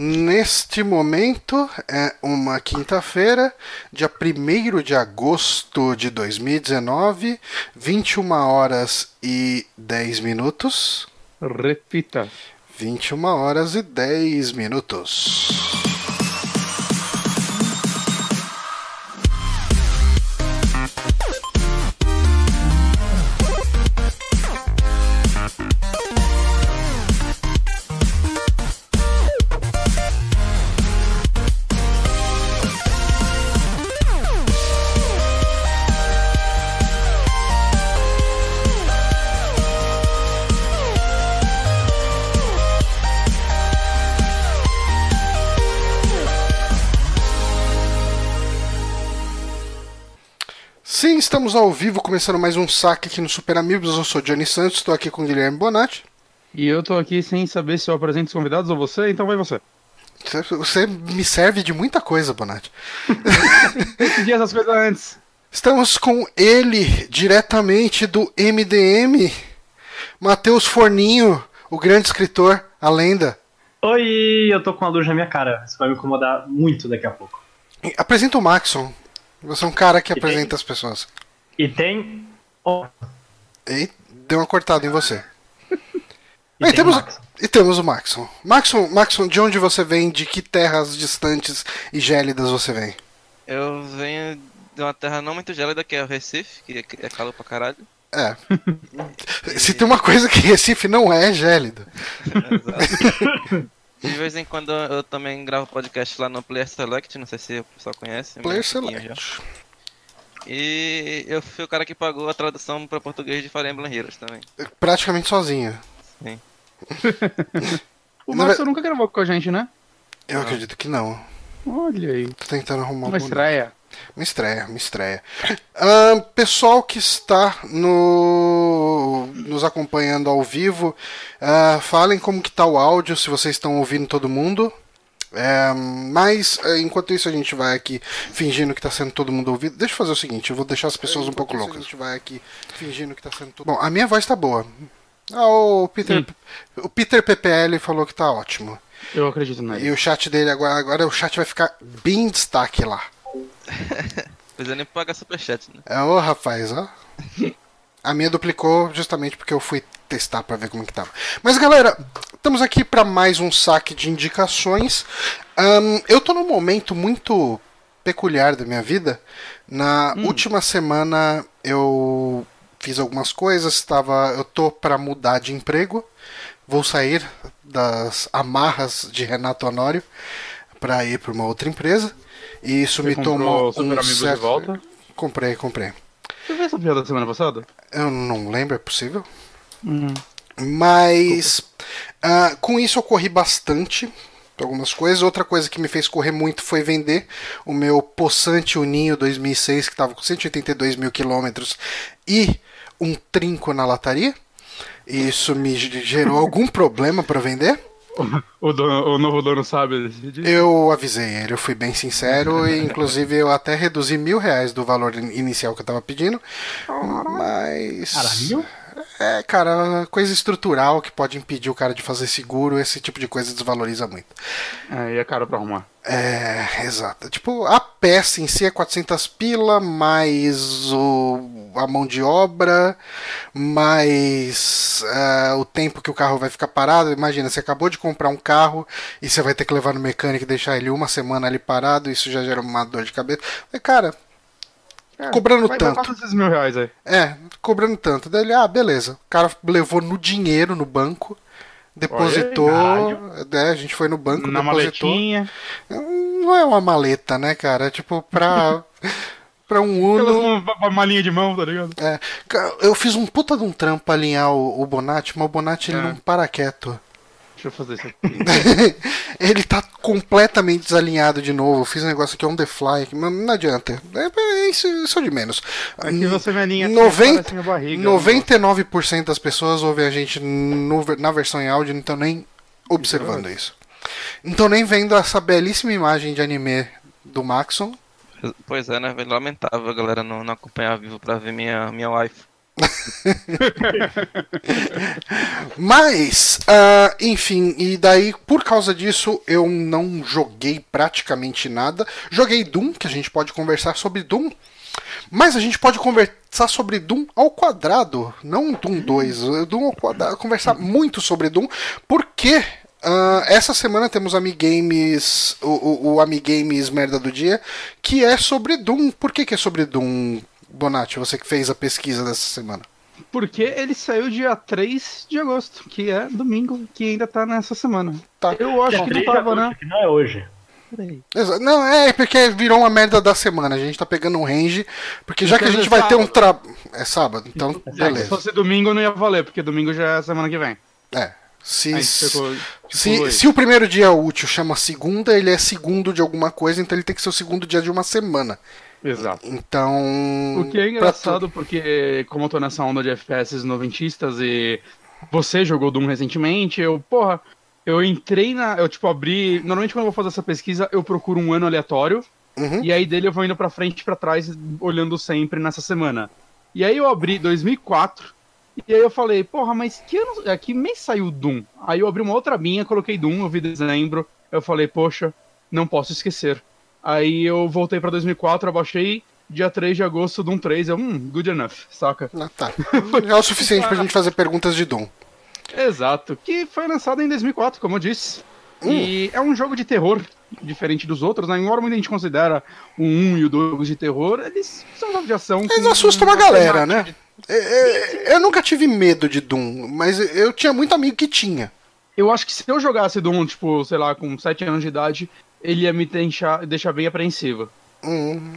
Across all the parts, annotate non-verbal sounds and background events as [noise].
Neste momento é uma quinta-feira, dia 1 de agosto de 2019, 21 horas e 10 minutos. Repita. 21 horas e 10 minutos. Estamos ao vivo, começando mais um saque aqui no Super Amigos. Eu sou Johnny Santos, estou aqui com o Guilherme Bonatti. E eu tô aqui sem saber se eu apresento os convidados ou você, então vai você. Você me serve de muita coisa, Bonatti. [laughs] Decidi essas coisas antes. Estamos com ele, diretamente do MDM, Matheus Forninho, o grande escritor, a lenda. Oi, eu tô com a luz na minha cara. Isso vai me incomodar muito daqui a pouco. Apresenta o Maxon. Você é um cara que E apresenta as pessoas. E tem. E deu uma cortada em você. [laughs] e E tem temos, e temos o Maxon. Maxon. Maxon, de onde você vem? De que terras distantes e gélidas você vem? Eu venho de uma terra não muito gélida, que é o Recife, que é- é calor pra caralho. É. [laughs] Se tem uma coisa que Recife não é, é gélido. Exato. De vez em quando eu também gravo podcast lá no Player Select, não sei se o pessoal conhece. Player já. Select. E eu fui o cara que pagou a tradução para português de Fire Emblem Heroes também. Praticamente sozinho. Sim. [laughs] O ve- nunca gravou com a gente, né? Eu acredito que não. Olha aí. Tô tentando arrumar Uma um estreia. Me estreia, me estreia. Pessoal que está no nos acompanhando ao vivo, ah, falem como que tá o áudio, se vocês estão ouvindo todo mundo. É, mas eh, enquanto isso a gente vai aqui fingindo que está sendo todo mundo ouvido. Deixa eu fazer o seguinte, eu vou deixar as pessoas um pouco loucas. A gente vai aqui fingindo que tá sendo todo... Bom, a minha voz tá boa. Ah, o Peter, Sim. o Peter PPL falou que tá ótimo. Eu acredito nele. E o chat dele agora, agora o chat vai ficar bem em destaque lá. [laughs] Pois eu nem pagar superchat, né? É, ô rapaz, ó. [laughs] A minha duplicou justamente porque eu fui testar pra ver como que tava. Mas galera, estamos aqui pra mais um saque de indicações. Ahn, eu tô num momento muito peculiar da minha vida. Na última semana eu fiz algumas coisas, tava, eu tô pra mudar de emprego. Vou sair das amarras de Renato Honório pra ir pra uma outra empresa. E isso Você me tomou um certo... volta? Comprei, comprei. Você viu essa piada da semana passada? Eu não lembro, é possível. Hum. Mas ah, com isso eu corri bastante. Algumas coisas. Outra coisa que me fez correr muito foi vender o meu Possante Uninho 2006, que estava com 182 mil quilômetros e um trinco na lataria. Isso me ge- gerou algum problema para vender. [laughs] O, dono- o novo dono sabe? Eu avisei ele, eu fui bem sincero e [laughs] inclusive eu até reduzi mil reais do valor in- inicial que eu tava pedindo. Mas. Caralho. É, cara, coisa estrutural que pode impedir o cara de fazer seguro, esse tipo de coisa desvaloriza muito. É, e é caro pra arrumar. É, exato. Tipo, a peça em si é 400 pila, mais o, a mão de obra, mais é, o tempo que o carro vai ficar parado. Imagina, você acabou de comprar um carro e você vai ter que levar no mecânico e deixar ele uma semana ali parado, isso já gera uma dor de cabeça. Mas, cara, É, Cobrando vai tanto. mil reais aí. é, cobrando tanto. Daí ele, ah, beleza. O cara levou no dinheiro no banco, depositou. Olha né, a gente foi no banco, Na depositou. maletinha. Não é uma maleta, né, cara? É tipo, pra. [laughs] pra um Uno. uma, malinha de mão, tá ligado? É, eu fiz um puta de um trampo alinhar o, o Bonatti, mas o Bonatti ele É. não para quieto. Deixa eu fazer isso aqui. [laughs] ele tá completamente desalinhado de novo. Eu fiz um negócio aqui on the fly, aqui, mas não adianta. É, é isso, isso é de menos. Aqui você me alinha assim, 90, parece minha barriga. 99% das pessoas ouvem a gente no na versão em áudio, não estão nem observando isso. Não estão nem vendo essa belíssima imagem de anime do Maxon. Pois é, né? Lamentável a galera não, não acompanhar ao vivo pra ver minha, minha wife. [laughs] Mas, ah, enfim, e daí por causa disso eu não joguei praticamente nada. Joguei Doom, que a gente pode conversar sobre Doom. Mas a gente pode conversar sobre Doom ao quadrado, não Doom 2. Doom ao quadrado, conversar muito sobre Doom, porque ah, essa semana temos Amigames, o, o, o Amigames Merda do Dia, que é sobre Doom. Por que, que é sobre Doom, Bonatti? Você que fez a pesquisa dessa semana. Porque ele saiu dia 3 de agosto, que é domingo, que ainda tá nessa semana. Tá. Eu acho que 3 não tava, né? Que não é hoje. Não, é porque virou uma merda da semana. A gente tá pegando um range. Porque já que a Então é gente vai ter um sábado. tra... É sábado, então É, se beleza. fosse domingo não ia valer, porque domingo já é semana que vem. É. Se, Aí ficou, se, tipo, se o primeiro dia útil chama segunda, ele é segundo de alguma coisa, então ele tem que ser o segundo dia de uma semana. Exato. Então. O que é engraçado, porque como eu tô nessa onda de FPS noventistas e você jogou Doom recentemente, eu, porra, eu entrei na. Eu, tipo, abri. Normalmente quando eu vou fazer essa pesquisa, eu procuro um ano aleatório. Uhum. E aí dele eu vou indo pra frente e pra trás, olhando sempre nessa semana. E aí eu abri 2004. E aí eu falei, porra, mas que, ano, é, que mês saiu Doom? Aí eu abri uma outra binha, coloquei Doom, eu vi dezembro. Eu falei, poxa, não posso esquecer. Aí eu voltei pra 2004, abaixei, dia 3 de agosto, Doom 3. Eu, hum, good enough, saca? Ah, tá. É o suficiente pra gente fazer perguntas de Doom. Exato, que foi lançado em 2004, como eu disse. E é um jogo de terror, diferente dos outros, né? Embora muita gente considera o 1 e o 2 jogos de terror, eles são jogos de ação. Eles assustam com galera, né? É, é, Eu nunca tive medo de Doom, mas eu tinha muito amigo que tinha. Eu acho que se eu jogasse Doom, tipo, sei lá, com 7 anos de idade, ele ia me deixar, deixar bem apreensivo. Hum,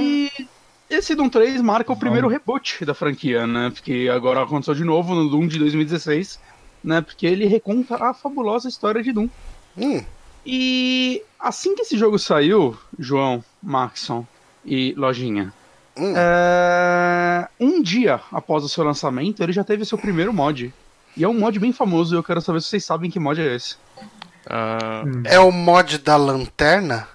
E esse Doom 3 marca o primeiro reboot da franquia, né? Porque agora aconteceu de novo no Doom de 2016, né? Porque ele reconta a fabulosa história de Doom. hum. E assim que esse jogo saiu, João, Maxon e Lojinha, Hum. é, um dia após o seu lançamento, ele já teve seu primeiro mod. E é um mod bem famoso e eu quero saber se vocês sabem que mod é esse. Ah, É o mod da lanterna?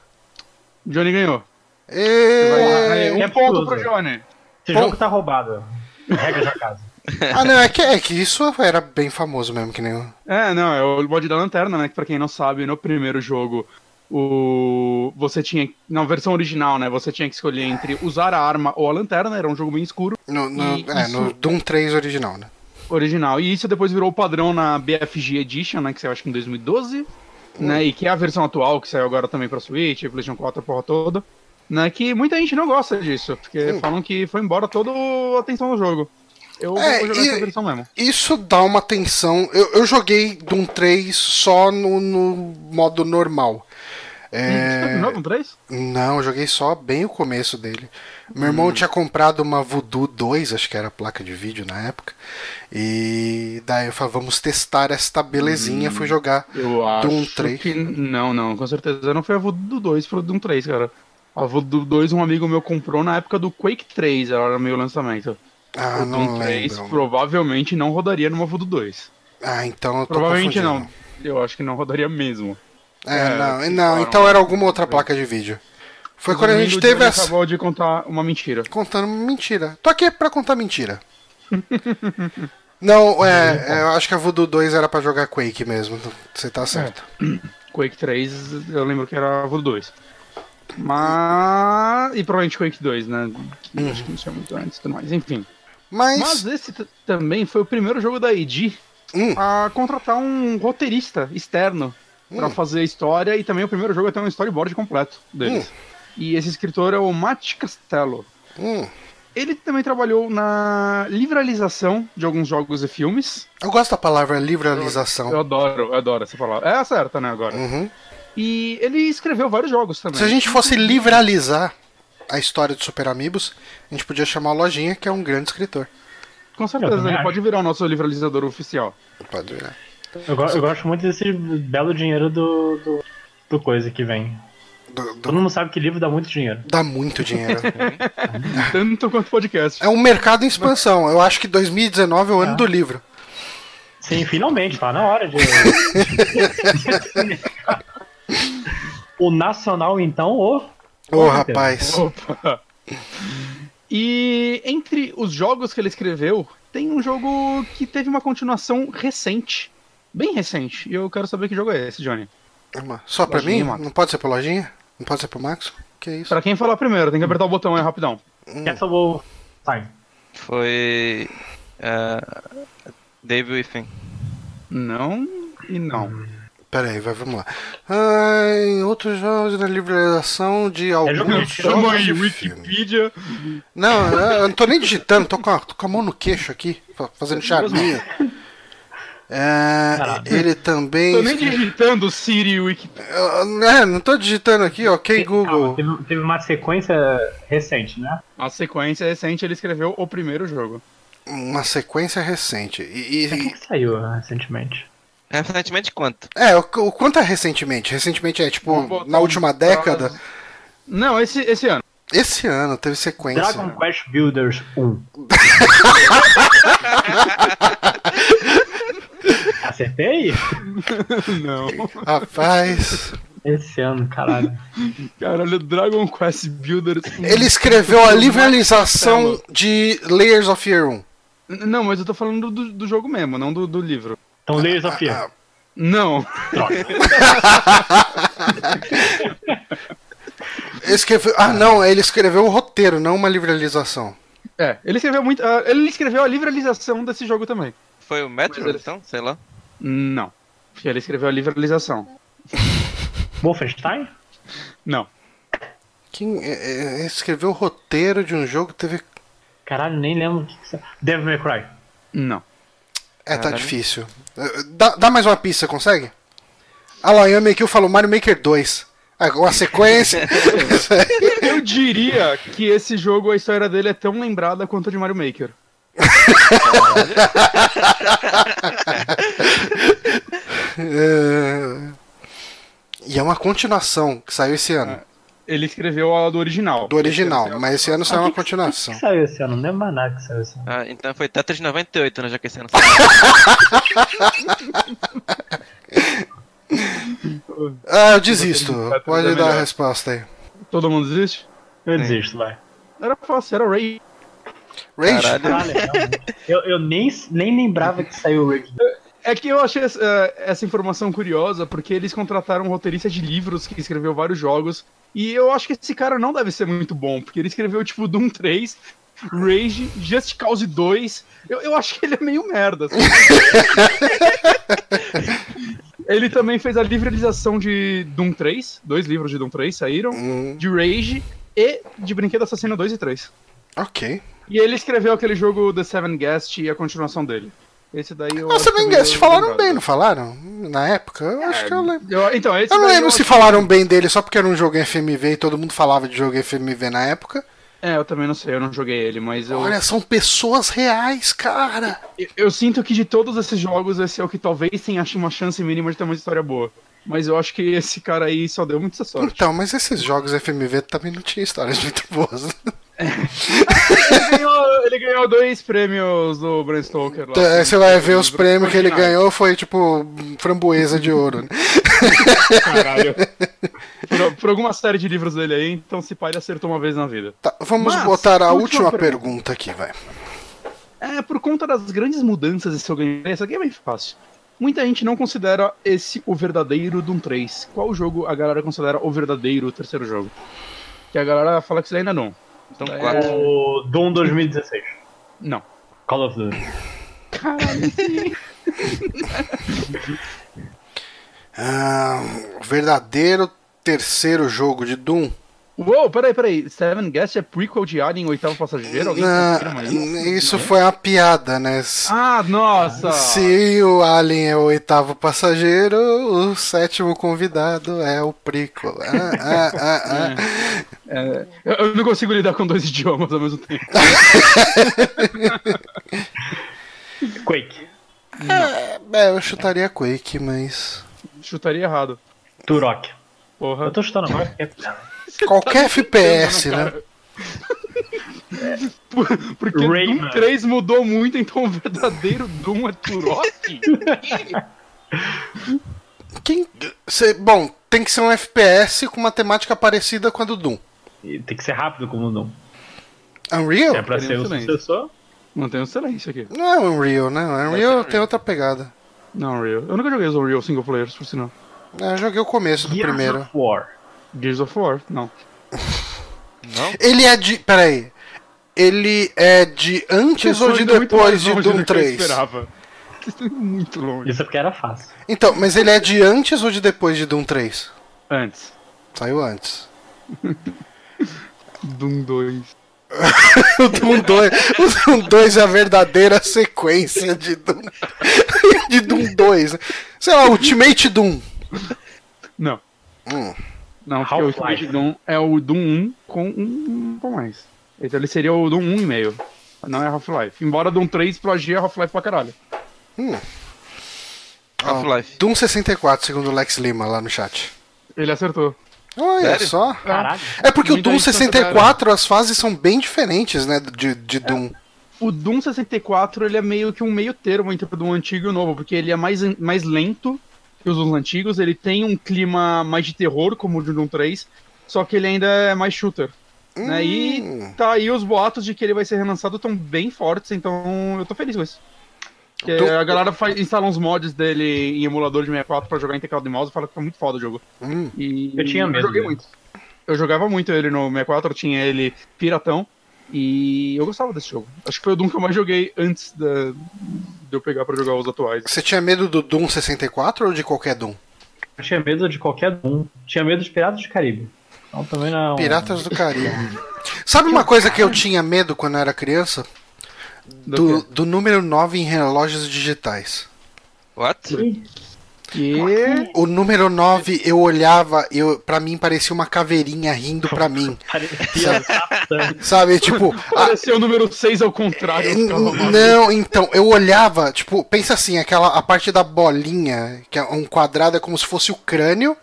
Johnny ganhou. É... Aí, um é ponto tudo. pro Johnny. Esse Bom. jogo tá roubado. Regra da casa. [laughs] Ah, não, é que, é que isso era bem famoso mesmo, que nem o. É, não, é o mod da lanterna, né? Que pra quem não sabe, no primeiro jogo, o você tinha. Na versão original, né? Você tinha que escolher entre usar a arma ou a lanterna, era um jogo bem escuro. No, no, E é, no isso- Doom 3 original, né? original. E isso depois virou o padrão na BFG Edition, né? Que saiu acho que em 2012. Né, e que é a versão atual, que saiu agora também pra Switch, PlayStation 4, a porra toda. Né, que muita gente não gosta disso, porque Hum. falam que foi embora toda a atenção do jogo. Eu É, vou jogar e- essa versão mesmo. Isso dá uma tensão. Eu, eu joguei Doom 3 só no, no modo normal. É, Não, não, 3? Não, eu joguei só bem o começo dele. Meu irmão tinha comprado uma Voodoo 2, acho que era a placa de vídeo na época. E daí eu falei, vamos testar esta belezinha. Fui jogar. Eu Doom 3. que. Não, não, com certeza não foi a Voodoo 2 pro Doom 3, cara. A Voodoo 2 um amigo meu comprou na época do Quake 3, era meio lançamento. Ah, o não Doom 3 lembro. provavelmente não rodaria numa Voodoo 2. Ah, então eu tô Provavelmente confundindo. não. Eu acho que não rodaria mesmo. É, É, não, não, então era alguma outra placa de vídeo. Foi quando a gente teve essa. acabou de contar uma mentira. Contando mentira. Tô aqui pra contar mentira. [laughs] Não, é, é, eu acho que a Voodoo 2 era pra jogar Quake mesmo. Você tá certo. [clears throat] Quake 3, eu lembro que era a Voodoo 2. Mas. E provavelmente Quake 2, né? Que Acho que não tinha muito antes e tudo mais. Enfim. Mas. Mas esse também foi o primeiro jogo da id Hum. a contratar um roteirista externo pra Hum. fazer a história e também o primeiro jogo a ter um storyboard completo deles. E esse escritor é o Matt Castello. hum, Ele também trabalhou na livralização de alguns jogos e filmes. eu gosto da palavra Eu livralização. adoro, eu adoro essa palavra. É a certa, né, agora. Uhum. E ele escreveu vários jogos também. Se a gente fosse livralizar a história de Super Amigos, a gente podia chamar a Lojinha, que é um grande escritor. Com Eu certeza, ele acho. pode virar o nosso livralizador oficial. Pode virar. Eu, go- eu gosto muito desse belo dinheiro do, do, do coisa que vem. Do- do- Todo mundo sabe que livro dá muito dinheiro. Dá muito dinheiro. [laughs] Tanto quanto podcast. é um mercado em expansão. Eu acho que 2019 é o ano do livro. Sim, finalmente, tá na hora de. [laughs] o Nacional, então, o. Ô, rapaz. Opa! E entre os jogos que ele escreveu, tem um jogo que teve uma continuação recente. Bem recente. E eu quero saber que jogo é esse, Johnny. Só pra Lojinha, mim? Max. Não pode ser pro Lojinha? Não pode ser pro Max? Que isso? Pra quem falar primeiro, tem que apertar o botão aí rapidão. Castle Wolfenstein. Foi. é, Dave Within. Não e não. Pera aí, vai, vamos lá. Ah, em outros jogos na livração de alguns jogo de jogos Chama aí. Wikipedia. Não, eu não tô nem digitando, tô com a, tô com a mão no queixo aqui, fa- fazendo charminho. [laughs] É, ele também. Tô nem digitando Siri Wikipedia. É, não tô digitando aqui, ok, Calma, Google. teve, teve uma sequência recente, né? A sequência recente ele escreveu o primeiro jogo. Uma sequência recente. E, O que, e- que saiu recentemente? Recentemente quanto? é, o, o quanto é recentemente? Recentemente é tipo na última prazo. década. Não, esse, esse ano. Esse ano teve sequência. Dragon Quest Builders 1. [laughs] Acertei? [laughs] Não. Rapaz. Esse ano, caralho. Caralho, Dragon Quest Builders. Ele escreveu a livralização de Layers of Fear 1. N- Não, mas eu tô falando do, do jogo mesmo, não do, do livro. Então, Layers of Fear. Não. Ele escreveu... Ah, não, ele escreveu o roteiro, não uma livralização. É, ele escreveu muito. ah, ele escreveu a livralização desse jogo também. Foi o Metro, Mas ele- então? Sei lá. Não. Ele escreveu a livralização. [laughs] Wolfenstein? Não. Quem é, é, escreveu o roteiro de um jogo que teve. Caralho, nem lembro o que que saiu. Devil May Cry. Não. É, tá Caralho. difícil. Eh, Dá, dá mais uma pista, consegue? Ah lá, o Maker falou Mario Maker 2. Agora a sequência. [laughs] Eu diria que esse jogo, a história dele é tão lembrada quanto a de Mario Maker. Eh, E é uma continuação que saiu esse ano. Ele escreveu a do original. Do original, mas esse ano saiu Ah, uma que- continuação. que saiu esse ano? Não lembro mais nada que saiu esse ano. Ah, então foi Tetris 98, né? Já que esse ano [laughs] Ah, eu desisto. Pode é dar a resposta aí. Todo mundo desiste? Eu desisto, vai. Era fácil, era Ray. Rage? Caralho. Eu, eu nem, nem lembrava que saiu o Rage. É que eu achei essa, eh, essa informação curiosa, porque eles contrataram um roteirista de livros que escreveu vários jogos. E eu acho que esse cara não deve ser muito bom, porque ele escreveu tipo Doom 3, Rage, Just Cause 2. Eu, eu acho que ele é meio merda. assim. [laughs] ele também fez a livralização de Doom 3. Dois livros de Doom 3 saíram. Hum, De Rage e de Brinquedo Assassino 2 e 3. ok. E ele escreveu aquele jogo The Seven Guest e a continuação dele. Esse daí eu. Nossa, que bem, eles falaram bem, não falaram? Na época? Eu acho que eu lembro. Eu, então, esse Eu não lembro eu se falaram bem dele só porque era um jogo FMV e todo mundo falava de jogo FMV na época. É, eu também não sei, eu não joguei ele, mas eu, Olha, são pessoas reais, cara. eu, eu sinto que de todos esses jogos, esse é o que talvez tenha uma chance mínima de ter uma história boa. Mas eu acho que esse cara aí só deu muita sorte. Então, mas esses jogos FMV também não tinham histórias muito boas. [laughs] ele, ganhou, ele ganhou dois prêmios do Bram Stoker lá. Então, você vai ver os prêmios que ele ganhou, foi tipo framboesa de ouro. né? Caralho. Por, por alguma série de livros dele aí, então se pai ele acertou uma vez na vida. Tá, vamos Mas, botar a última última pergunta. pergunta aqui, vai. É, por conta das grandes mudanças em seu gameplay, essa aqui é bem fácil. Muita gente não considera esse o verdadeiro Doom 3. Qual jogo a galera considera o verdadeiro terceiro jogo? Que a galera fala que isso ainda não. Então, É. quatro. O Doom 2016. Não. Call of Duty. Caralho, sim. Ah, o verdadeiro terceiro jogo de Doom. Uou, peraí, peraí. Seven Guest é prequel de Alien, oitavo passageiro? Alguém Ah, confirma isso? isso foi uma piada, né? Ah, nossa! Se o Alien é o oitavo passageiro, o sétimo convidado é o prequel. Ah, ah, ah, ah. [laughs] É, eu, eu não consigo lidar com dois idiomas ao mesmo tempo. [laughs] Quake. É, eu chutaria Quake, mas. Chutaria errado. Turok. Porra. Eu tô chutando agora porque [laughs] é. Qualquer FPS, né? Porque Doom Rayman. 3 mudou muito, então o verdadeiro Doom é Turok? [laughs] Quem, cê- bom, tem que ser um FPS com uma temática parecida com a do Doom. E tem que ser rápido como o Doom. Unreal? É pra Teria ser um o silêncio. sucessor? Mantém o silêncio aqui. Não é Unreal, né? Unreal Unreal. tem outra pegada. Não, Unreal. Eu nunca joguei os Unreal single players, por sinal. É, eu joguei o começo do Gears primeiro. of War. Gears of War, não. Não? Ele é de. Peraí. Ele é de antes ou de depois de Doom do que eu 3? esperava. Vocês estão indo muito longe. Isso é porque era fácil. Então, mas ele é de antes ou de depois de Doom 3? Antes. Saiu antes. [laughs] Doom 2. [laughs] O Doom 2, o Doom 2 é a verdadeira sequência de Doom, [laughs] de Doom 2. Sei lá, Ultimate Doom. Não. Hum. Não, porque o. Ultimate Doom é o Doom 1 com um com mais. Então ele seria o Doom 1,5. Não é Half-Life. Embora Doom 3 plagia Half-Life pra caralho. Half-Life. Doom 64, segundo o Lex Lima lá no chat. Ele acertou. Olha Sério? só. Caralho. É porque o Muita Doom gente 64, as fases são bem diferentes, né? De, de Doom. O Doom 64 ele é meio que um meio termo entre o Doom antigo e o novo, porque ele é mais, mais lento que os antigos, ele tem um clima mais de terror, como o de Doom 3, só que ele ainda é mais shooter. Né? E Hum. tá aí os boatos de que ele vai ser relançado estão bem fortes, então eu tô feliz com isso. Porque Tô- a galera faz, instala uns mods dele em emulador de 64 pra jogar em teclado e mouse e fala que tá muito foda o jogo. Hum. E Eu tinha medo joguei dele. muito. Eu jogava muito ele no 64, eu tinha ele piratão. E eu gostava desse jogo. Acho que foi o Doom que eu mais joguei antes da- de eu pegar pra jogar os atuais. Você tinha medo do Doom 64 ou de qualquer Doom? Eu tinha medo de qualquer um. Tinha medo de Piratas do Caribe. Então também não. Piratas do Caribe. [laughs] Sabe uma coisa que eu tinha medo quando eu era criança? Do Do, número 9 em relógios digitais. What? Ih, Que... O número 9 eu olhava, eu, pra mim parecia uma caveirinha rindo pra mim. [laughs] Parecia. Sabe? Tipo, a- Pareceu o número 6 ao contrário. maluco. Não, então, eu olhava, tipo, pensa assim, aquela a parte da bolinha, que é um quadrado é como se fosse o crânio,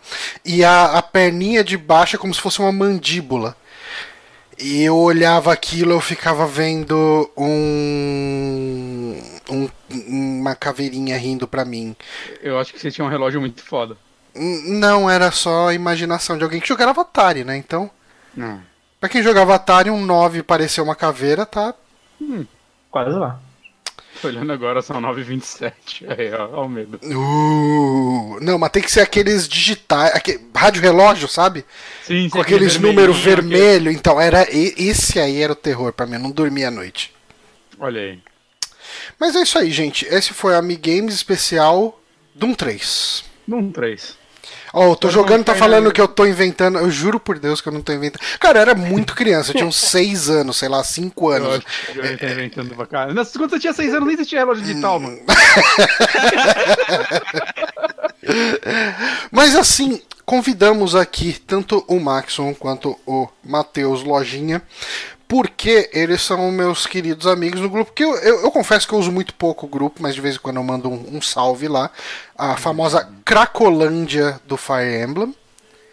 e a, a perninha de baixo é como se fosse uma mandíbula. E eu olhava aquilo, eu ficava vendo um, um- uma caveirinha rindo pra mim. Eu acho que você tinha um relógio muito foda. Não, era só a imaginação de alguém que jogava Atari, né? Então, Não. pra quem jogava Atari, um 9 parecer uma caveira, tá Quase lá. Olhando agora são 9h27. [laughs] Aí, ó, ó o medo. Uh, não, mas tem que ser aqueles digitais, aquele, rádio relógio, sabe? Sim, sim, Com aqueles aquele números vermelhinho, vermelhos. Então, era esse aí era o terror pra mim, eu não dormia à noite. Olha aí. Mas é isso aí, gente. Esse foi a Mi Games especial Doom 3. Doom 3. Ó, eu tô jogando, tá falando na- que eu tô inventando. Eu juro por Deus que eu não tô inventando. Cara, eu era muito criança, eu tinha uns [laughs] 6 anos, sei lá, 5 Eu anos. que eu tô inventando pra. Mas Quando você tinha 6 anos, nem existia relógio digital, mano. [laughs] Mas assim, convidamos aqui tanto o Maxon quanto o Matheus Lojinha, porque eles são meus queridos amigos no grupo, que eu, eu, eu confesso que eu uso muito pouco o grupo, mas de vez em quando eu mando um, um salve lá. A famosa Cracolândia do Fire Emblem.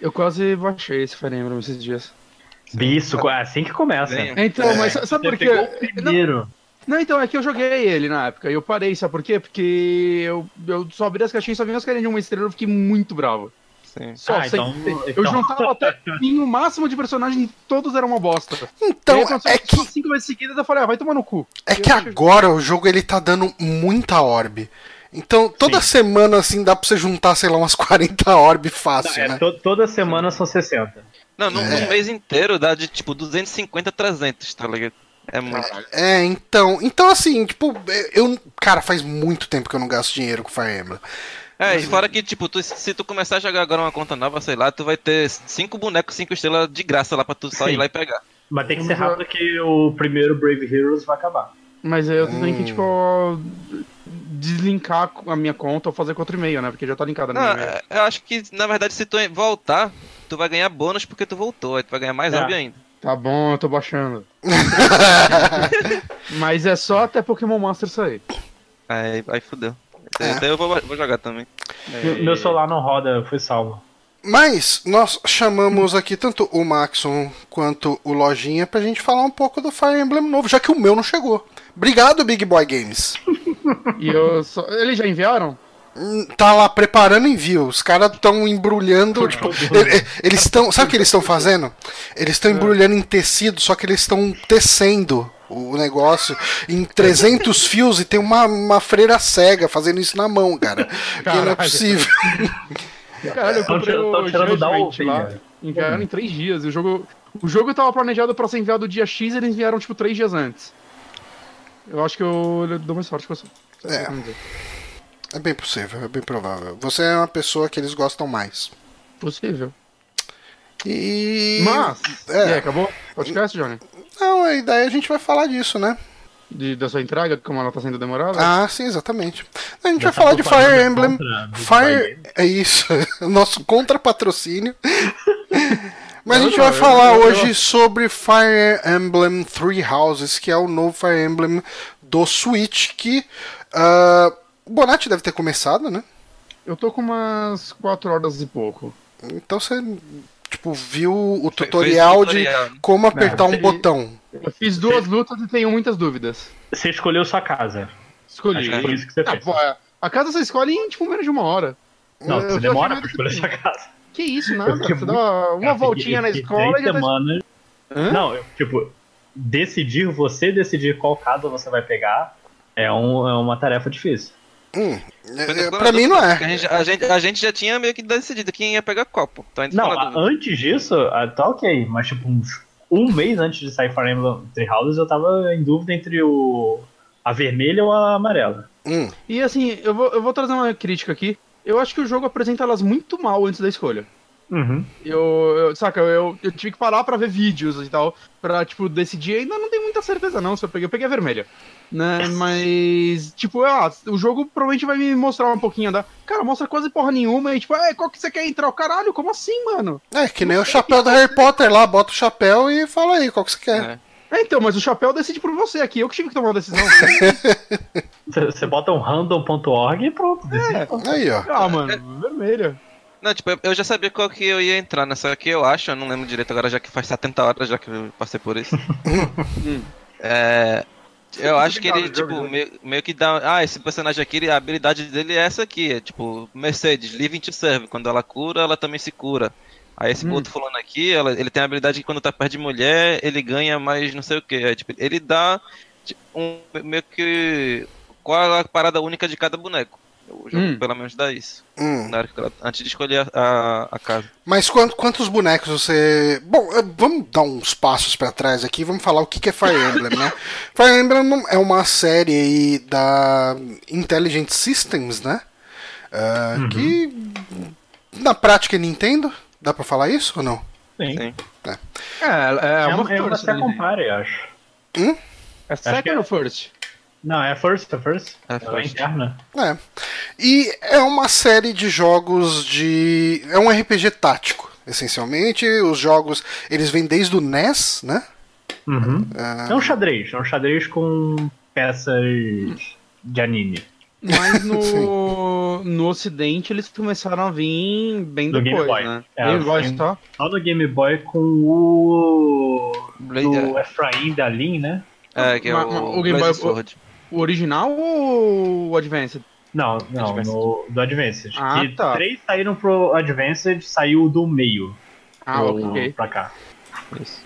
Eu quase baixei esse Fire Emblem esses dias. Isso, é assim que começa. Bem, Então, mas sabe Você por quê? primeiro. Não, então, é que eu joguei ele na época e eu parei, sabe por quê? Porque eu, eu só abri as caixinhas e só vi as carinhas de uma estrela eu fiquei muito bravo. Sim. Só, Ah, então-. Eu então- juntava até vinho o máximo de personagens e todos eram uma bosta. Então, aí, é que, cinco vezes seguidas eu falei, ah, vai tomar no cu. é E que agora o jogo ele tá dando muita orb. Então, toda Sim. semana assim dá pra você juntar, sei lá, umas [laughs] 40 orb fácil, É, né? to- toda semana são 60. Não, num, num mês inteiro dá de tipo 250 a 300, tá ligado? É muito. É, então, então assim, tipo, eu, cara, faz muito tempo que eu não gasto dinheiro com Fire Emblem. É, e fora que, tipo, tu- se tu começar a jogar agora uma conta nova, sei lá, tu vai ter cinco bonecos, cinco estrelas de graça lá pra tu só Sim. ir lá e pegar. Mas tem que ser rápido que o primeiro Brave Heroes vai acabar. Mas aí eu tenho que, Hum. tipo, deslinkar a minha conta ou fazer com outro e-mail, né? Porque já tá linkada no Não, meu e-mail. é, eu acho que, na verdade, se tu voltar, tu vai ganhar bônus porque tu voltou, aí tu vai ganhar mais É. orb ainda. Tá bom, eu tô baixando. [laughs] Mas é só até Pokémon Master sair. Aí, aí fudeu. É. Então eu vou, vou jogar também. Meu- Meu celular não roda, foi salvo. Mas nós chamamos aqui tanto o Maxon quanto o Lojinha pra gente falar um pouco do Fire Emblem novo, já que o meu não chegou. Obrigado, Big Boy Games. [laughs] E eu só... Eles já enviaram? Hum, Tá lá preparando envio. Os caras estão embrulhando. Tipo, e- e- eles estão. Sabe o que eles estão fazendo? Eles estão embrulhando em tecido, só que eles estão tecendo o negócio em 300 [laughs] fios e tem uma, uma freira cega fazendo isso na mão, cara. Que não é possível. [laughs] Caralho, eu Tão comprei tão o Judgment lá. Enviaram em três dias. O jogo, o jogo tava planejado pra ser enviado dia X e eles enviaram, tipo, três dias antes. Eu acho que eu dou mais sorte que você. É. É bem possível, é bem provável. Você é uma pessoa que eles gostam mais. Possível. E. Mas, É. e aí, acabou? Podcast, Johnny? Não, a ideia a gente vai falar disso, né? De, da sua entrega, como ela tá sendo demorada? Ah, sim, exatamente. A gente Já vai tá falar de Fire Emblem. Big Fire. É isso, [laughs] nosso contra-patrocínio. [laughs] Mas a Não, gente não, vai eu- falar eu- hoje sobre Fire Emblem Three Houses, que é o novo Fire Emblem do Switch, que ah, o Bonatti deve ter começado, né? Eu tô com umas 4 horas e pouco. Então você tipo, viu o tutorial tutorial, de como apertar um botão. Eu fiz duas lutas e tenho muitas dúvidas. Você escolheu sua casa. Escolhi. Acho que foi isso que você Ah, fez. pô, a casa você escolhe em tipo menos de uma hora. Não, você eu demora achei pra escolher meio sua casa. Que isso, nada. Você dá muito- uma Cara, voltinha eu na escola três e já tá... semanas. Hã? Não, eu, tipo, decidir, você decidir qual casa você vai pegar é, um, é uma tarefa difícil. Hum, é, é, pra mim não porque A é. gente, a, gente, a gente já tinha meio que decidido quem ia pegar copo. Então Não, a- antes disso, ah, tá ok, mas tipo, uns um mês antes de sair Fire Emblem Three Houses, eu tava em dúvida entre o a vermelha ou a amarela. Hum, E assim, eu vou, eu vou trazer uma crítica aqui. Eu acho que o jogo apresenta elas muito mal antes da escolha. Uhum. Eu, eu- saca, eu, eu tive que parar pra ver vídeos e tal, pra, tipo, decidir. Ainda não tenho muita certeza, não. Se eu peguei, eu peguei a vermelha. Né? Mas, tipo, ah, o jogo provavelmente vai me mostrar um pouquinho da. Cara, mostra quase porra nenhuma e, tipo, é, qual que você quer entrar? O caralho, como assim, mano? é que nem o chapéu do Harry Potter lá, bota o chapéu e fala aí qual que você quer. É. É, então, mas o chapéu decide por você aqui. Eu que tive que tomar a decisão. [laughs] Você bota um random.org e pronto. decide. Aí, ó. ah, mano, vermelha. Não, tipo, eu- eu já sabia qual que eu ia entrar, né? Só que eu acho, eu não lembro direito agora, já que faz 70 horas já que eu passei por isso. [laughs] é. Eu acho que ele, tipo, meio, meio que dá. Ah, esse personagem aqui, a habilidade dele é essa aqui. É tipo, Mercedes, Living to Serve. Quando ela cura, ela também se cura. Aí esse Hum. outro falando aqui, ela- ele tem a habilidade que quando tá perto de mulher, ele ganha mais não sei o que. tipo, ele dá tipo, um meio que. Qual é a parada única de cada boneco? O jogo Hum. pelo menos dá isso. Hum. Na hora que ela- antes de escolher a, a, a casa. Mas quant- quantos bonecos você. Bom, eh, vamos dar uns passos pra trás aqui, vamos falar o que que é Fire Emblem, né? [laughs] Fire Emblem é uma série aí da Intelligent Systems, né? Ah, Que na prática é Nintendo. Dá pra falar isso ou não? Sim. Sim. É, é, É, uma uma, é uma first, né? second party, acho. É second que é- ou first? Não, é first, é first. É é first. interna. É. E é uma série de jogos de. É um RPG tático, essencialmente. Os jogos, eles vêm desde o NES, né? Uhum. Ah, É um xadrez, é um xadrez com peças de anime. Mas no, [laughs] no ocidente eles começaram a vir bem Do Game depois, Boy. né? É, Game Boy só. Só no Game Boy com o. Blade- do Efraim da Lin, né? É, que é o, o o Game Boy- Sword. O original ou o Advanced? Não, não, Advanced. no, do Advanced. Ah, que tá. três saíram pro Advanced, saiu do meio Ah, pro- ok. pra cá. Isso.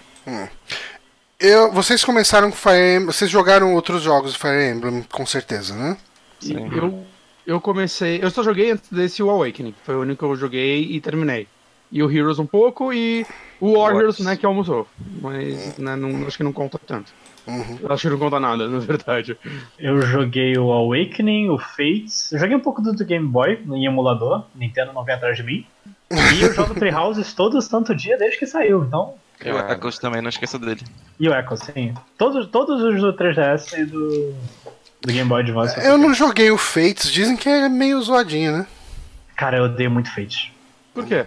eu, vocês começaram com Fire Emblem. Vocês jogaram outros jogos de Fire Emblem, com certeza, né? Sim. Eu, eu comecei. Eu só joguei antes desse o Awakening. Foi o único que eu joguei e terminei. E o Heroes um pouco e o Warriors, Warriors. né, que almoçou. Mas né, não, acho que não conta tanto. Uhum. Eu acho que não conta nada, na verdade. Eu joguei o Awakening, o Fates. Eu joguei um pouco do, do Game Boy em emulador. Nintendo não vem atrás de mim. E eu jogo [laughs] Three Houses todo santo dia desde que saiu. Então. E o Echoes também, não esqueça dele. E o Echo, sim. Todos, todos os do 3DS e do, do Game Boy Advance. Eu não joguei o Fates, dizem que é meio zoadinho, né? Cara, eu odeio muito Fates. Por quê?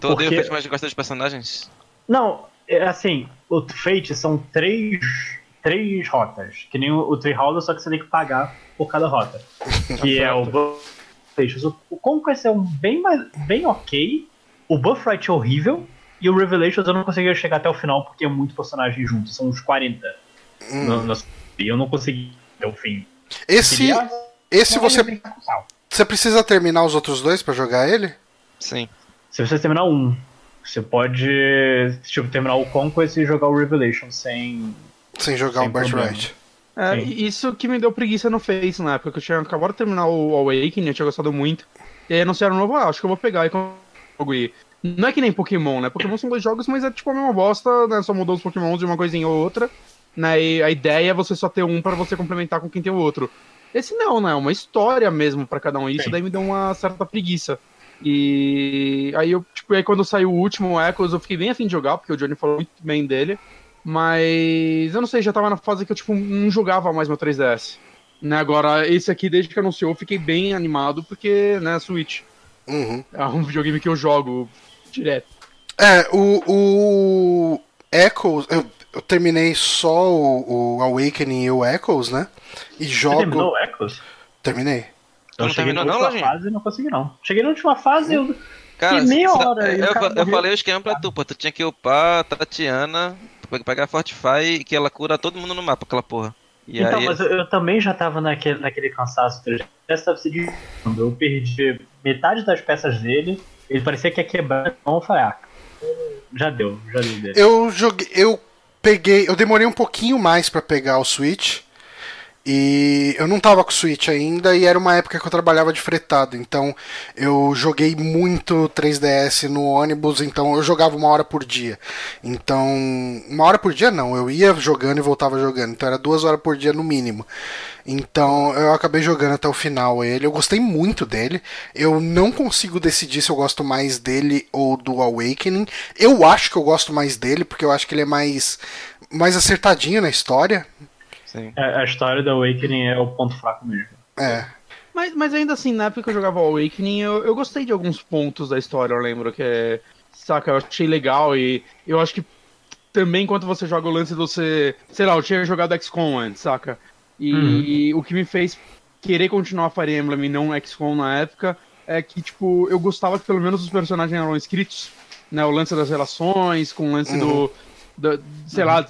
Tu odeia o Porque- Fate, mas gosta dos personagens? Não, é assim, o Fate são três, três rotas. Que nem o, o Three Houses, só que você tem que pagar por cada rota. Que é o Buff O, o Conquest é um bem, mais, bem ok. O Buffright é horrível. E o Revelations eu não conseguia chegar até o final porque é muito personagem junto. São uns 40. Hum. No- no- e eu não consegui até o fim. Esse, Queria- esse você. Você precisa terminar os outros dois pra jogar ele? Sim. Se você terminar um, você pode tipo, terminar o Conquest e jogar o Revelation sem. Sem jogar Sem o Birthright. É, isso que me deu preguiça no Face na época, que eu tinha acabado de terminar o Awakening, eu tinha gostado muito. E aí anunciaram um novo, ah, acho que eu vou pegar e jogo e Não é que nem Pokémon, né? Pokémon são dois jogos, mas é tipo a mesma bosta, né? Só mudou os Pokémons de uma coisinha ou outra. Né? E a ideia é você só ter um para você complementar com quem tem o outro. Esse não, né? É uma história mesmo para cada um. Isso Sim. daí me deu uma certa preguiça. E aí eu, tipo, aí quando saiu o último Echoes, eu fiquei bem afim de jogar, porque o Johnny falou muito bem dele. Mas eu não sei, já tava na fase que eu, tipo, não jogava mais meu 3DS. Né, agora, esse aqui, desde que anunciou, eu fiquei bem animado, porque, né, Switch. Uhum. É um videogame que eu jogo direto. É, o, o Echoes, eu, eu terminei só o, o Awakening e o Echoes, né? E Você jogo. terminou o Echoes? Terminei. Eu não terminou não, última Lojinha? fase e não consegui não. Cheguei na última fase e eu... Cara, Que meia sa- hora, o eu, cara eu morreu. falei o esquema pra tu, pô. Tu tinha que upar a Tatiana, pra pegar a Fortify, que ela cura todo mundo no mapa, aquela porra. E então, aí, mas eu, eu também já tava naquele, naquele cansaço. do 3DS tava se desgastando. Eu perdi metade das peças dele. Ele parecia que ia quebrar. Então eu falei, ah, já deu, já deu dele. Eu joguei. Eu peguei. Eu demorei um pouquinho mais pra pegar o Switch. E eu não tava com Switch ainda e era uma época que eu trabalhava de fretado. Então eu joguei muito 3DS no ônibus, então eu jogava uma hora por dia. Então, uma hora por dia não, eu ia jogando e voltava jogando. Então era duas horas por dia no mínimo. Então eu acabei jogando até o final ele. Eu gostei muito dele. Eu não consigo decidir se eu gosto mais dele ou do Awakening. Eu acho que eu gosto mais dele, porque eu acho que ele é mais, mais acertadinho na história. Sim. A, a história da Awakening é o ponto fraco mesmo. É. Mas, mas ainda assim, na época que eu jogava o Awakening, eu, eu gostei de alguns pontos da história, eu lembro que é. Saca, eu achei legal e eu acho que também enquanto você joga o lance de você. Sei lá, eu tinha jogado XCOM antes, saca? E o que me fez querer continuar Fire Emblem e não XCOM na época é que, tipo, eu gostava que pelo menos os personagens eram escritos, né? O lance das relações, com o lance do. da- sei lá,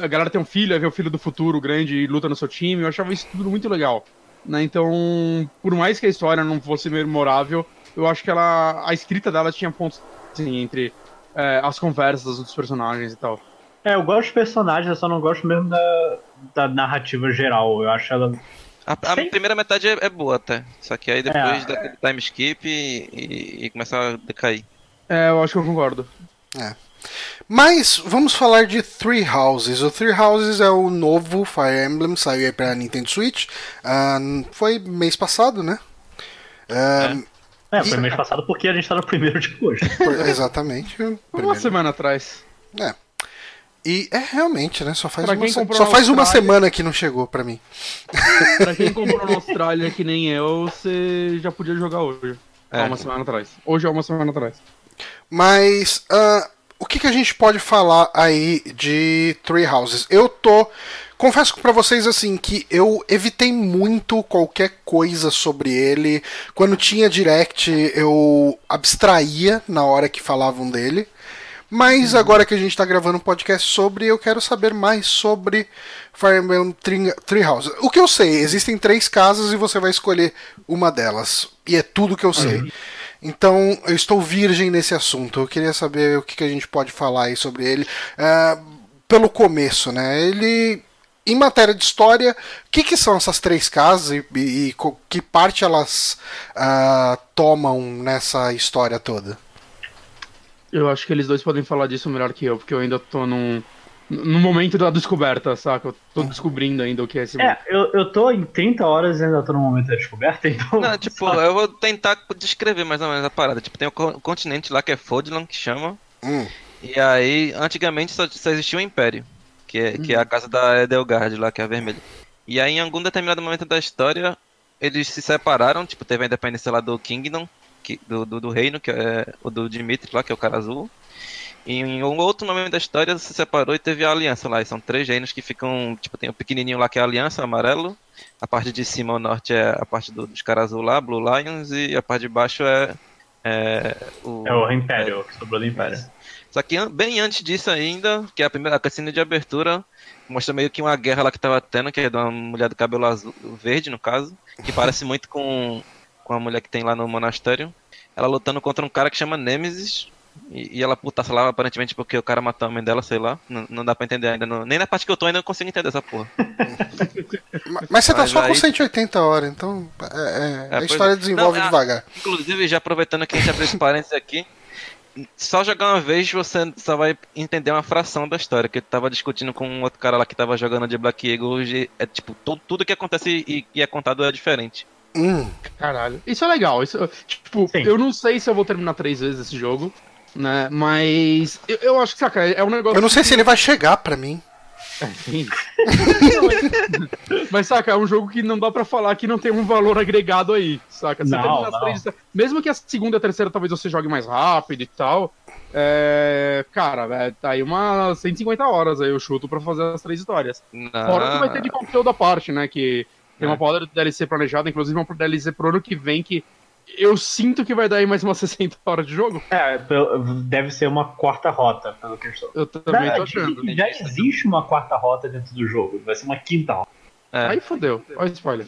a galera tem um filho, aí vê o filho do futuro grande e luta no seu time. Eu achava isso tudo muito legal. Né? Então, por mais que a história não fosse memorável, eu acho que ela. A escrita dela tinha pontos assim, entre é, as conversas dos personagens e tal. É, eu gosto dos personagens, eu só não gosto mesmo da, da narrativa geral. Eu acho ela. A, a Sim. primeira metade é, é boa até. Só que aí depois É. daquele time skip e, e, e começa a decair. É, eu acho que eu concordo. Mas vamos falar de Three Houses. O Three Houses é o novo Fire Emblem, saiu aí pra Nintendo Switch. Ah, foi mês passado, né? Ah, É, foi mês passado porque a gente tá no primeiro de hoje. [laughs] exatamente. Uma primeiro. semana atrás. É. E é realmente, né? Só faz, Pra uma, se- só faz uma semana que não chegou pra mim. [laughs] Pra quem comprou na Austrália que nem eu, você já podia jogar hoje. É. Há uma semana atrás. Hoje é uma semana atrás. Mas ah, o que, que a gente pode falar aí de Three Houses? Eu tô. Confesso pra vocês assim que eu evitei muito qualquer coisa sobre ele. Quando tinha direct, eu abstraía na hora que falavam dele. Mas agora que a gente tá gravando um podcast sobre, eu quero saber mais sobre Fire Emblem Three Houses. O que eu sei, existem três casas e você vai escolher uma delas. E é tudo que eu sei. Então, eu estou virgem nesse assunto. Eu queria saber o que, que a gente pode falar aí sobre ele. Ah, pelo começo, né? Ele. Em matéria de história, o que, que são essas três casas e, e- e que parte elas ah, tomam nessa história toda? Eu acho que eles dois podem falar disso melhor que eu, porque eu ainda tô num. No momento da descoberta, saca? Eu tô descobrindo ainda o que é esse É, eu, eu tô em 30 horas e ainda tô no momento da descoberta, [laughs] então. Não, tipo, eu vou tentar descrever mais ou menos a parada. Tipo, tem o co- continente lá que é Fodlan, que chama. Hum, E aí, antigamente só, só existia o Império, que é, que é a casa da Edelgard lá, que é a vermelha. E aí, em algum determinado momento da história, eles se separaram, tipo, teve a independência lá do Kingdom, que, do, do, do reino, que é o do Dimitri lá, que é o cara azul. E em um outro momento da história se separou e teve a aliança lá. E são três reinos que ficam, tipo, tem o pequenininho lá que é a aliança, amarelo. A parte de cima, o norte, é a parte do- dos caras azul lá, Blue Lions. E a parte de baixo é, é o... É o Império, que sobrou do Império. Só que bem antes disso ainda, que é a primeira a de abertura, mostra meio que uma guerra lá que tava tendo, que é de uma mulher do cabelo azul, verde no caso, que parece muito com com a mulher que tem lá no monastério. Ela lutando contra um cara que chama Nemesis. E, e ela putaça lá, aparentemente, porque o cara matou a mãe dela, sei lá. Não, não dá pra entender ainda. não- nem na parte que eu tô ainda eu consigo entender essa porra. [laughs] Ma- Mas você tá Mas só com aí- 180 horas, então é, é, É, a história é. desenvolve Não, é- devagar. Inclusive, já aproveitando que a gente abriu esse parênteses aqui, só jogar uma vez você só vai entender uma fração da história. Que eu tava discutindo com um outro cara lá que tava jogando de Black Eagle. e É tipo, tu- tudo que acontece e que é contado é diferente. Hum, Caralho. Isso é legal. Isso, tipo, Sim. eu não sei se eu vou terminar três vezes esse jogo, né? Mas eu, eu acho que, saca, é um negócio. eu não sei se ele vai chegar pra mim. Sim. [laughs] Mas, saca, é um jogo que não dá pra falar que não tem um valor agregado aí, saca? Você Não, não. três- mesmo que a segunda e a terceira talvez você jogue mais rápido e tal, é, cara, é, tá aí umas 150 horas aí eu chuto pra fazer as três histórias. Fora que vai ter de conteúdo à parte, né, que tem uma É. porrada de DLC planejada, inclusive uma DLC pro ano que vem que eu sinto que vai dar aí mais umas [laughs] 60 horas de jogo. É, deve ser uma quarta rota, pelo que eu estou. Eu também Na- tô dizem achando. já existe uma quarta rota dentro do jogo, vai ser uma quinta rota. É. Aí fodeu. Olha o spoiler.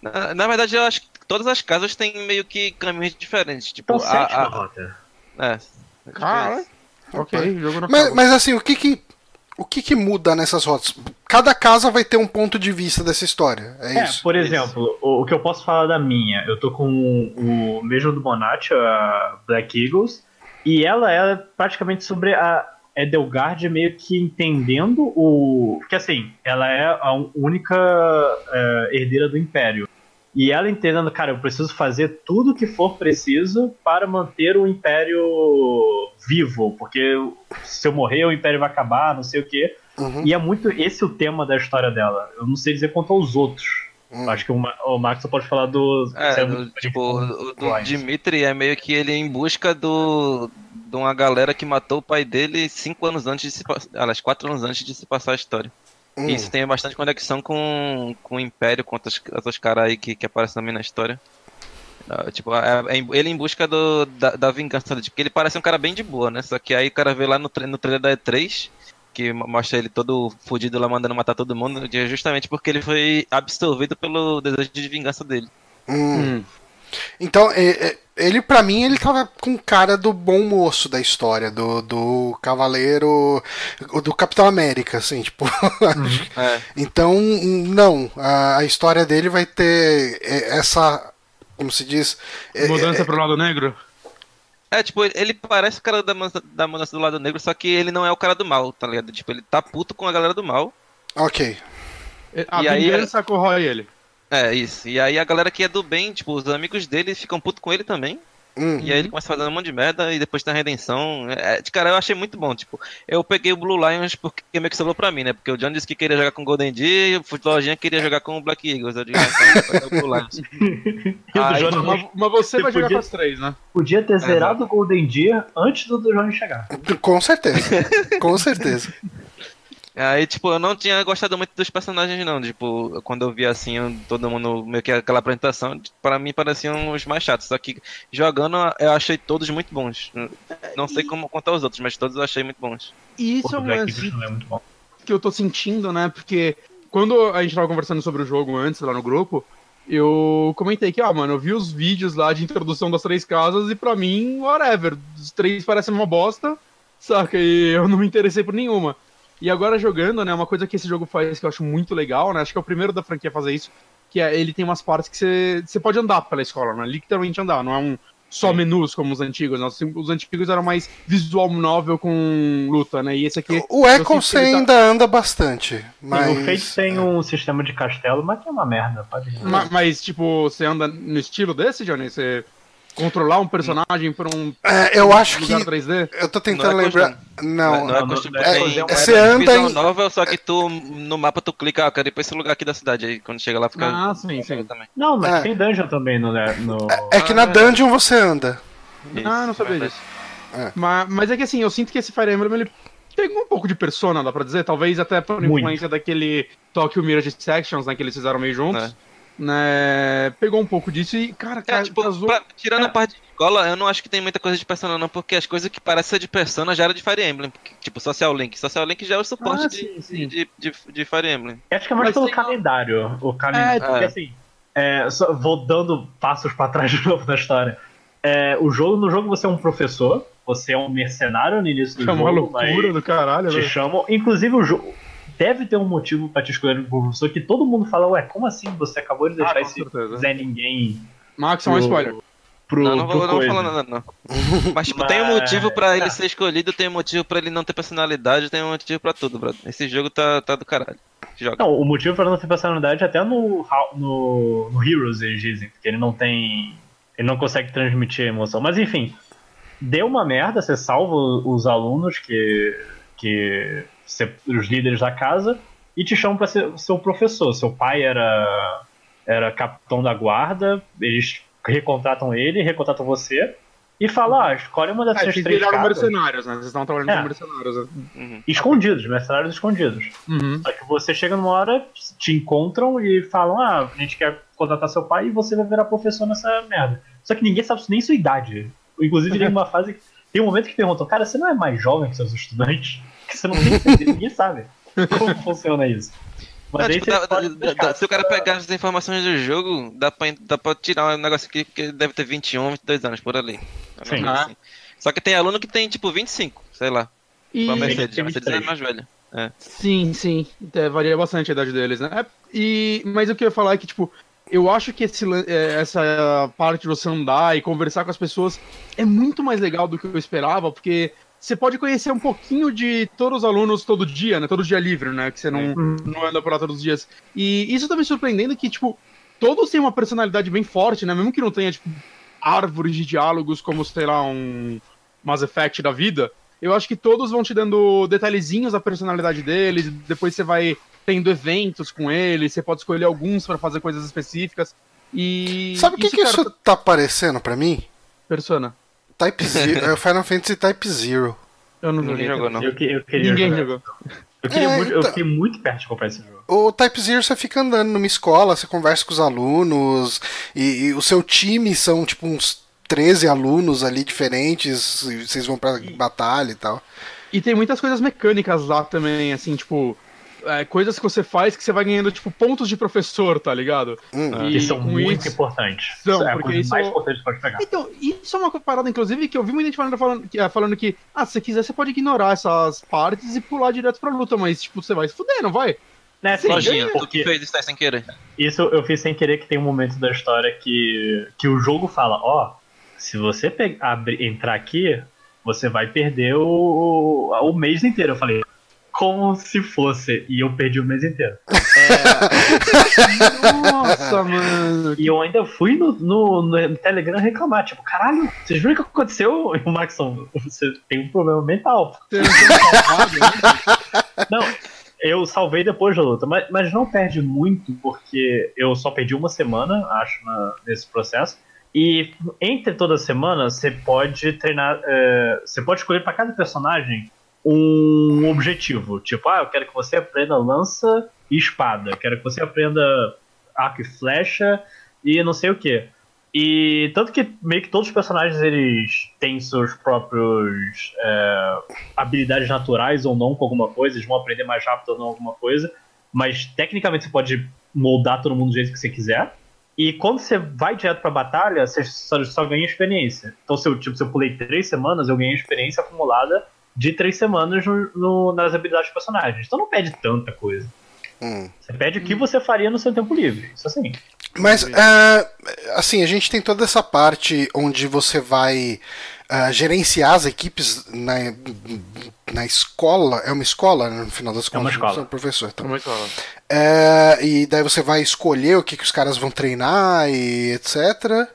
Na, na verdade, eu acho que todas as casas têm meio que caminhos diferentes. Tipo, Então, a, sétima a- rota. é. Cara, ok, o jogo não Mas, mas assim, o que que, o que que muda nessas rotas? Cada casa vai ter um ponto de vista dessa história. É, É, isso. por isso. exemplo, o, o que eu posso falar da minha, eu tô com o mesmo do Bonatti, a Black Eagles, e ela é praticamente sobre a Edelgard meio que entendendo o. Porque assim, ela é a única é, herdeira do Império. E ela entendendo, cara, eu preciso fazer tudo o que for preciso para manter o Império vivo, porque se eu morrer o Império vai acabar, não sei o quê. Uhum. E é muito esse o tema da história dela. Eu não sei dizer quanto aos outros. Hum. Acho que o, Ma- o Max só pode falar do. É, se do- tipo, o do. Dimitri é meio que ele em busca do de uma galera que matou o pai dele cinco anos antes de se passar. Aliás, quatro anos antes de se passar a história. Hum. Isso tem bastante conexão com, com o Império, com outros, outros caras aí que, que aparecem também na história. Ah, tipo, é- é ele em busca do, da, da vingança dele. Porque ele parece um cara bem de boa, né? Só que aí o cara vê lá no, no trailer da E3, que mo- mostra ele todo fudido lá mandando matar todo mundo, é justamente porque ele foi absorvido pelo desejo de vingança dele. Hum. Hum. Então, é- é- ele pra mim, ele tava com cara do bom moço da história, do, do cavaleiro, do Capitão América, assim, tipo. [laughs] É. então, não, a, a história dele vai ter é, essa, como se diz, é- Mudança pro lado negro? É, tipo, ele- parece o cara da, mudança- da mudança do lado negro, só que ele não é o cara do mal, tá ligado? Tipo, ele tá puto com a galera do mal. ok. A E aí- vingança corrói ele. É, isso. E aí a galera que é do bem, tipo, os amigos dele ficam putos com ele também. Hum. E aí ele começa fazendo um monte de merda e depois tem a redenção. É, é, cara, eu achei muito bom. Tipo, eu peguei o Blue Lions porque meio que sobrou pra mim, né? Porque o John disse que queria jogar com o Golden Deer e o Futlojinha queria jogar com o Black Eagles. Eu digo, ah, então, o Blue Lions. [laughs] Aí- Johnny Mas, mas você Você vai jogar com as três, né? podia ter zerado o Golden Deer antes do do Johnny chegar. Com certeza. Com certeza. Aí, tipo, eu não tinha gostado muito dos personagens, não. Tipo, quando eu vi assim, todo mundo, meio que aquela apresentação, pra mim pareciam os mais chatos. Só que jogando, eu achei todos muito bons. Não sei como contar os outros, mas todos eu achei muito bons. E isso é o um lance é muito bom. que eu tô sentindo, né? Porque quando a gente tava conversando sobre o jogo antes, lá no grupo, eu comentei que, ah, mano, eu vi os vídeos lá de introdução das três casas e pra mim, whatever. Os três parecem uma bosta, saca? E eu não me interessei por nenhuma. E agora jogando, né, uma coisa que esse jogo faz que eu acho muito legal, né? Acho que é o primeiro da franquia a fazer isso, que é ele tem umas partes que você, você pode andar pela escola, né? Literalmente andar, não é um só Sim. menus como os antigos. né? Os, os antigos eram mais visual novel com luta, né? E esse aqui. O Echo você tá- ainda anda bastante. Mas... O Fate tem um sistema de castelo, mas que é uma merda, pode ir. Ma- Mas, tipo, você anda no estilo desse, Johnny? Você controlar um personagem por um É, eu acho que. lugar 3D? Eu tô tentando Não é lembrar. Não, não, é não, não, tem- é- você é anda em- novel, só que tu, no mapa, tu clica, ah, quero ir pra esse lugar aqui da cidade. Aí quando chega lá, fica. Ah, sim, sim. Também. Não, mas É. tem dungeon também no. né, no... é que Ah, na é. dungeon você anda. Ah, não sabia Isso, disso. É. Mas, mas é que assim, eu sinto que esse Fire Emblem ele pegou um pouco de persona, dá pra dizer. Talvez até por Muito. influência daquele Tokyo Mirage Sections, né? Que eles fizeram meio juntos. É. Né, pegou um pouco disso e, cara, É, tipo, casou. pra- tirando é. a parte de escola, eu não acho que tem muita coisa de Persona não, porque as coisas que parecem ser de Persona já era de Fire Emblem, porque, tipo Social Link. Social Link já é o suporte Ah, de, sim, sim. de, de, de Fire Emblem. Acho que é mais Mas pelo calendário. O calendário. É, porque é. assim, É, só, vou dando passos pra trás de [laughs] novo na história. É, o jogo, no jogo você é um professor, você é um mercenário no início do É uma jogo. loucura mas do caralho, te velho. chamam. Inclusive, o jogo deve ter um motivo pra te escolher como professor que todo mundo fala, ué, como assim você acabou de deixar Ah, esse certeza. Zé Ninguém Max é um pro- spoiler. pro, Não, não pro vou, não vou falar nada, não. Mas, tipo, tem um [laughs] Mas- motivo pra ele tá. ser escolhido, tem um motivo pra ele não ter personalidade, tem um motivo pra tudo, brother. Esse jogo tá, tá do caralho. Joga. Não, o motivo para não ter personalidade é até no, no, no Heroes eles dizem, porque ele não tem. Ele não consegue transmitir emoção. Mas enfim, deu uma merda, você salva os alunos que. que você- os líderes da casa e te chamam para ser seu professor. Seu pai era. era capitão da guarda, eles recontratam ele, recontratam você. E falam, ah, escolhe uma É, dessas vocês três viraram casas. mercenários, né? Vocês estavam trabalhando É. como mercenários. né? Uhum. Escondidos, mercenários escondidos. Uhum. Só que você chega numa hora, te encontram e falam: Ah, a gente quer contratar seu pai e você vai virar professor nessa merda. Só que ninguém sabe nem sua idade. Inclusive, tem uma [laughs] fase. Tem um momento que perguntam: Cara, você não é mais jovem que seus estudantes? Você não tem ninguém sabe como funciona isso. Mas Não, tipo, dá- dá- dá- se o cara pegar as informações do jogo, dá pra, dá pra tirar um negócio aqui, porque deve ter 21, 22 anos por ali. É Sim. coisa assim. Só que tem aluno que tem, tipo, 25, sei lá. E... Pra Mercedes, a Mercedes é 23. mais velha. Sim, sim. É, varia bastante a idade deles, né? É, e, mas o que eu ia falar é que, tipo, eu acho que esse é, essa parte de você andar e conversar com as pessoas é muito mais legal do que eu esperava, porque você pode conhecer um pouquinho de todos os alunos todo dia, né? Todo dia livre, né? Que você não, não anda por lá todos os dias. E isso tá me surpreendendo que, tipo, todos têm uma personalidade bem forte, né? Mesmo que não tenha, tipo, árvores de diálogos como, sei lá, um Mass Effect da vida. Eu acho que todos vão te dando detalhezinhos da personalidade deles, depois você vai tendo eventos com eles, você pode escolher alguns pra fazer coisas específicas. E. Sabe o que, que cara, isso tá parecendo pra mim? Persona. Type Zero. é o Final Fantasy Type Zero. Eu não Ninguém joguei. jogou, não. Eu, que- eu queria Ninguém jogar. jogou. Eu, queria É, muito, eu então. fiquei muito perto de comprar esse jogo. O Type Zero você fica andando numa escola, você conversa com os alunos, e, e o seu time são tipo uns 13 alunos ali diferentes, e vocês vão pra batalha e tal. E tem muitas coisas mecânicas lá também, assim, tipo. É, coisas que você faz que você vai ganhando, tipo, pontos de professor, tá ligado? Hum. E Que são muito isso- importantes. São, é a coisa isso- mais importante que você pode pegar. Então, isso é uma parada, inclusive, que eu vi muita gente falando, falando, que, ah, falando que, ah, se você quiser, você pode ignorar essas partes e pular direto pra luta, mas, tipo, você vai se fuder, não vai? Né, sim, Lojinha, tu que porque fez isso aí sem querer. isso eu fiz sem querer que tem um momento da história que, que o jogo fala, ó, se você pe- abrir- entrar aqui, você vai perder o, o mês inteiro. Eu falei, como se fosse, e eu perdi o mês inteiro. [laughs] Nossa, mano. E eu ainda fui no, no, no Telegram reclamar, tipo, caralho, vocês viram o que aconteceu? E o Maxon, você tem um problema mental. Né? Não, eu salvei depois da luta, mas, mas não perde muito, porque eu só perdi uma semana, acho, na- nesse processo. E entre toda semana, você pode treinar. é, você pode escolher para cada personagem um objetivo. Tipo, ah, eu quero que você aprenda lança e espada. Eu quero que você aprenda arco e flecha e não sei o que. E tanto que meio que todos os personagens eles têm seus próprios é, habilidades naturais ou não com alguma coisa, eles vão aprender mais rápido ou não alguma coisa, mas tecnicamente você pode moldar todo mundo do jeito que você quiser. E quando você vai direto pra batalha, você só, só ganha experiência. Então, se eu, tipo, se eu pulei três semanas, eu ganhei experiência acumulada de três semanas no- no- nas habilidades dos personagens. Então não pede tanta coisa. Hum. Você pede o que você faria no seu tempo livre. Isso assim. Mas, é, assim, a gente tem toda essa parte onde você vai é, gerenciar as equipes na, na escola. É uma escola, né, no final das contas? uma escola. É um professor. Então. É que fala? É, e daí você vai escolher o que, que os caras vão treinar e etc.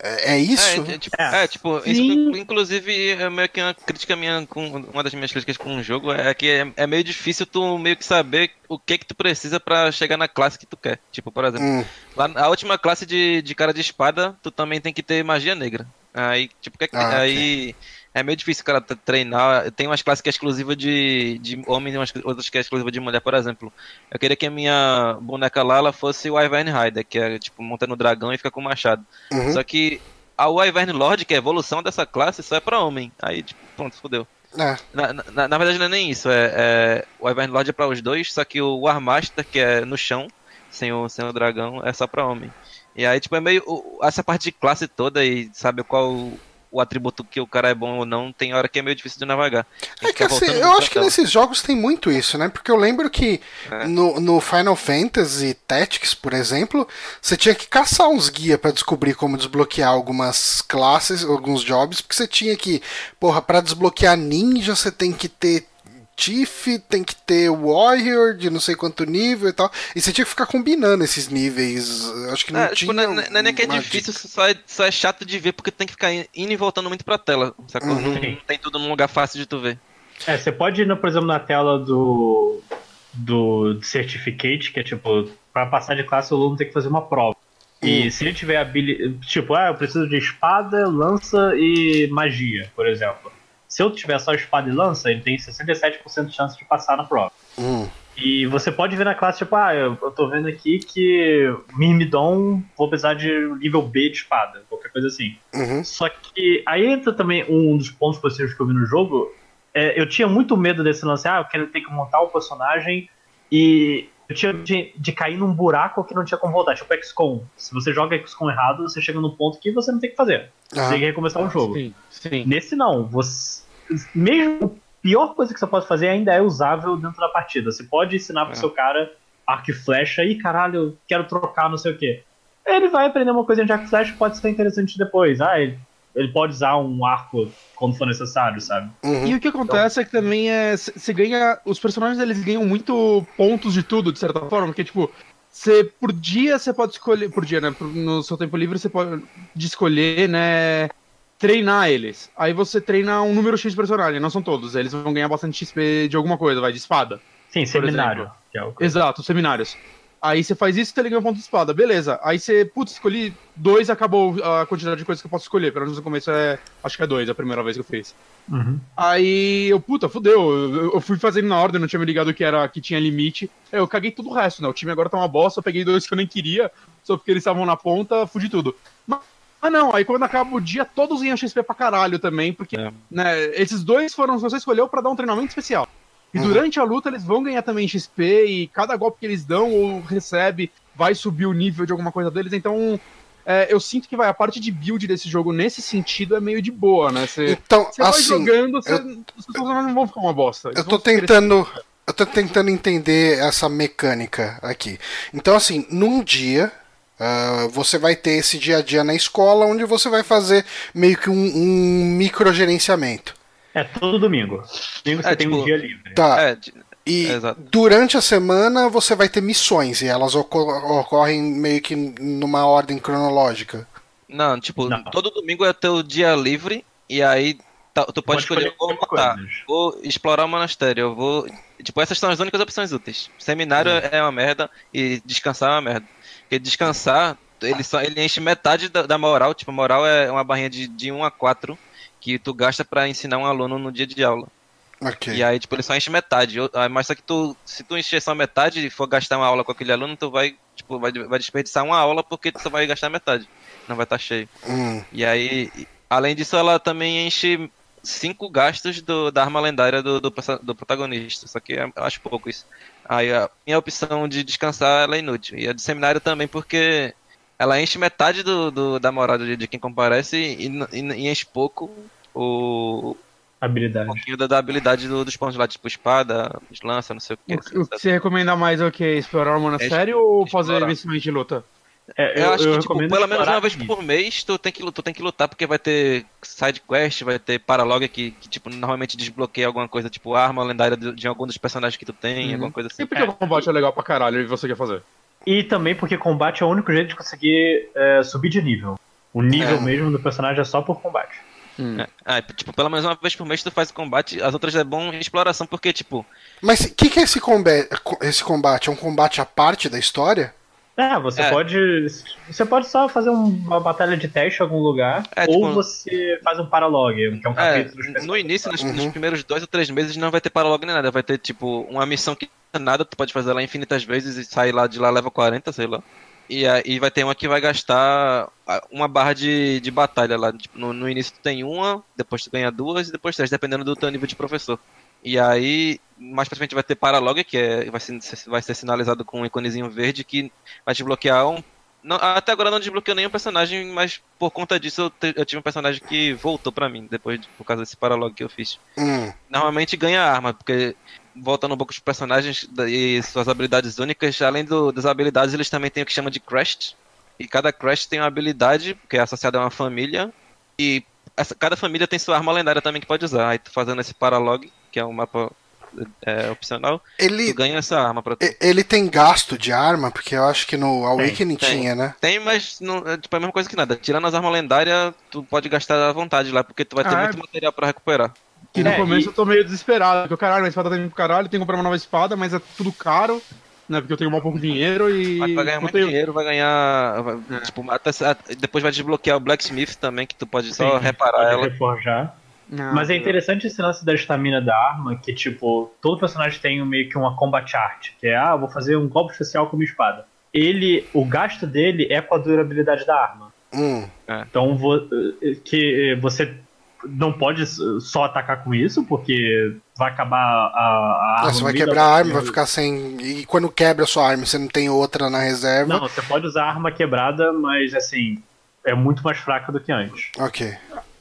É, é isso? É, é, tipo, É. é, tipo, isso, inclusive, é meio que uma crítica minha com uma das minhas críticas com o jogo é que é, é meio difícil tu meio que saber o que que tu precisa pra chegar na classe que tu quer. Tipo, por exemplo, Hum, lá a última classe de, de cara de espada, tu também tem que ter magia negra. Aí, tipo, o que é que- Ah, aí é meio difícil o cara treinar. Tem umas classes que é exclusiva de, de homem e umas outras que é exclusiva de mulher, por exemplo. Eu queria que a minha boneca lá ela fosse o Wyvern Rider, que é tipo monta no dragão e fica com o machado. uhum. Só que a Wyvern Lord, que é a evolução dessa classe, só é pra homem. Aí, tipo, pronto, fodeu. É, Na, na, na verdade não é nem isso, é, é o Wyvern Lord é pra os dois, só que o War Master, que é no chão, sem o, sem o dragão, é só pra homem. E aí, tipo, é meio. Essa parte de classe toda e saber qual o, atributo que o cara é bom ou não, tem hora que é meio difícil de navegar. É que ficar assim, eu acho que nesses jogos tem muito isso, né? Porque eu lembro que É. no, no Final Fantasy Tactics, por exemplo, você tinha que caçar uns guias pra descobrir como desbloquear algumas classes, alguns jobs, porque você tinha que, porra, pra desbloquear ninja você tem que ter Tiff, tem que ter Warrior de não sei quanto nível e tal. E você tinha que ficar combinando esses níveis. Acho que não É, tinha. tipo, não, é- não é nem que é difícil, só é, só é chato de ver porque tem que ficar indo e voltando muito pra tela. Sacou? Uhum. Não, tem tudo num lugar fácil de tu ver. É, você pode ir, por exemplo, na tela do, do Certificate, que é tipo, pra passar de classe o aluno tem que fazer uma prova. E se ele tiver habilidade. Tipo, ah, eu preciso de espada, lança e magia, por exemplo. Se eu tiver só espada e lança, ele tem 67% de chance de passar na prova. Hum, E você pode ver na classe, tipo, ah, eu, eu tô vendo aqui que Myrmidon vou precisar de nível B de espada, qualquer coisa assim. uhum. Só que aí entra também um dos pontos positivos que eu vi no jogo. É, eu tinha muito medo desse lance, ah, eu quero ter que montar o personagem e eu tinha de, de cair num buraco que não tinha como voltar, tipo XCOM. Se você joga XCOM errado, você chega num ponto que você não tem o que fazer. Você Ah. tem que recomeçar o jogo. Sim, sim. Nesse não, você. Mesmo a pior coisa que você pode fazer ainda é usável dentro da partida. Você pode ensinar pro É. seu cara arco e flecha e caralho, eu quero trocar, não sei o que. Ele vai aprender uma coisa de arco e flecha pode ser interessante depois. Ah, ele, ele pode usar um arco quando for necessário, sabe? Uhum. E o que acontece é que também é. Você ganha. Os personagens eles ganham muito pontos de tudo, de certa forma, porque, tipo, você por dia você pode escolher. Por dia, né? No seu tempo livre você pode de escolher, né? Treinar eles. Aí você treina um número X de personagem, não são todos. Eles vão ganhar bastante XP de alguma coisa, vai, de espada. Sim, seminário. é o... Exato, seminários. Aí você faz isso e você ganha um ponto de espada, beleza. Aí você, putz, escolhi dois, acabou a quantidade de coisas que eu posso escolher. Pelo menos no começo é. Acho que é dois, a primeira vez que eu fiz. Uhum. Aí eu, puta, fudeu. Eu, eu fui fazendo na ordem, não tinha me ligado que era que tinha limite. Eu caguei tudo o resto, né? O time agora tá uma bosta, eu peguei dois que eu nem queria, só porque eles estavam na ponta, fudi tudo. Mas, ah não, aí quando acaba o dia, todos ganham XP pra caralho também, porque É. né, esses dois foram os que você escolheu pra dar um treinamento especial. E Uhum. durante a luta eles vão ganhar também XP e cada golpe que eles dão ou recebe vai subir o nível de alguma coisa deles, então. é, eu sinto que vai, a parte de build desse jogo, nesse sentido, é meio de boa, né? Você Então, vai assim, jogando, você, eu- os personagens não vão ficar uma bosta. Eu tô tentando. Eu tô tentando entender essa mecânica aqui. Então, assim, num dia. ah, você vai ter esse dia a dia na escola onde você vai fazer meio que um, um microgerenciamento. É todo domingo. Domingo você É, tem um tipo, dia livre. Tá. É, E exato. durante a semana você vai ter missões e elas oco- ocorrem meio que numa ordem cronológica. Não, tipo, Não. todo domingo é teu dia livre e aí tá- tu pode, escolher, eu vou cinco matar, coisas. vou explorar o monastério, eu vou. Tipo, essas são as únicas opções úteis. Seminário é uma merda e descansar é uma merda. Porque descansar, ele, só, ele enche metade da, da moral. Tipo, a moral é uma barrinha de, de 1 a 4 que tu gasta pra ensinar um aluno no dia de aula. Ok. E aí, tipo, ele só enche metade. Mas só que tu, se tu encher só metade e for gastar uma aula com aquele aluno, tu vai, tipo, vai, vai desperdiçar uma aula porque tu só vai gastar metade. Não vai estar cheio. Hum, E aí, além disso, ela também enche cinco gastos do, da arma lendária do, do, do protagonista. Só que eu acho pouco isso. Aí a minha opção de descansar ela é inútil. E a de seminário também, porque ela enche metade do, do- da moral de, de quem comparece e, e- e enche pouco o, um Habilidade. pouquinho da, da habilidade do- dos pontos lá, tipo espada, lança, não sei o que. O, o que você recomenda mais é o que? Explorar o monastério ou fazer explorar. investimento de luta? É, Eu, acho que, tipo, recomendo pelo menos uma vez por mês tu tem, que, tu tem que lutar, porque vai ter side quest, vai ter paralog que, que, tipo, normalmente desbloqueia alguma coisa, tipo, arma lendária de, de algum dos personagens que tu tem, Uhum. alguma coisa assim. E porque o combate é legal pra caralho e você quer fazer? E também porque combate é o único jeito de conseguir é, subir de nível. O nível É. mesmo do personagem é só por combate. É. Ah, tipo, pelo menos uma vez por mês tu faz o combate, as outras é bom exploração, porque, tipo, Mas o que, que é esse combate, esse combate? É um combate à parte da história? É, você É. pode. Você pode só fazer um- uma batalha de teste em algum lugar, É, ou tipo- você faz um paralog, que é um é, capítulo dos no início, nos, Uhum. nos primeiros dois ou três meses, não vai ter paralog nem nada, vai ter, tipo, uma missão que não é nada, tu pode fazer ela infinitas vezes e sair lá de lá leva 40, sei lá. E aí vai ter uma que vai gastar uma barra de, de batalha lá. Tipo, no, no início tu tem uma, depois tu ganha duas e depois três, dependendo do teu nível de professor. E aí, mais pra frente vai ter Paralog, que é, vai, ser, vai ser sinalizado com um iconezinho verde que vai desbloquear um. Não, até agora não desbloqueou nenhum personagem, mas por conta disso eu, te, eu tive um personagem que voltou pra mim, depois de, por causa desse Paralog que eu fiz. Hum. Normalmente ganha arma, porque voltando um pouco os personagens e suas habilidades únicas, além do, das habilidades, eles também têm o que chama de Crest. E cada Crest tem uma habilidade, que é associada a uma família, e essa, cada família tem sua arma lendária também que pode usar. Aí tu fazendo esse Paralog, que é um mapa é, opcional, Ele, tu ganha essa arma pra tu. e- ele tem gasto de arma, porque eu acho que no Awakening tem. tinha, né? Tem, mas não, é, tipo, é a mesma coisa que nada. Tirando as armas lendárias, tu pode gastar à vontade lá, porque tu vai ter Ah, é? muito material pra recuperar. Que no É, começo e- eu tô meio desesperado, porque o caralho, a espada tá vindo pro caralho, tem que comprar uma nova espada, mas é tudo caro, né? Porque eu tenho mal pouco dinheiro e. Mas vai ganhar muito tenho- dinheiro, vai ganhar. vai- É. Tipo, até, depois vai desbloquear o Blacksmith também, que tu pode só Sim, reparar pode ela. reforjar. Não, Mas é eu- interessante esse lance da estamina da arma, que tipo, todo personagem tem meio que uma combat art, que é, ah, vou fazer um golpe especial com minha espada. Ele, o gasto dele é com a durabilidade da arma. Hum. Então, vo- que você não pode só atacar com isso, porque vai acabar a, a Ah, arma. você vai quebrar a arma, vai ficar sem. E quando quebra a sua arma, você não tem outra na reserva. Não, você pode usar a arma quebrada, mas assim, é muito mais fraca do que antes. Ok.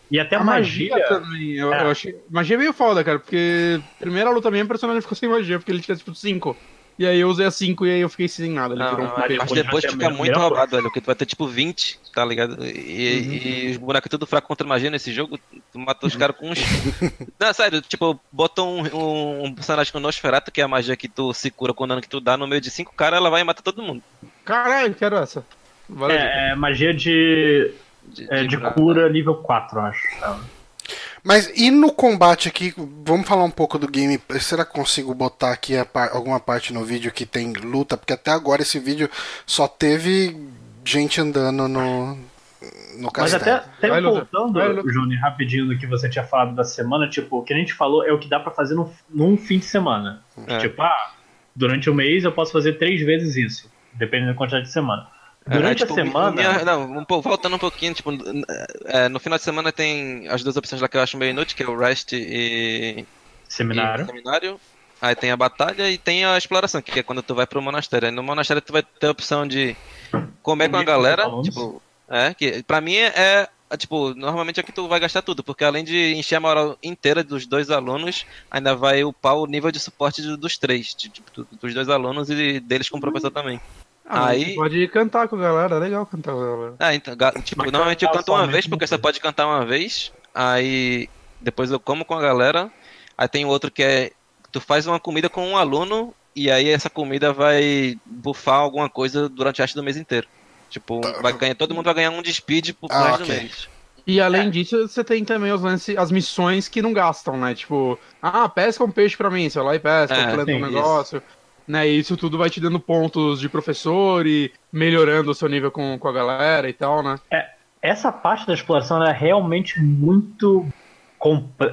E até A a magia. magia também, eu, É. eu achei. Magia é meio foda, cara, porque primeira luta minha, o personagem ficou sem magia, porque ele tinha tipo 5. E aí eu usei a 5 e aí eu fiquei sem nada. Ele Não, virou um mas depois fica muito roubado, velho. Porque tu vai ter tipo 20, tá ligado? E, e os bonecos tudo fraco contra magia nesse jogo. Tu mata os caras com uns. [laughs] Não, sério, tipo, bota um, um, um personagem com Nosferatu, que é a magia que tu se cura com o dano que tu dá no meio de 5 caras, ela vai e mata todo mundo. Caralho, quero essa. Valeu. É, é magia de, é, de pra- cura nível 4, eu acho. Tá. Mas e no combate aqui, vamos falar um pouco do game. Será que consigo botar aqui a par- alguma parte no vídeo que tem luta? Porque até agora esse vídeo só teve gente andando no, no Mas castelo. até, até Vai, Luta. voltando. Júnior, rapidinho do que você tinha falado da semana, tipo, o que a gente falou é o que dá pra fazer num, num fim de semana. É. Tipo, ah, durante o mês eu posso fazer três vezes isso, dependendo da quantidade de semana. É, Durante tipo, a semana. minha- não, um pouco, voltando um pouquinho, tipo, é, no final de semana tem as duas opções lá que eu acho meio inútil, que é o Rest e, Seminário. e seminário. Aí tem a batalha e tem a exploração, que é quando tu vai pro monastério. Aí no monastério tu vai ter a opção de comer com a galera, tipo, é, que pra mim é, é, tipo, normalmente é que tu vai gastar tudo, porque além de encher a moral inteira dos dois alunos, ainda vai upar o nível de suporte do- dos três, de- tipo, do- dos dois alunos e deles com o professor também. Ah, aí- Você pode cantar com a galera, é legal cantar com a galera. Ah, então, ga- tipo, Mas normalmente eu canto uma vez, porque você pode cantar uma vez, aí depois eu como com a galera, aí tem outro que é, tu faz uma comida com um aluno, e aí essa comida vai bufar alguma coisa durante o resto do mês inteiro. Tipo, vai ganhar, todo mundo vai ganhar um de speed pro Ah, resto ok. do mês. E É. além disso, você tem também os lances, as missões que não gastam, né? Tipo, ah, pesca um peixe pra mim, vai lá e pesca, É, um isso. Né, e isso tudo vai te dando pontos de professor e melhorando o seu nível com, com a galera e tal, né? Essa parte da exploração é realmente muito.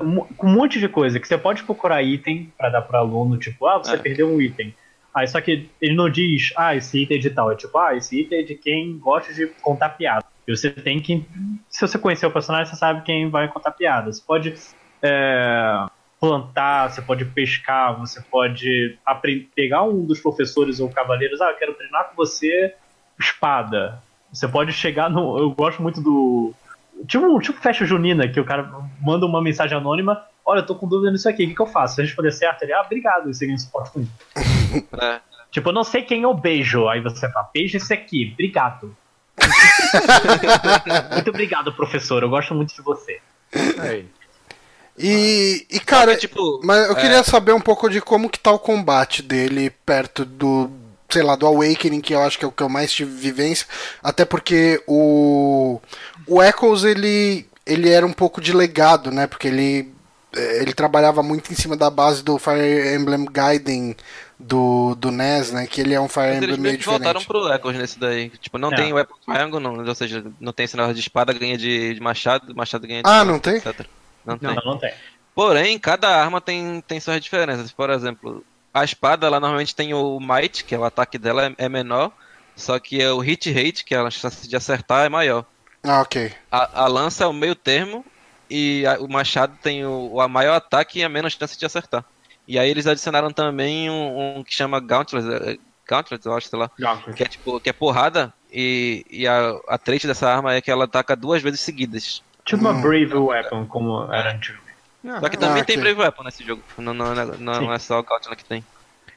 mu- Com um monte de coisa. Que você pode procurar item pra dar pro aluno, tipo, ah, você É. perdeu um item. Aí só que ele não diz, ah, esse item é de tal. É tipo, ah, esse item é de quem gosta de contar piada. E você tem que. Se você conhecer o personagem, você sabe quem vai contar piada. Você pode é, plantar, você pode pescar, você pode pegar um dos professores ou cavaleiros, ah, eu quero treinar com você espada. Você pode chegar no. Eu gosto muito do. Tipo, um- tipo festa junina, que o cara manda uma mensagem anônima. Olha, eu tô com dúvida nisso aqui, o que, que eu faço? Se a responder certo, ele, ah, obrigado, e você ganha suporte isso. [laughs] É. Tipo, eu não sei quem eu beijo. Aí você fala, beijo esse aqui, obrigado. [laughs] muito obrigado, professor, eu gosto muito de você. Aí. E, e cara, Porque, tipo, mas eu é, queria saber um pouco de como que tá o combate dele perto do, sei lá, do Awakening, que eu acho que é o que eu mais tive vivência, até porque o o Echoes ele ele era um pouco de legado, né? Porque ele eh, ele trabalhava muito em cima da base do Fire Emblem Gaiden do, do NES, né? Que ele é um Fire Mas Emblem eles meio que voltaram diferente. pro Echoes nesse daí. Tipo, não É. tem Weapon Triangle, não, ou seja, não tem esse negócio de espada ganha de, de machado, machado ganha de Ah, espada, não tem? etc. Não tem. Não, não tem. Porém, cada arma tem, tem suas diferenças. Por exemplo, a espada, ela normalmente tem o Might, que é o ataque dela é, é menor, só que é o Hit Rate, que é a chance de acertar, é maior. Ah, ok. A, a lança é o meio termo, e a- o machado tem o, a maior ataque e a menos chance de acertar. E aí eles adicionaram também um, um que chama Gauntlet, é, Gauntlet, eu acho, sei lá. Gauntlet. Que é tipo, que é porrada, e, e a, a trait dessa arma é que ela ataca duas vezes seguidas. Tipo uma Brave Weapon, como era antigo. Só que também Ah, tem. Brave Weapon nesse jogo. Não, não, não, não, é só o Gauntlet que tem.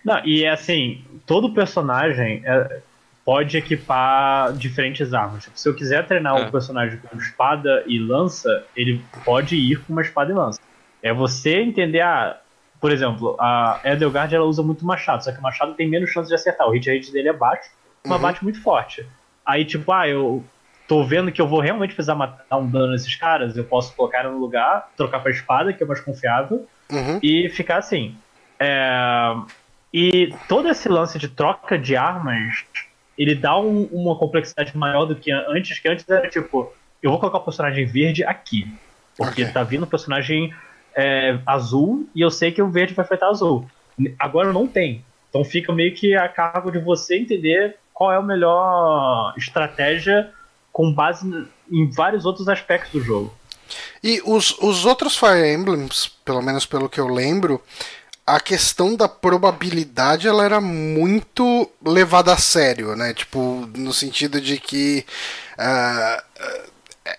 Não, e é assim, todo personagem é, pode equipar diferentes armas. Tipo, se eu quiser treinar É. um personagem com espada e lança, ele pode ir com uma espada e lança. É você entender, ah, por exemplo, a Edelgard ela usa muito machado, só que o machado tem menos chance de acertar. O hit rate dele é baixo, mas Uhum. bate muito forte. Aí, tipo, ah, eu tô vendo que eu vou realmente precisar matar um dano nesses caras, eu posso colocar no lugar, trocar pra espada, que é mais confiável, Uhum. e ficar assim. É, E todo esse lance de troca de armas, ele dá um- uma complexidade maior do que antes, que antes era tipo, eu vou colocar o personagem verde aqui. Porque Ok. tá vindo o personagem é, azul e eu sei que o verde vai afetar azul. Agora não tem. Então fica meio que a cargo de você entender qual é a melhor estratégia com base em vários outros aspectos do jogo. E os, os outros Fire Emblems, pelo menos pelo que eu lembro, a questão da probabilidade ela era muito levada a sério, né? Tipo, no sentido de que ah,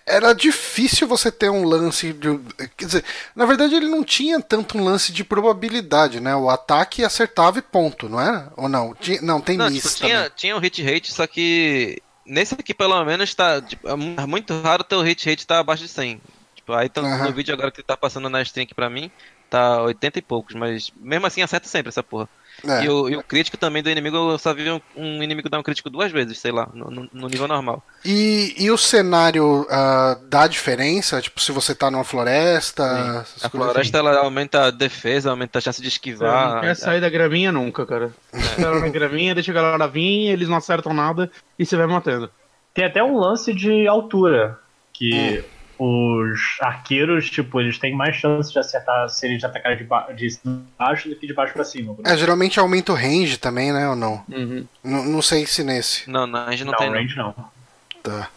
era difícil você ter um lance de. Quer dizer, na verdade ele não tinha tanto um lance de probabilidade, né? O ataque acertava e ponto, não era? Ou não? Tinha, não, tem Não, miss tipo, também. tinha, tinha um hit rate, só que nesse aqui pelo menos tá. Tipo, é é muito raro teu hit rate tá abaixo de 100. Tipo, aí tá, Aham. no vídeo agora que tá passando na stream aqui pra mim, tá 80 e poucos, mas mesmo assim acerta sempre essa porra. É. E, o, e o crítico também do inimigo, eu só vi um, um inimigo dar um crítico duas vezes, sei lá, no, no- nível normal. E, e o cenário ah, dá diferença? Tipo, se você tá numa floresta. A floresta ela aumenta a defesa, aumenta a chance de Você esquivar. não quer sair da graminha nunca, cara. Espera na graminha, deixa a galera vir, eles não acertam nada e você vai matando. Tem até um lance de altura, que os arqueiros, tipo, eles têm mais chance de acertar se eles atacarem de, ba de baixo do que de baixo pra cima. É, geralmente aumenta o range também, né? Ou não? Uhum. Não sei se nesse. Não, não, a gente não, não, tem. range não. Tá.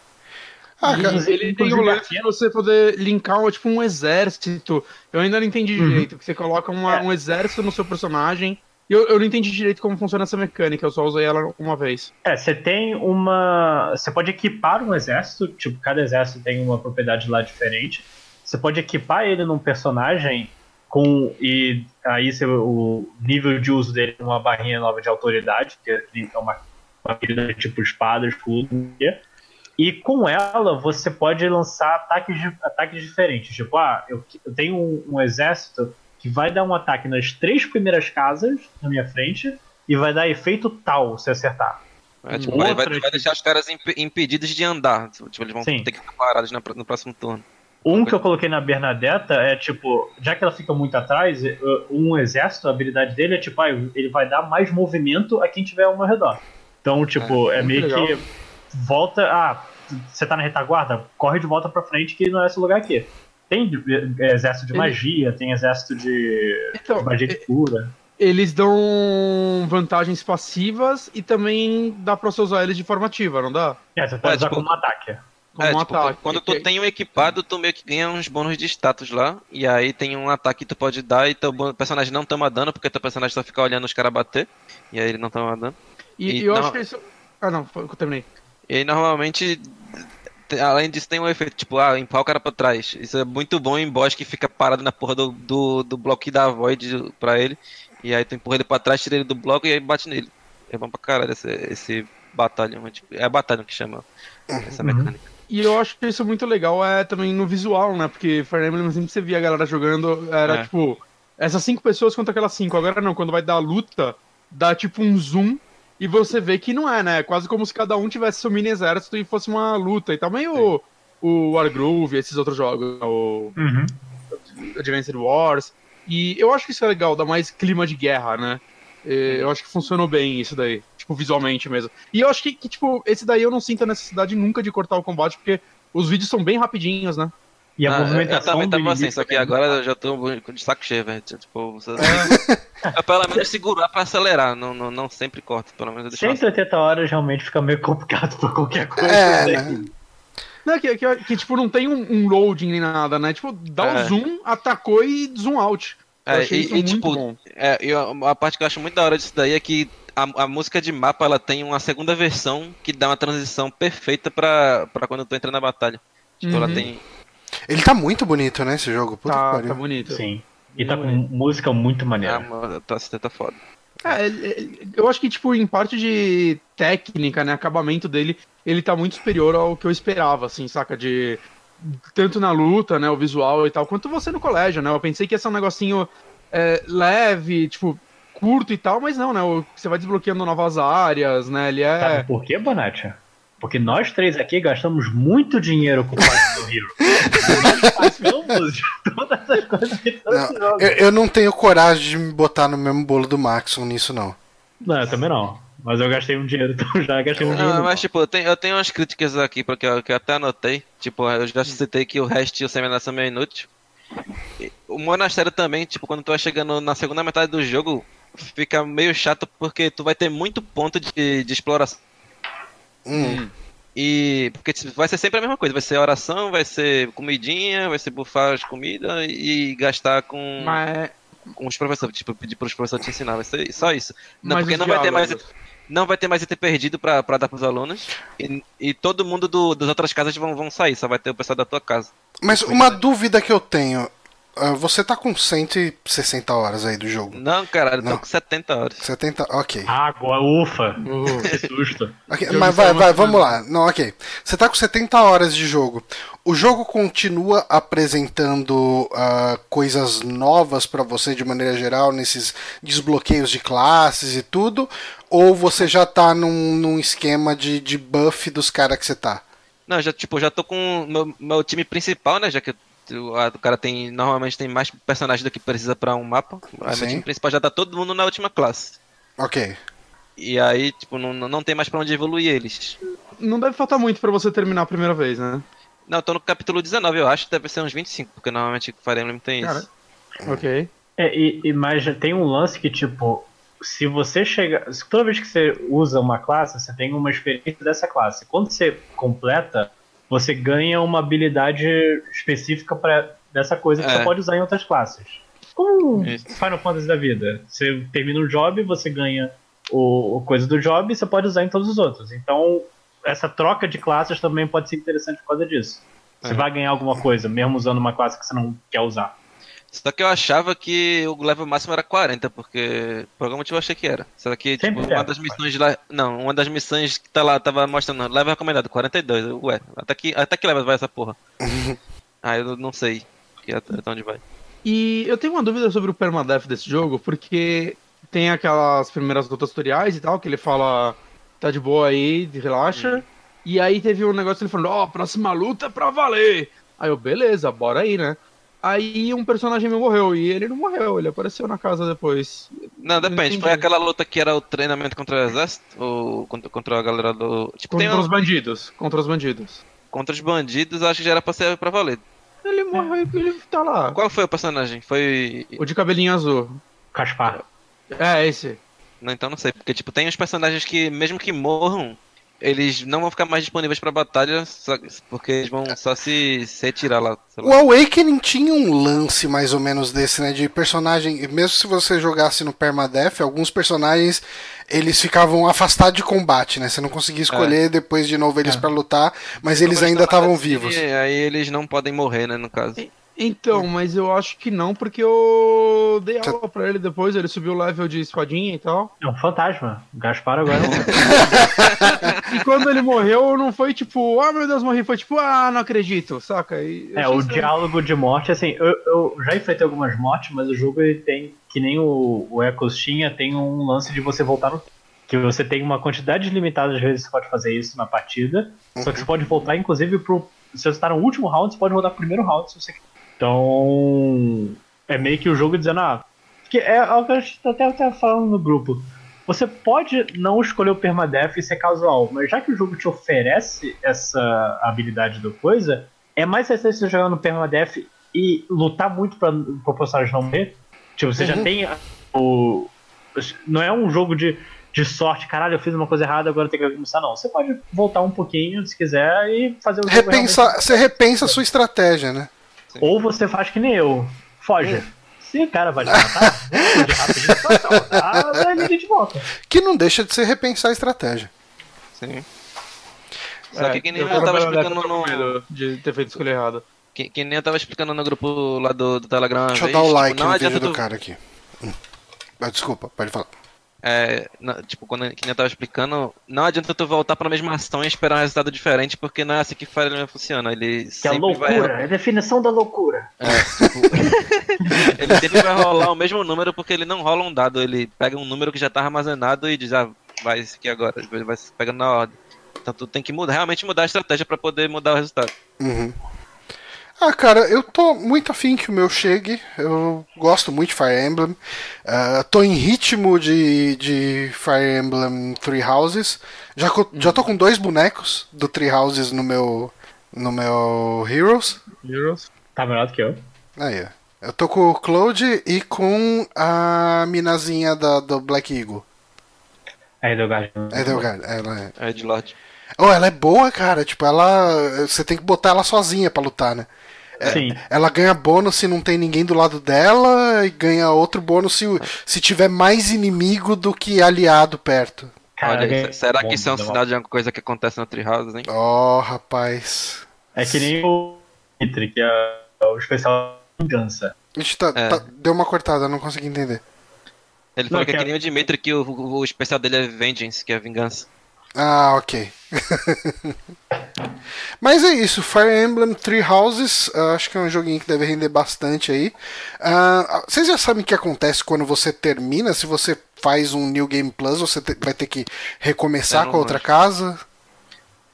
Ah, cara, Ele tem o lance de você poder linkar tipo um exército. Eu ainda não entendi Uhum. direito. Que você coloca uma- É. um exército no seu personagem. Eu, eu não entendi direito como funciona essa mecânica, eu só usei ela uma vez. É, você tem uma. Você pode equipar um exército, tipo, cada exército tem uma propriedade lá diferente. Você pode equipar ele num personagem com. E aí o nível de uso dele é uma barrinha nova de autoridade, que é uma, uma tipo espada, escudo. E com ela você pode lançar ataques, ataques diferentes. Tipo, ah, eu, eu tenho um, um exército que vai dar um ataque nas três primeiras casas na minha frente e vai dar efeito tal se acertar. É, tipo, vai, vai, deixar os caras imp- impedidos de andar. Tipo, eles vão Sim. ter que ficar parados no próximo turno. Um que eu coloquei na Bernadetta é tipo, já que ela fica muito atrás, eh, um exército, a habilidade dele é tipo, ah, ele vai dar mais movimento a quem tiver ao meu redor. Então, tipo, é, muito meio legal. que volta, ah, você tá na retaguarda, corre de volta pra frente que não é esse lugar aqui. Tem eh, exército de Ele- magia, tem exército de, Então, de magia de cura. eles dão vantagens passivas e também dá pra você usar eles de forma ativa, não dá? É, você pode É, usar tipo, como ataque. Como é, um tipo, ataque. quando tu tem um equipado, tu meio que ganha uns bônus de status lá. E aí tem um ataque que tu pode dar e teu personagem não toma dano, porque teu personagem só fica olhando os caras bater. E aí ele não toma dano. E, e eu não- acho que isso. Ah, não, foi- eu terminei. E aí normalmente, te- além disso, tem um efeito, tipo, ah, empurrar o cara pra trás. Isso é muito bom em boss que fica parado na porra do, do, do bloco que dá a void pra ele. E aí tu empurra ele pra trás, tira ele do bloco e aí bate nele. É bom pra caralho esse, esse batalhão. é tipo- É a batalhão que chama essa Uhum. mecânica. E eu acho que isso muito legal é também no visual, né? Porque Fire Emblem sempre você via a galera jogando, era É. tipo, essas cinco pessoas contra aquelas cinco. Agora não, quando vai dar a luta, dá tipo um zoom e você vê que não é, né? É Quase como se cada um tivesse seu mini exército e fosse uma luta. E também o, o Wargroove, esses outros jogos, o Uhum. Advanced Wars. E eu acho que isso é legal, dá mais clima de guerra, né? Eu acho que funcionou bem isso daí, tipo, visualmente mesmo. E eu acho que, que, tipo, esse daí eu não sinto a necessidade nunca de cortar o combate, porque os vídeos são bem rapidinhos, né? E a Ah, eu movimentação também do tava assim, só que também. agora eu já tô de saco cheio, velho. Tipo, você... é [laughs] pelo menos segurar pra acelerar, não, não, não sempre corta, pelo menos eu deixo 180 horas realmente fica meio complicado [laughs] pra qualquer coisa. É, né? né? Não, que, que, que, tipo, não tem um, um loading nem nada, né? Tipo, dá É. o zoom, atacou e zoom out. Eu É, achei e, isso e, muito tipo, bom. é, eu, a parte que eu acho muito da hora disso daí é que a, a música de mapa ela tem uma segunda versão que dá uma transição perfeita pra, pra quando tu entra na batalha. Tipo, ela Uhum. tem. Ele tá muito bonito, né, esse jogo? Puta que Tá, pariu. tá bonito. Sim. E tá com música muito Ah, maneira. mano, tá, tá foda. É, eu acho que, tipo, em parte de técnica, né, acabamento dele, ele tá muito superior ao que eu esperava, assim, saca? De. Tanto na luta, né, o visual e tal, quanto você no colégio, né? Eu pensei que ia ser um negocinho é, leve, tipo, curto e tal, mas não, né? Você vai desbloqueando novas áreas, né? Ele Sabe é. por quê, Bonatti? Porque nós três aqui gastamos muito dinheiro com o Fight do Hero. nós [laughs] todas as coisas que Não, eu, eu não tenho coragem de me botar no mesmo bolo do Maxon nisso, não. Não, eu também não. Mas eu gastei um dinheiro, [laughs] então já gastei um dinheiro. Não, mas tipo, eu tenho, eu tenho umas críticas aqui porque eu, que eu até anotei. Tipo, eu já citei que o resto e o seminação é inútil. E O monastério também, tipo, quando tu vai chegando na segunda metade do jogo, fica meio chato porque tu vai ter muito ponto de, de exploração. Hum. E. Porque tipo, vai ser sempre a mesma coisa, vai ser oração, vai ser comidinha, vai ser bufar as comidas e gastar com, Mas, com os professores, tipo, pedir pros professores te ensinar, vai ser só isso. Não, mas porque os não vai ter mais. Não vai ter mais item perdido pra, pra dar pros alunos. E, e todo mundo do, das outras casas vão, vão sair, só vai ter o pessoal da tua casa. Mas uma dúvida que eu tenho. Ah, você tá com 160 horas aí do jogo. Não, caralho, eu Não. tô com 70 horas. 70. Ok. Água, ufa. Uh, [laughs] Que susto. Ok, Jogo mas vai, vai, vamos lá. Não, ok. Você tá com 70 horas de jogo. O jogo continua apresentando ah, coisas novas pra você de maneira geral, nesses desbloqueios de classes e tudo? Ou você já tá num, num esquema de, de buff dos caras que você tá? Não, já, tipo, já tô com meu, meu time principal, né? Já que a- o cara tem. Normalmente tem mais personagens do que precisa pra um mapa. Aí Sim. meu time principal já tá todo mundo na última classe. Ok. E aí, tipo, não, não tem mais pra onde evoluir eles. não deve faltar muito pra você terminar a primeira vez, né? Não, eu tô no capítulo 19, eu acho, deve ser uns 25, porque normalmente o Fire Emblem tem Cara, isso. Ok. É, e, e- mas já tem um lance que, tipo, se você chega. se Toda vez que você usa uma classe, você tem uma experiência dessa classe. Quando você completa, você ganha uma habilidade específica para dessa coisa que É. você pode usar em outras classes. Como. Final Fantasy da vida. Você termina um job, você ganha o, o coisa do job e você pode usar em todos os outros. Então, essa troca de classes também pode ser interessante por causa disso. Você É. vai ganhar alguma coisa, mesmo usando uma classe que você não quer usar. Só que eu achava que o level máximo era 40, porque por algum motivo eu achei que era. Só que, tipo, Sempre uma é. das missões lá. Não, uma das missões que tá lá, tava mostrando, level recomendado, 42. Eu, Ué, até que, até que level vai essa porra? [laughs] ah, eu não sei. Que até até onde vai. E eu tenho uma dúvida sobre o permadeath desse jogo, porque tem aquelas primeiras lutas tutoriais e tal, que ele fala, tá de boa aí, relaxa. E aí teve um negócio ele falando, ó, próxima luta é pra valer. Aí eu, beleza, bora aí, né? Aí um personagem meu morreu, e ele não morreu, ele apareceu na casa depois. Não, depende. Foi aquela luta que era o treinamento contra o exército? Ou contra, contra a galera do. Tipo, tem Contra um, os bandidos, contra os bandidos. contra os bandidos, acho que já era pra ser pra valer. Ele morreu e ele tá lá. Qual foi o personagem? Foi. O de cabelinho azul. Caspar. É, esse. Não, então não sei. Porque, tipo, tem uns personagens que, mesmo que morram, eles não vão ficar mais disponíveis pra batalha, só- porque eles vão só se, se retirar lá. sei O lá. Awakening tinha um lance mais ou menos desse, né? De personagem. Mesmo se você jogasse no Permadeath, alguns personagens eles ficavam afastados de combate, né? Você não conseguia escolher depois de novo eles pra lutar, mas eles ainda estavam vivos. Aí eles não podem morrer, né, no caso. Então, mas eu acho que não, porque eu dei aula pra ele depois, ele subiu o level de espadinha e tal. É um fantasma. O Gaspar agora é um. [laughs] E quando ele morreu, não foi tipo, ah meu Deus, morri, foi tipo, ah, não acredito, saca? E eu É, o diálogo de morte, assim, eu, eu já enfrentei algumas mortes, mas o jogo ele tem, que nem o, o Echoes tinha, tem um lance de você voltar no. Que você tem uma quantidade limitada de vezes que você pode fazer isso na partida. Só que você pode voltar, inclusive, pro. Se você tá no último round, você pode voltar pro primeiro round se você quiser. Então. É meio que o jogo dizendo, ah. Que é algo que a gente até até falando no grupo. Você pode não escolher o permadeath e ser casual, mas já que o jogo te oferece essa habilidade do coisa, é mais interessante você jogar no permadeath e lutar muito pra, pra personagem não morrer. Tipo, você já tem o. Não é um jogo de, de sorte, caralho, eu fiz uma coisa errada, agora tenho que começar, não. Você pode voltar um pouquinho se quiser e fazer o jogo Repensa, você repensa a sua estratégia, né? Realmente- Ou você faz que nem eu, foge. Se o cara vai te matar, de rapidinho, a gente volta. Que não deixa de ser repensar a estratégia. Sim. Só que, que nem eu eu, tava explicando no. de ter feito escolha errada. Que, que nem eu tava explicando no grupo lá do, do Telegram. Deixa eu dar o tipo, like não no vídeo do tu- cara aqui. Hum. Ah, desculpa, pode falar. É, na- tipo, quando que eu tava explicando, não adianta tu voltar pra mesma ação e esperar um resultado diferente, porque não é assim que Fire Emblem funciona. Ele Que é sempre loucura, vai. é a definição da loucura. [laughs] Ele sempre vai rolar o mesmo número porque ele não rola um dado. Ele pega um número que já tá armazenado e diz, ah, vai esse aqui agora. Ele vai pegando na ordem. Então tu tem que mudar, realmente mudar a estratégia pra poder mudar o resultado. Uhum. Ah, cara, eu tô muito afim que o meu chegue. Eu gosto muito de Fire Emblem. Ah, tô em ritmo de, de Fire Emblem Three Houses. Já, co- já tô com dois bonecos do Three Houses no meu, no meu Heroes. Heroes. Tá melhor do que eu. Aí, ó. Eu tô com o Cloud e com a minazinha da, do Black Eagle. É, Edelgard. É Delgado. Ela é. É de Lorde. Oh, ela é boa, cara. Tipo, ela. Você tem que botar ela sozinha pra lutar, né? Sim. Ela ganha bônus se não tem ninguém do lado dela e ganha outro bônus se, se tiver mais inimigo do que aliado perto. Cara, Olha, é será que isso é um uma- sinal de alguma coisa que acontece no Treehouse, hein? Oh, rapaz. É que nem o Mitri, que é o especial vingança. A gente tá, É. tá- deu uma cortada, não consegui entender. Ele falou Não, que é que é- nem o Dimitri, que o, o, o especial dele é Vengeance, que é vingança. Ah, ok. [laughs] Mas é isso, Fire Emblem Three Houses, ah, acho que é um joguinho que deve render bastante aí. Ah, vocês já sabem o que acontece quando você termina? Se você faz um New Game Plus, você te- vai ter que recomeçar com a outra manjo. casa?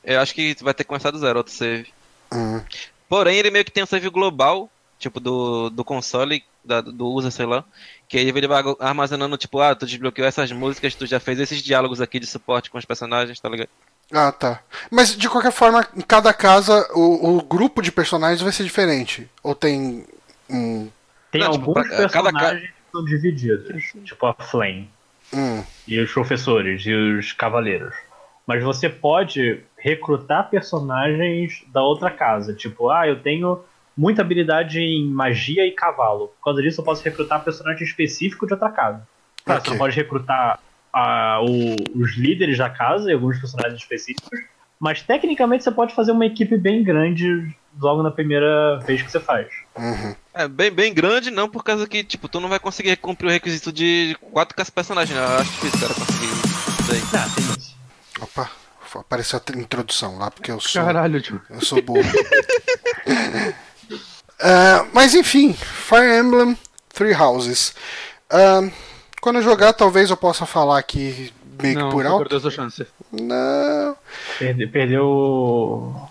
Eu acho que vai ter que começar do zero, outro save. Hum. Porém, ele meio que tem um save global, tipo, do, do console, da- do user, sei lá. Que aí ele vai armazenando, tipo, ah, tu desbloqueou essas músicas, tu já fez esses diálogos aqui de suporte com os personagens, tá ligado? Ah, tá. Mas de qualquer forma, em cada casa o, o grupo de personagens vai ser diferente? Ou tem um. Tem Não, tipo, alguns pra- cada ca- personagens que são divididos, tipo a Flame, Hum, e os professores, e os cavaleiros. Mas você pode recrutar personagens da outra casa. Tipo, ah, eu tenho muita habilidade em magia e cavalo. Por causa disso, eu posso recrutar personagem específico de outra casa. Claro, Ok. Você pode recrutar ah, o- os líderes da casa e alguns personagens específicos. Mas tecnicamente você pode fazer uma equipe bem grande logo na primeira vez que você faz. uhum. É, bem, bem grande, não, por causa que, tipo, tu não vai conseguir cumprir o requisito de quatro personagens, né? Eu acho difícil, cara, conseguir isso aí. Ah, tem isso. Opa, apareceu a introdução lá, porque eu sou. Caralho, tio. Eu sou burro. [laughs] Ah, mas enfim, Fire Emblem Three Houses. Ah, quando eu jogar, talvez eu possa falar aqui meio que Não, por você alto. perdeu sua chance. Não. Perde- perdeu o-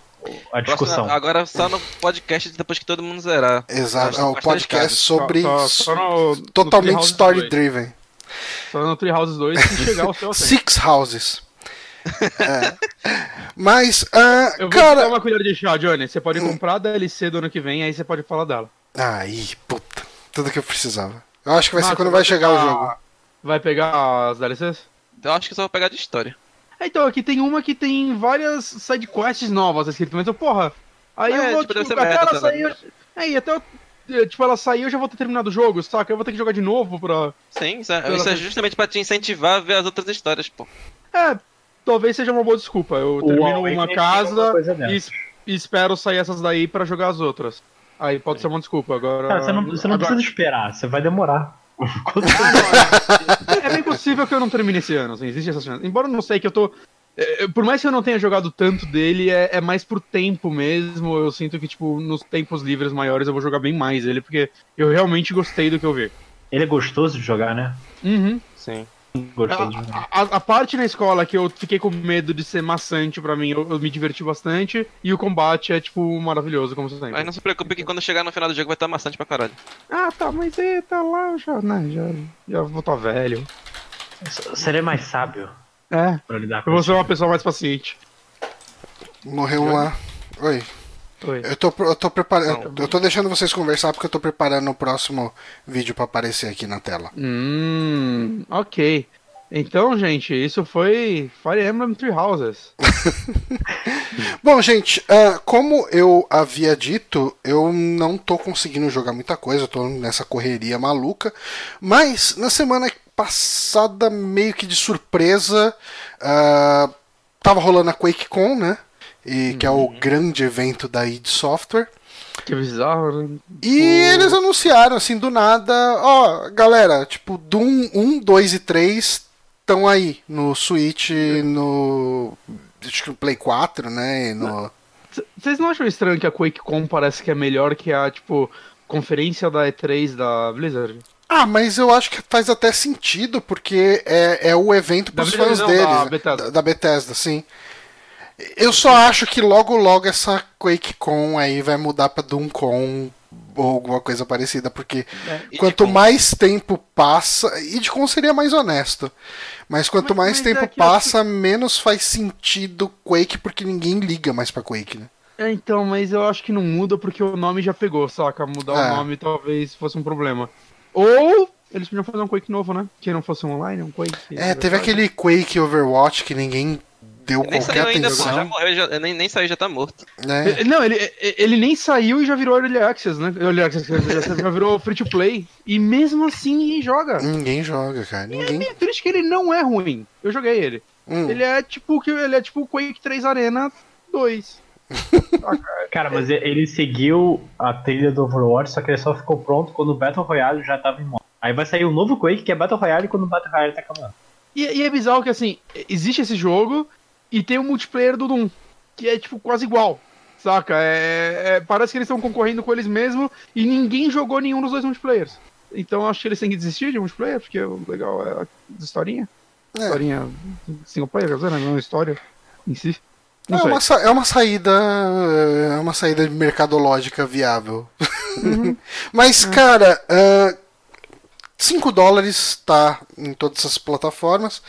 a discussão. Próximo- agora só no podcast depois que todo mundo zerar. Exato. É o podcast caro. sobre. Só, só no, no totalmente Treehouse story 2. driven. Só no Treehouse 2 se [laughs] chegar ao seu. Six Houses. É. Mas, ah, Eu vou cara. dar uma colher de chá, Johnny. Você pode comprar a DLC do ano que vem, aí você pode falar dela. Aí, puta. Tudo que eu precisava. Eu acho que vai ser quando vai chegar o pegar- jogo. Vai pegar as DLCs? Eu acho que só vou pegar de história. É, Então, aqui tem uma que tem várias sidequests novas escritas, mas eu, porra. Aí É, eu vou, tipo, tipo, até ela sair. Aí, até eu, tipo, ela sair eu já vou ter terminado o jogo, saca? Eu vou ter que jogar de novo pra. Sim, isso é, isso é justamente pra te incentivar a ver as outras histórias, pô. É, talvez seja uma boa desculpa. Eu termino uma casa e, e espero sair essas daí pra jogar as outras. Aí pode ser uma desculpa. Agora. Cara, você não, você não agora- precisa esperar, você vai demorar. [laughs] É bem possível que eu não termine esse ano, assim, existe essa chance. Embora eu não sei que eu tô. é, é, Por mais que eu não tenha jogado tanto dele, é, é mais por tempo mesmo. Eu sinto que, tipo, nos tempos livres maiores eu vou jogar bem mais ele, porque eu realmente gostei do que eu vi. Ele é gostoso de jogar, né? Uhum. Sim. De jogar. A, a- a parte na escola que eu fiquei com medo de ser maçante pra mim, eu, eu me diverti bastante. E o combate é, tipo, maravilhoso, como sempre. Mas não se preocupe que quando chegar no final do jogo vai estar maçante pra caralho. Ah, tá, mas é, tá lá, já, né, já, já vou estar velho. Seria mais sábio É, pra lidar eu com vou isso. ser uma pessoa mais paciente. Morreu uma. Oi. Oi. Eu tô, eu tô preparando. Eu tô deixando vocês conversar porque eu tô preparando o próximo vídeo pra aparecer aqui na tela. Hum, ok. Então, gente, isso foi Fire Emblem Three Houses. [laughs] Bom, gente, uh, como eu havia dito, eu não tô conseguindo jogar muita coisa, eu tô nessa correria maluca. Mas na semana passada, meio que de surpresa, uh, tava rolando a QuakeCon, né? E, que é o Uhum. grande evento da id Software. Que bizarro, né? E eles anunciaram, assim, do nada, ó, galera, tipo, Doom 1, 2 e 3 estão aí no Switch, no. Acho que no Play 4, né? no... Vocês não acham estranho que a QuakeCon parece que é melhor que a, tipo, conferência da E3 da Blizzard? Ah, mas eu acho que faz até sentido, porque é, é o evento pros Blizzard fãs deles. da? Bethesda. Da, da Bethesda, sim. Eu só acho que logo logo essa QuakeCon aí vai mudar pra DoomCon ou alguma coisa parecida, porque E quanto de mais tempo passa. Idcon seria mais honesto. Mas quanto Mas- mais mas tempo é que passa, menos faz sentido Quake, porque ninguém liga mais pra Quake, né? É, então, mas eu acho que não muda porque o nome já pegou, saca? Mudar É. o nome talvez fosse um problema. Ou eles podiam fazer um Quake novo, né? Que não fosse online, um Quake. É, teve aquele Quake Overwatch que ninguém deu Nem qualquer saiu ainda, pô. Já atenção. morreu, já, nem, nem saiu, já tá morto. É, Não, ele, ele nem saiu e já virou Early Access, né? Early Access, já já virou Free to Play. E mesmo assim ninguém joga. Ninguém joga, cara. Ninguém. É triste que ele não é ruim. Eu joguei ele. Hum. Ele é tipo que ele é tipo o Quake 3 Arena 2. [laughs] Cara, mas ele seguiu a trilha do Overwatch, só que ele só ficou pronto quando o Battle Royale já tava em moda. Aí vai sair um novo Quake, que é Battle Royale, quando o Battle Royale tá acabando. E, e é bizarro que assim, existe esse jogo e tem o multiplayer do Doom, que é tipo quase igual. Saca? É, é- parece que eles estão concorrendo com eles mesmos e ninguém jogou nenhum dos dois multiplayers. Então acho que eles têm que desistir de multiplayer, porque o legal é a historinha. É. Historinha single player, quer dizer, né? Não a história em si. Não É sei. uma, é uma saída. É uma saída mercadológica viável. Uhum. [laughs] Mas, É. cara, 5 dólares tá em todas essas plataformas.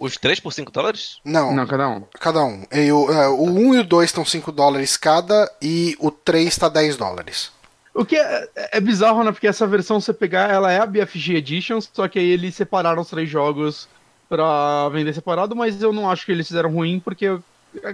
Os 3 por 5 dólares? Não, Não, cada um. cada um. E o, é, o 1 e o 2 estão 5 dólares cada e o 3 tá 10 dólares. O que é, é bizarro, né? Porque essa versão você pegar, ela é a BFG Edition, só que aí eles separaram os três jogos pra vender separado, mas eu não acho que eles fizeram ruim, porque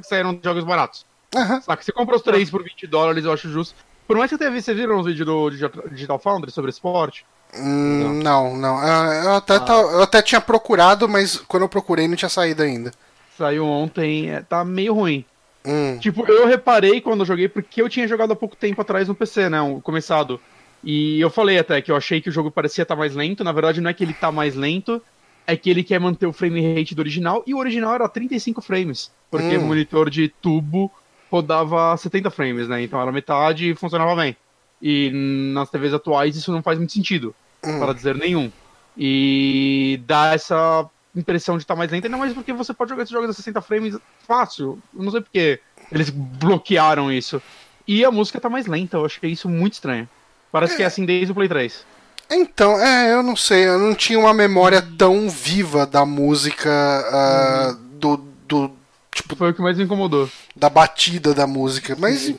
saíram jogos baratos. Aham. Saca? Você compra os três por 20 dólares, eu acho justo. Por mais que eu tenha visto, vocês viram os vídeos do Digital Foundry sobre esporte? Hum, não, não. Ah, Eu até, tá- eu até tinha procurado, mas quando eu procurei não tinha saído ainda. Saiu ontem, é, tá meio ruim. Hum, Tipo, eu reparei quando eu joguei, porque eu tinha jogado há pouco tempo atrás no PC, né? um- Começado. E eu falei até que eu achei que o jogo parecia estar mais lento. Na verdade, não é que ele tá mais lento, é que ele quer manter o frame rate do original. E o original era 35 frames. Porque Hum. o monitor de tubo rodava 70 frames, né? Então era metade e funcionava bem. E nas TVs atuais isso não faz muito sentido, hum. para dizer nenhum. E dá essa impressão de estar mais lento, ainda mais porque você pode jogar esses jogos a 60 frames fácil. Eu não sei porque eles bloquearam isso. E a música tá mais lenta, eu achei isso muito estranho. Parece que é assim desde o Play 3. Então, é, eu não sei, eu não tinha uma memória tão viva da música, ah, do, do, tipo, Foi o que mais me incomodou. da batida da música, mas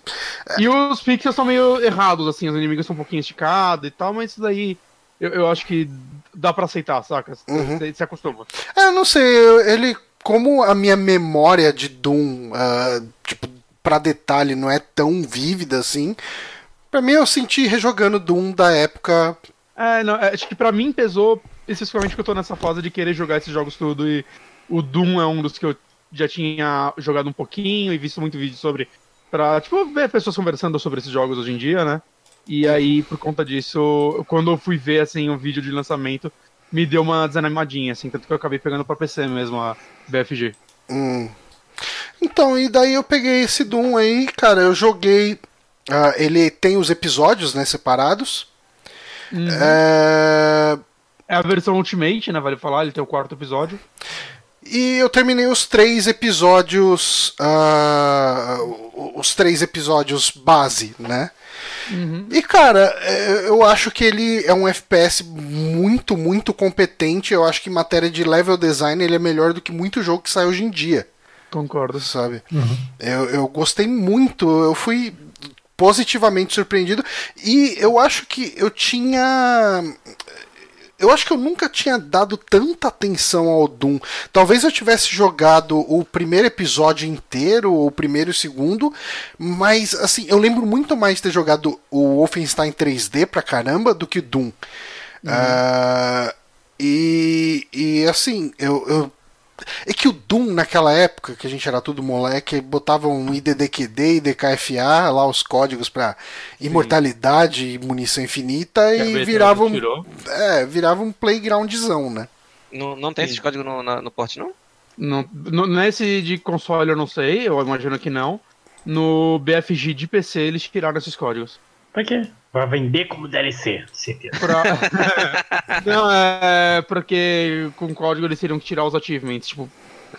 E os pixels são meio errados, assim, os inimigos são um pouquinho esticados e tal, mas isso daí eu, eu acho que dá pra aceitar, saca? Você Uhum. se acostuma. é, eu não sei, eu- ele, como a minha memória de Doom, ah, tipo, pra detalhe não é tão vívida assim, pra mim eu senti rejogando Doom da época, É, não, é, acho que pra mim pesou, especificamente que eu tô nessa fase de querer jogar esses jogos tudo e o Doom é um dos que eu já tinha jogado um pouquinho e visto muito vídeo sobre, pra, tipo, ver pessoas conversando sobre esses jogos hoje em dia, né? E aí, por conta disso, quando eu fui ver, assim, o vídeo de lançamento, me deu uma desanimadinha, assim, tanto que eu acabei pegando pra PC mesmo, a BFG. Hum. Então, e daí eu peguei esse Doom aí, cara, eu joguei. ah, ele tem os episódios, né, separados. É, É a versão Ultimate, né, vale falar, ele tem o quarto episódio. E eu terminei os três episódios. ah, os três episódios base, né? E cara, é, eu acho que ele é um FPS muito, muito competente. Eu acho que em matéria de level design ele é melhor do que muito jogo que sai hoje em dia. Concordo. sabe? Eu, eu gostei muito, eu fui positivamente surpreendido e eu acho que eu tinha. Eu acho que eu nunca tinha dado tanta atenção ao Doom. Talvez eu tivesse jogado o primeiro episódio inteiro, ou o primeiro e o segundo, mas assim, eu lembro muito mais de ter jogado o Wolfenstein 3D pra caramba do que Doom. Uhum. Uh, e, e assim, eu, eu é que o Doom, naquela época, que a gente era tudo moleque, botava um IDDQD, IDKFA, lá os códigos para imortalidade e munição infinita, e virava um, é, virava um playgroundzão, né? Não, não tem Sim. esse código no, na, no porte, não? não? Nesse de console eu não sei, eu imagino que não. No BFG de PC eles tiraram esses códigos. Pra quê? Pra vender como DLC, certeza. Pra... [laughs] não, é porque com código eles teriam que tirar os achievements, tipo.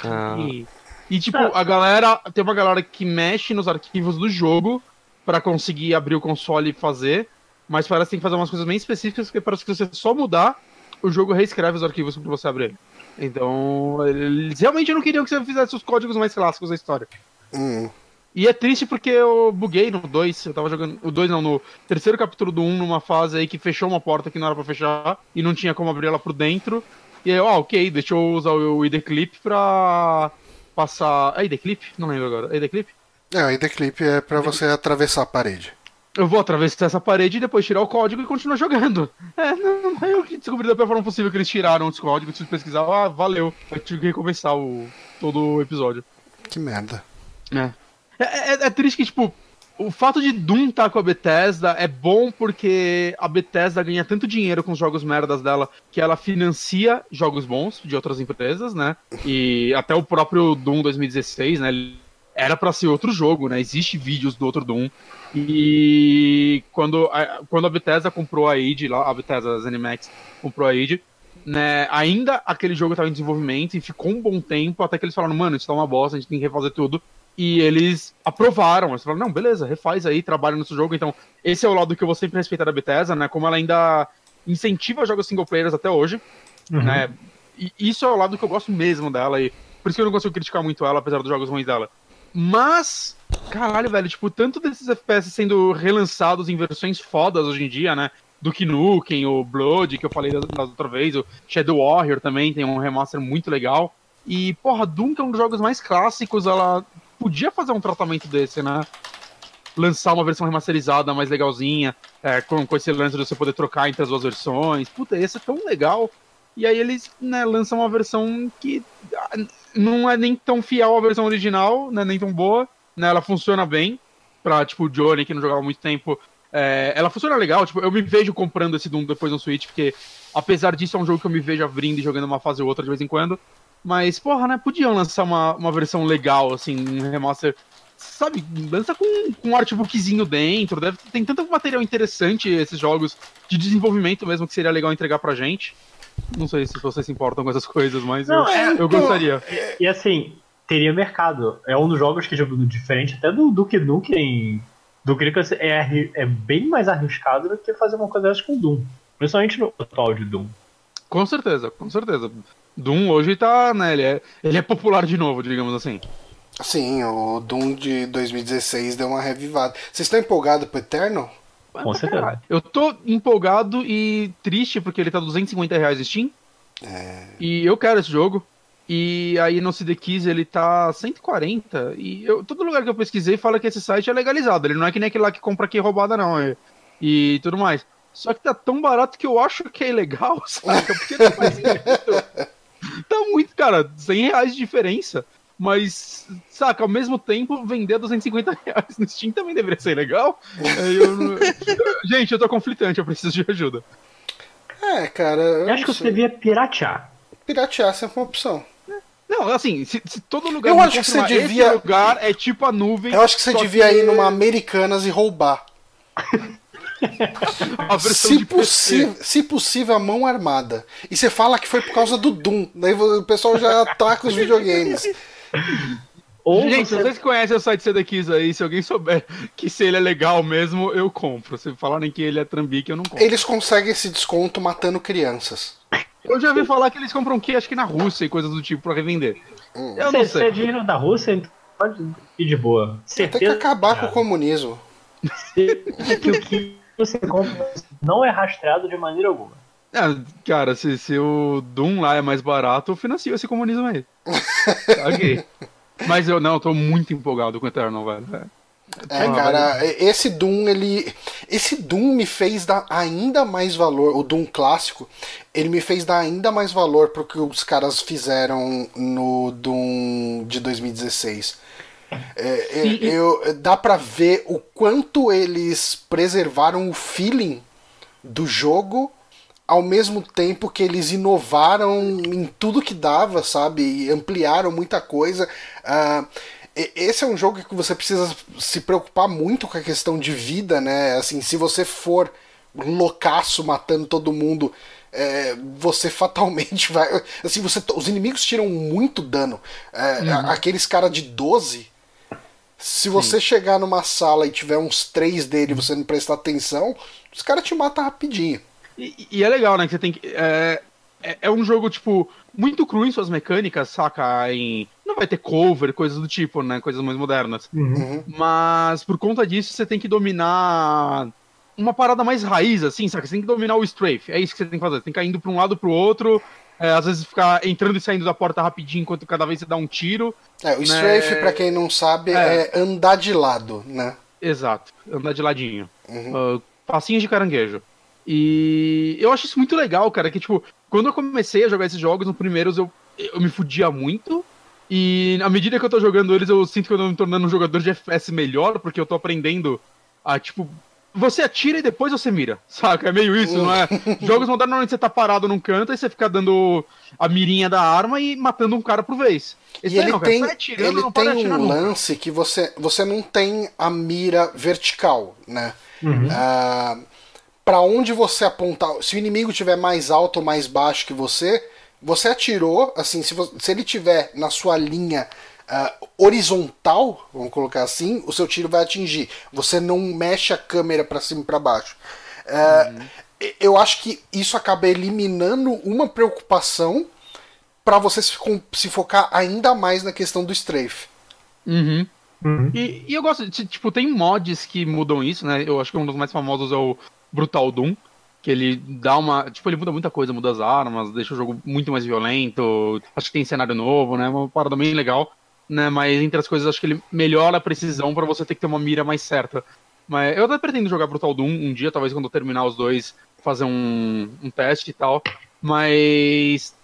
Ah. E, e, tipo, a galera. Tem uma galera que mexe nos arquivos do jogo para conseguir abrir o console e fazer. Mas parece que tem que fazer umas coisas bem específicas, porque parece que você só mudar, o jogo reescreve os arquivos pra você abrir. Então, eles realmente não queriam que você fizesse os códigos mais clássicos da história. Hum. E é triste porque eu buguei no 2, eu tava jogando. O 2 não, no terceiro capítulo do 1, um, numa fase aí que fechou uma porta que não era pra fechar e não tinha como abrir ela por dentro. E aí, ó, ah, ok, deixa eu usar o ID Clip pra passar. É ID Clip? Não lembro agora. É ID Clip? É, o ID Clip é pra você atravessar a parede. Eu vou atravessar essa parede e depois tirar o código e continuar jogando. É, não, não eu descobri da pior forma possível que eles tiraram os códigos, preciso pesquisar. Ah, valeu. Eu tive que recomeçar o, todo o episódio. Que merda. É. É, é, é, triste que, tipo, o fato de Doom estar tá com a Bethesda é bom porque a Bethesda ganha tanto dinheiro com os jogos merdas dela que ela financia jogos bons de outras empresas, né? E até o próprio Doom 2016, né? Era para ser outro jogo, né? Existe vídeos do outro Doom. E quando a, quando a Bethesda comprou a id, lá, a Bethesda ZeniMax comprou a id, né? Ainda aquele jogo estava em desenvolvimento e ficou um bom tempo até que eles falaram, mano, isso tá uma bosta, a gente tem que refazer tudo. E eles aprovaram. Eles falaram, não, beleza, refaz aí, trabalha no seu jogo. Então, esse é o lado que eu vou sempre respeitar da Bethesda, né? Como ela ainda incentiva jogos single players até hoje, uhum. né? E isso é o lado que eu gosto mesmo dela. E por isso que eu não consigo criticar muito ela, apesar dos jogos ruins dela. Mas, caralho, velho, tipo, tanto desses FPS sendo relançados em versões fodas hoje em dia, né? Do Nukem, o Blood, que eu falei da, da outra vez, o Shadow Warrior também tem um remaster muito legal. E, porra, Doom, que é um dos jogos mais clássicos, ela podia fazer um tratamento desse, né? Lançar uma versão remasterizada mais legalzinha, é, com, com esse lance de você poder trocar entre as duas versões. Puta, esse é tão legal. E aí eles né, lançam uma versão que ah, não é nem tão fiel à versão original, né, nem tão boa. Né, ela funciona bem pra, tipo, o Johnny, que não jogava muito tempo. É, ela funciona legal, tipo, eu me vejo comprando esse Doom depois no Switch, porque apesar disso é um jogo que eu me vejo abrindo e jogando uma fase ou outra de vez em quando. Mas, porra, né? Podiam lançar uma, uma versão legal, assim, um remaster. Sabe, lança com, com um artbookzinho dentro. Deve, tem tanto material interessante esses jogos de desenvolvimento mesmo que seria legal entregar pra gente. Não sei se vocês se importam com essas coisas, mas Não, eu, é, eu então, gostaria. E, e, assim, teria mercado. É um dos jogos que, tipo, diferente até do Duke Nukem. Duke Nukem é, é bem mais arriscado do que fazer uma coisa dessa com Doom. Principalmente no atual de Doom. Com certeza, com certeza. Doom hoje tá, né, ele é, ele é popular de novo, digamos assim. Sim, o Doom de 2016 deu uma revivada. Vocês estão empolgados pro Eternal? Com certeza. Eu tô empolgado e triste porque ele tá 250 reais Steam. É... E eu quero esse jogo. E aí no CD Keys ele tá 140. E eu, todo lugar que eu pesquisei fala que esse site é legalizado. Ele não é que nem aquele lá que compra aqui roubada, não. E, e tudo mais. Só que tá tão barato que eu acho que é ilegal, [laughs] saca? Porque não faz tá muito, cara, 100 reais de diferença. Mas, saca, ao mesmo tempo, vender 250 reais no Steam também deveria ser legal. Eu, [laughs] gente, eu tô conflitante, eu preciso de ajuda. É, cara. Eu, eu acho que você devia piratear. Piratear sempre é uma opção. Não, assim, se, se todo lugar eu acho que você devia... lugar é tipo a nuvem. Eu acho que você devia que... ir numa Americanas e roubar. [laughs] se, possível, se possível, a mão armada. E você fala que foi por causa do Doom. Daí o pessoal já ataca os videogames. Ou Gente, você... vocês conhecem o site CDKiss aí, se alguém souber que se ele é legal mesmo, eu compro. Se falarem que ele é trambique, eu não compro. Eles conseguem esse desconto matando crianças. Eu já ouvi falar que eles compram o quê? Acho que na Rússia e coisas do tipo pra revender. Hum. Eu não sei. Se é dinheiro da Rússia, então pode ir de boa. Tem que acabar com o comunismo. que o que você compra não é rastreado de maneira alguma. Ah, cara, se, se o Doom lá é mais barato, eu financio esse comunismo aí. [laughs] ok. Mas eu não, eu tô muito empolgado com o Eternal, velho. É, Ah, cara, esse Doom, ele. Esse Doom me fez dar ainda mais valor. O Doom clássico, ele me fez dar ainda mais valor pro que os caras fizeram no Doom de 2016. É, e- eu, dá pra ver o quanto eles preservaram o feeling do jogo ao mesmo tempo que eles inovaram em tudo que dava, sabe? E ampliaram muita coisa. E- esse é um jogo que você precisa se preocupar muito com a questão de vida, né? Assim, se você for loucaço matando todo mundo, é, você [laughs] fatalmente vai. Assim, você, os inimigos tiram muito dano. É, a- Aqueles caras de 12. Se você chegar numa sala e tiver uns três dele e você não prestar atenção, os caras te matam rapidinho. E, e é legal, né? Que você tem que. É, é, é um jogo, tipo, muito cru em suas mecânicas, saca? Em, não vai ter cover, coisas do tipo, né? Coisas mais modernas. Uhum. Mas por conta disso, você tem que dominar uma parada mais raiz, assim, saca? Você tem que dominar o strafe. É isso que você tem que fazer. Você tem que ir indo pra um lado pro outro. É, às vezes ficar entrando e saindo da porta rapidinho enquanto cada vez você dá um tiro. É, o Né? strafe, pra quem não sabe, é. É. andar de lado, né? Exato. Andar de ladinho. Uhum. Uh, passinhos de caranguejo. E eu acho isso muito legal, cara, que tipo, quando eu comecei a jogar esses jogos, no primeiros eu, eu me fudia muito. E à medida que eu tô jogando eles, eu sinto que eu tô me tornando um jogador de FPS melhor, porque eu tô aprendendo a, tipo, você atira e depois você mira, saca? É meio isso, não é? [laughs] Jogos modernos normalmente você tá parado num canto e você fica dando a mirinha da arma e matando um cara por vez. Esse E ele não, tem, atirando, ele tem um nunca. lance que você, você não tem a mira vertical, né? Uhum. Ah, para onde você apontar, se o inimigo tiver mais alto ou mais baixo que você, você atirou, assim, se, vo- se ele tiver na sua linha ah, horizontal, vamos colocar assim, o seu tiro vai atingir. Você não mexe a câmera para cima e para baixo. Ah, Eu acho que isso acaba eliminando uma preocupação para você se, se focar ainda mais na questão do strafe. Uhum. Uhum. E, e eu gosto, de, tipo, tem mods que mudam isso, né? Eu acho que um dos mais famosos é o Brutal Doom, que ele dá uma. Tipo, ele muda muita coisa, muda as armas, deixa o jogo muito mais violento. Acho que tem cenário novo, né? Uma parada bem legal, né? Mas entre as coisas, acho que ele melhora a precisão pra você ter que ter uma mira mais certa. Mas eu até pretendo jogar Brutal Doom um dia, talvez quando eu terminar os dois, fazer um, um teste e tal. Mas.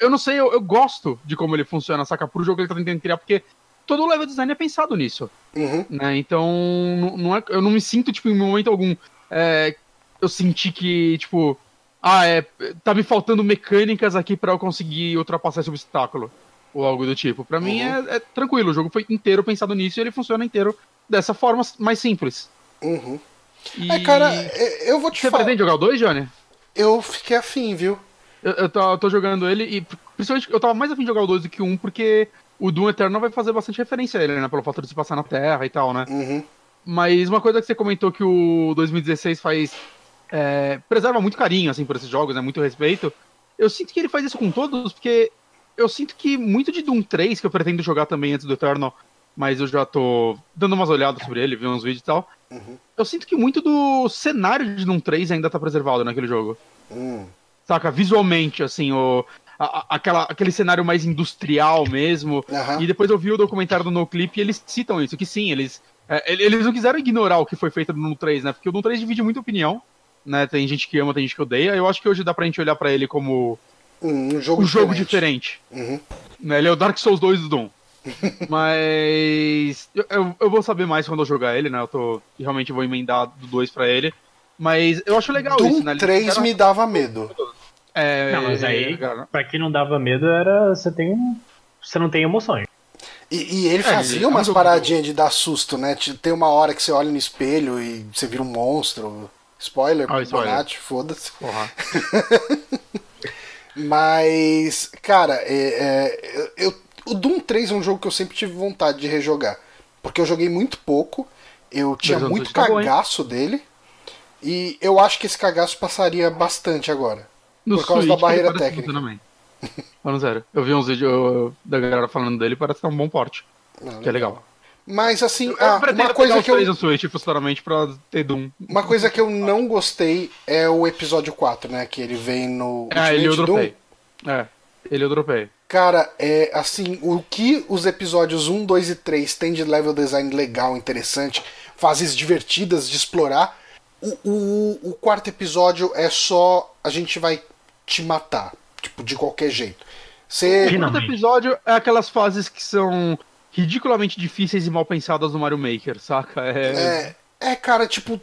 Eu não sei, eu, eu gosto de como ele funciona, saca? Pro jogo que ele tá tentando criar, porque todo o level design é pensado nisso Uhum. né? Então, não, não é, eu não me sinto, tipo, em momento algum, é, eu senti que, tipo, ah, é, tá me faltando mecânicas aqui pra eu conseguir ultrapassar esse obstáculo, ou algo do tipo. Pra mim é, é tranquilo, o jogo foi inteiro pensado nisso e ele funciona inteiro dessa forma mais simples. Uhum. E... É, cara, é, eu vou te Você falar. pretende jogar o 2, Johnny? Eu fiquei afim, viu? Eu, eu, tô, eu tô jogando ele e, principalmente, eu tava mais afim de jogar o 2 do que o 1, porque o Doom Eternal vai fazer bastante referência a ele, né? Pelo fato de se passar na Terra e tal, né? Uhum. Mas uma coisa que você comentou que o 2016 faz. é, preserva muito carinho, assim, por esses jogos, né? Muito respeito. Eu sinto que ele faz isso com todos, porque eu sinto que muito de Doom 3, que eu pretendo jogar também antes do Eternal, mas eu já tô dando umas olhadas sobre ele, vi uns vídeos e tal. Uhum. Eu sinto que muito do cenário de Doom 3 ainda tá preservado naquele jogo. Hum. Saca? Visualmente, assim, o, a- aquela, aquele cenário mais industrial mesmo. Aham. E depois eu vi o documentário do NoClip e eles citam isso, que sim, eles. é, ele- eles não quiseram ignorar o que foi feito no 3, né? Porque o Doom 3 divide muita opinião. Né? Tem gente que ama, tem gente que odeia. Eu acho que hoje dá pra gente olhar pra ele como Um jogo um jogo diferente. diferente. Uhum. Né? Ele é o Dark Souls 2 do Doom. [laughs] Mas. Eu, eu, eu vou saber mais quando eu jogar ele, né? Eu tô. Realmente vou emendar do 2 pra ele. Mas eu acho legal Doom isso, né? Eles 3 fizeram- me dava medo. É, Não, mas aí- cara, Pra quem não dava medo, era. Você tem um. Você não tem emoções. E, e ele É, fazia ele é um umas paradinhas de dar susto, né? Te- Tem uma hora que você olha no espelho e você vira um monstro. Spoiler, Ah, spoiler. Bonatti, foda-se. porra. [laughs] Mas, cara, é, é, eu, o Doom 3 é um jogo que eu sempre tive vontade de rejogar. Porque eu joguei muito pouco, eu tinha muito tá cagaço dele. E eu acho que esse cagaço passaria bastante agora. No Por causa Switch, da barreira técnica. Também. [laughs] Falando sério, eu vi uns vídeos da galera falando dele, parece que é um bom porte. Não, Que é legal. Mas assim, Eu ah, uma coisa que eu no Switch, futuramente, pra ter Doom. uma coisa que eu não gostei é o episódio 4, né, que ele vem no Ah, ele eu Ultimate dropei. É, ele eu dropei. Cara, é assim, o que os episódios 1, 2 e 3 têm de level design legal, interessante, fases divertidas de explorar, o, o, o quarto episódio é só a gente vai te matar, tipo, de qualquer jeito. Você. O quarto episódio é aquelas fases que são ridiculamente difíceis e mal pensadas no Mario Maker, saca? É, É, é, cara, tipo,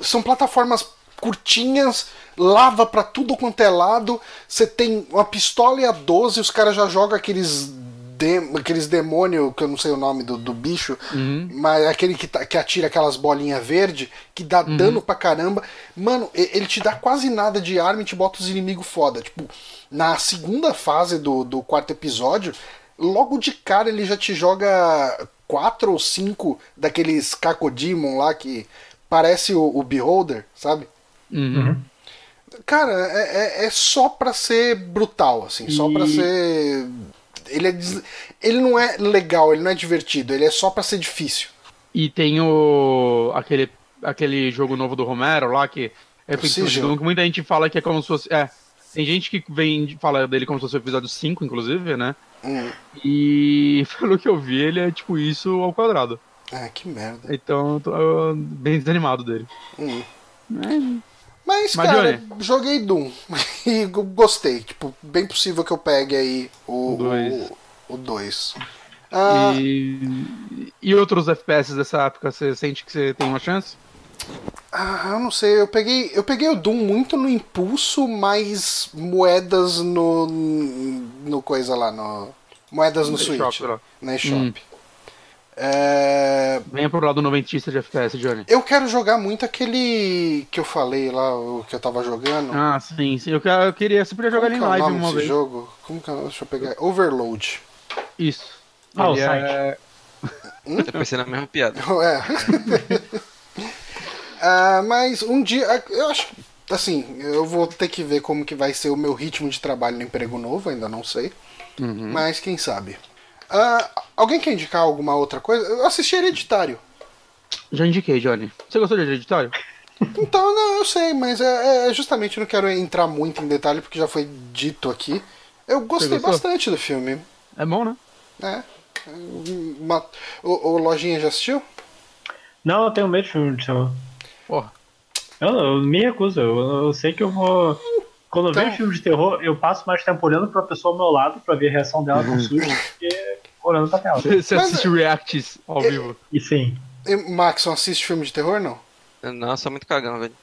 são plataformas curtinhas, lava pra tudo quanto é lado. Você tem uma pistola e a 12, os caras já jogam aqueles. dem- aqueles demônios, que eu não sei o nome do, do bicho, Uhum. mas aquele que, tá- que atira aquelas bolinhas verde, que dá Uhum. dano pra caramba. Mano, ele te dá quase nada de arma e te bota os inimigos foda. Tipo, na segunda fase do, do quarto episódio, logo de cara ele já te joga quatro ou cinco daqueles Cacodemon lá que parece o, o Beholder, sabe? Uhum. Cara, é, é- é só pra ser brutal, assim, só E- pra ser. Ele, é des- ele não é legal, ele não é divertido, ele é só pra ser difícil. E tem o. aquele, aquele jogo novo do Romero lá, que é que muita gente fala que é como se fosse. É. Tem gente que vem fala dele como se fosse o episódio 5, inclusive, né? Hum, E [laughs] pelo que eu vi, ele é tipo isso ao quadrado. ah, que merda. Então eu tô bem desanimado dele. Hum. É, Mas, Mas, cara, Johnny? joguei Doom [laughs] e go- gostei. Tipo, bem possível que eu pegue aí o O dois. O 2. Ah, E, e outros FPS dessa época, você sente que você tem uma chance? Ah, eu não sei, eu peguei, eu peguei o Doom muito no impulso, mas moedas no. no coisa lá, no. Moedas no No Switch. eShop lá. Na eShop. Hum. É, Venha pro lado noventista de FPS, Johnny. Eu quero jogar muito aquele que eu falei lá, o que eu tava jogando. Ah, sim, sim. Eu, que- eu queria. Você podia jogar Como ele em é o live nome uma vez. jogo? Como que é? Deixa eu pegar. Overload. Isso. Ah, o Ele é- Eu pensei na mesma piada. [laughs] É. [laughs] Ah, mas um dia, eu acho que, assim, eu vou ter que ver como que vai ser o meu ritmo de trabalho no emprego novo, ainda não sei. Uhum. Mas quem sabe. Ah, alguém quer indicar alguma outra coisa? Eu assisti Hereditário. Já indiquei, Johnny. Você gostou de editório? Então, não, eu sei, mas é, é justamente eu não quero entrar muito em detalhe porque já foi dito aqui. Eu gostei bastante do filme. É bom, né? né? Uma- o, o Lojinha já assistiu? Não, eu tenho medo de filme de terror. Porra. Eu, eu me recuso. Eu, eu sei que eu vou. Quando eu Então- vejo filme de terror, eu passo mais tempo olhando pra pessoa ao meu lado pra ver a reação dela com susto do que olhando pra tela. Você Mas- assiste reacts ao É- vivo. E sim. E, Maxon assiste filme de terror, não? Não, sou muito cagão, velho.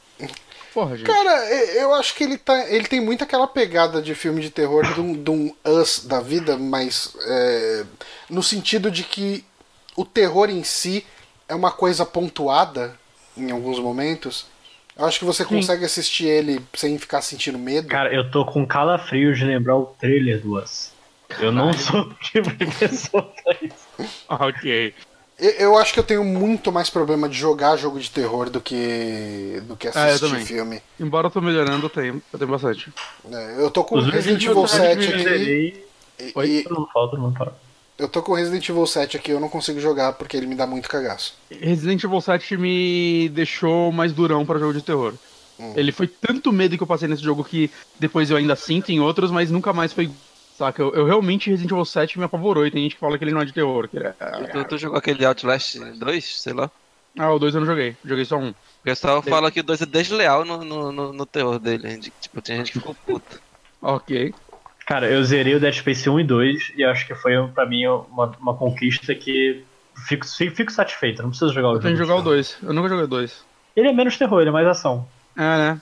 Porra, gente. Cara, eu acho que ele, tá, ele tem muito aquela pegada de filme de terror de um, de um Us da vida, mas é, no sentido de que o terror em si é uma coisa pontuada em alguns momentos. Eu acho que você consegue assistir ele sem ficar sentindo medo. Cara, eu tô com calafrio de lembrar o trailer do Us. Eu não sou o tipo de pessoa pra isso. [laughs] ok. Eu, eu acho que eu tenho muito mais problema de jogar jogo de terror do que do que Ah, eu assistir também. filme. Embora eu tô melhorando, eu tenho, eu tenho bastante. É, eu tô com Os Resident Evil eu 7 me aqui. e- Oi? e fala, todo mundo fala. Eu tô com Resident Evil 7 aqui, eu não consigo jogar porque ele me dá muito cagaço. Resident Evil 7 me deixou mais durão pra jogo de terror. Hum. Ele foi tanto medo que eu passei nesse jogo que depois eu ainda sinto em outros, mas nunca mais foi. Saca? Eu, eu realmente Resident Evil 7 me apavorou e tem gente que fala que ele não é de terror. Que ele é... Tu, tu jogou aquele Outlast 2, sei lá? Ah, o 2 eu não joguei, joguei só um. O pessoal fala que o 2 é desleal no, no, no, no terror dele. Tipo, tinha gente que ficou puta. Ok. Cara, eu zerei o Dead Space 1 e 2 e acho que foi pra mim uma, uma conquista que fico, fico satisfeito, não preciso jogar o Eu tenho que jogar o 2. Eu nunca joguei o 2. Ele é menos terror, ele é mais ação. É, né?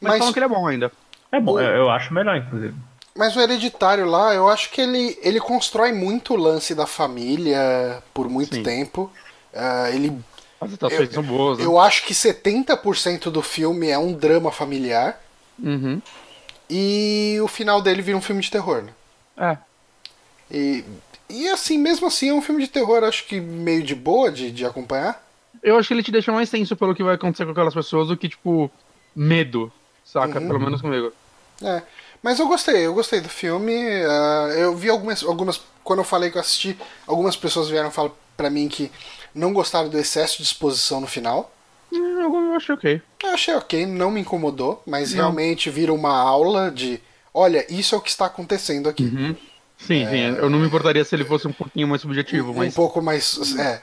Mas, Mas- falam que ele é bom ainda. É bom, O- eu, eu acho melhor, inclusive. Mas o Hereditário lá, eu acho que ele, ele constrói muito o lance da família por muito Sim. tempo. Ah, ele, As atuações são boas. né? eu acho que 70% do filme é um drama familiar Uhum. E o final dele vira um filme de terror. Né? É. E, e assim, mesmo assim, é um filme de terror, acho que meio de boa de, de acompanhar. Eu acho que ele te deixa mais tenso pelo que vai acontecer com aquelas pessoas do que, tipo, medo. Saca? Uhum. Pelo menos comigo. É, mas eu gostei, eu gostei do filme. ah, eu vi algumas, algumas. Quando eu falei que eu assisti, algumas pessoas vieram falar pra mim que não gostaram do excesso de exposição no final. Hum, Eu, eu achei ok. Eu achei ok, não me incomodou, mas Não. realmente vira uma aula de. Olha, isso é o que está acontecendo aqui. Uhum. Sim, sim. Eu não me importaria se ele fosse um pouquinho mais subjetivo, Um mas. pouco mais. É.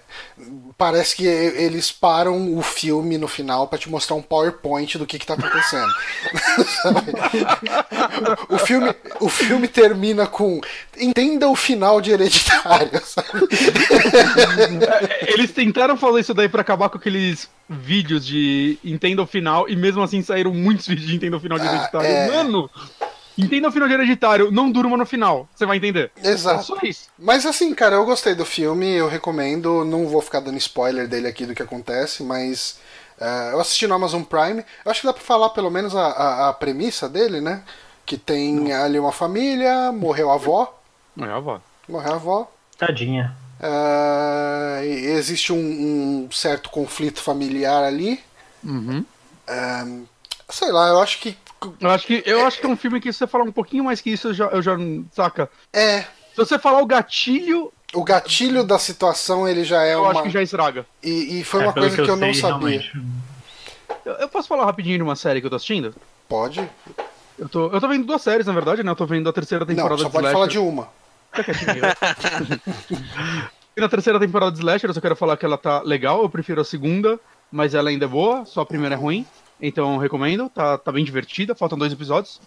Parece que eles param o filme no final pra te mostrar um PowerPoint do que, que tá acontecendo. [laughs] O, filme, o filme termina com. Entenda o final de hereditário. [laughs] Sabe? Eles tentaram fazer isso daí pra acabar com aqueles vídeos de entenda o final e mesmo assim saíram muitos vídeos de entenda o final de Ah, hereditário. é. Mano, entenda o final de hereditário, não durma no final. Você vai entender. É Exato. só isso. Mas assim, cara, eu gostei do filme, eu recomendo. Não vou ficar dando spoiler dele aqui do que acontece, mas. eh, eu assisti no Amazon Prime. Eu acho que dá pra falar pelo menos a, a, a premissa dele, né? Que tem ali uma família, morreu a avó. Não é a avó. Morreu a avó. Tadinha. E existe um, um certo conflito familiar ali. Uhum. Ah, sei lá, eu acho que. Eu acho que eu acho que é um filme que se você falar um pouquinho mais que isso, eu já, eu já saca. É. Se você falar o gatilho, O gatilho da situação ele já é eu uma. acho que já estraga. E, e foi É, uma coisa que eu, não sei, sabia. realmente. Eu, eu posso falar rapidinho de uma série que eu tô assistindo? Pode? Eu tô, eu tô vendo duas séries, na verdade, né? Eu tô vendo a terceira temporada Não, só de pode Slasher. falar de uma. Vai. [laughs] E na terceira temporada de Slasher, eu só quero falar que ela tá legal, eu prefiro a segunda, mas ela ainda é boa, só a primeira é ruim. Então recomendo, tá, tá bem divertida, faltam dois episódios.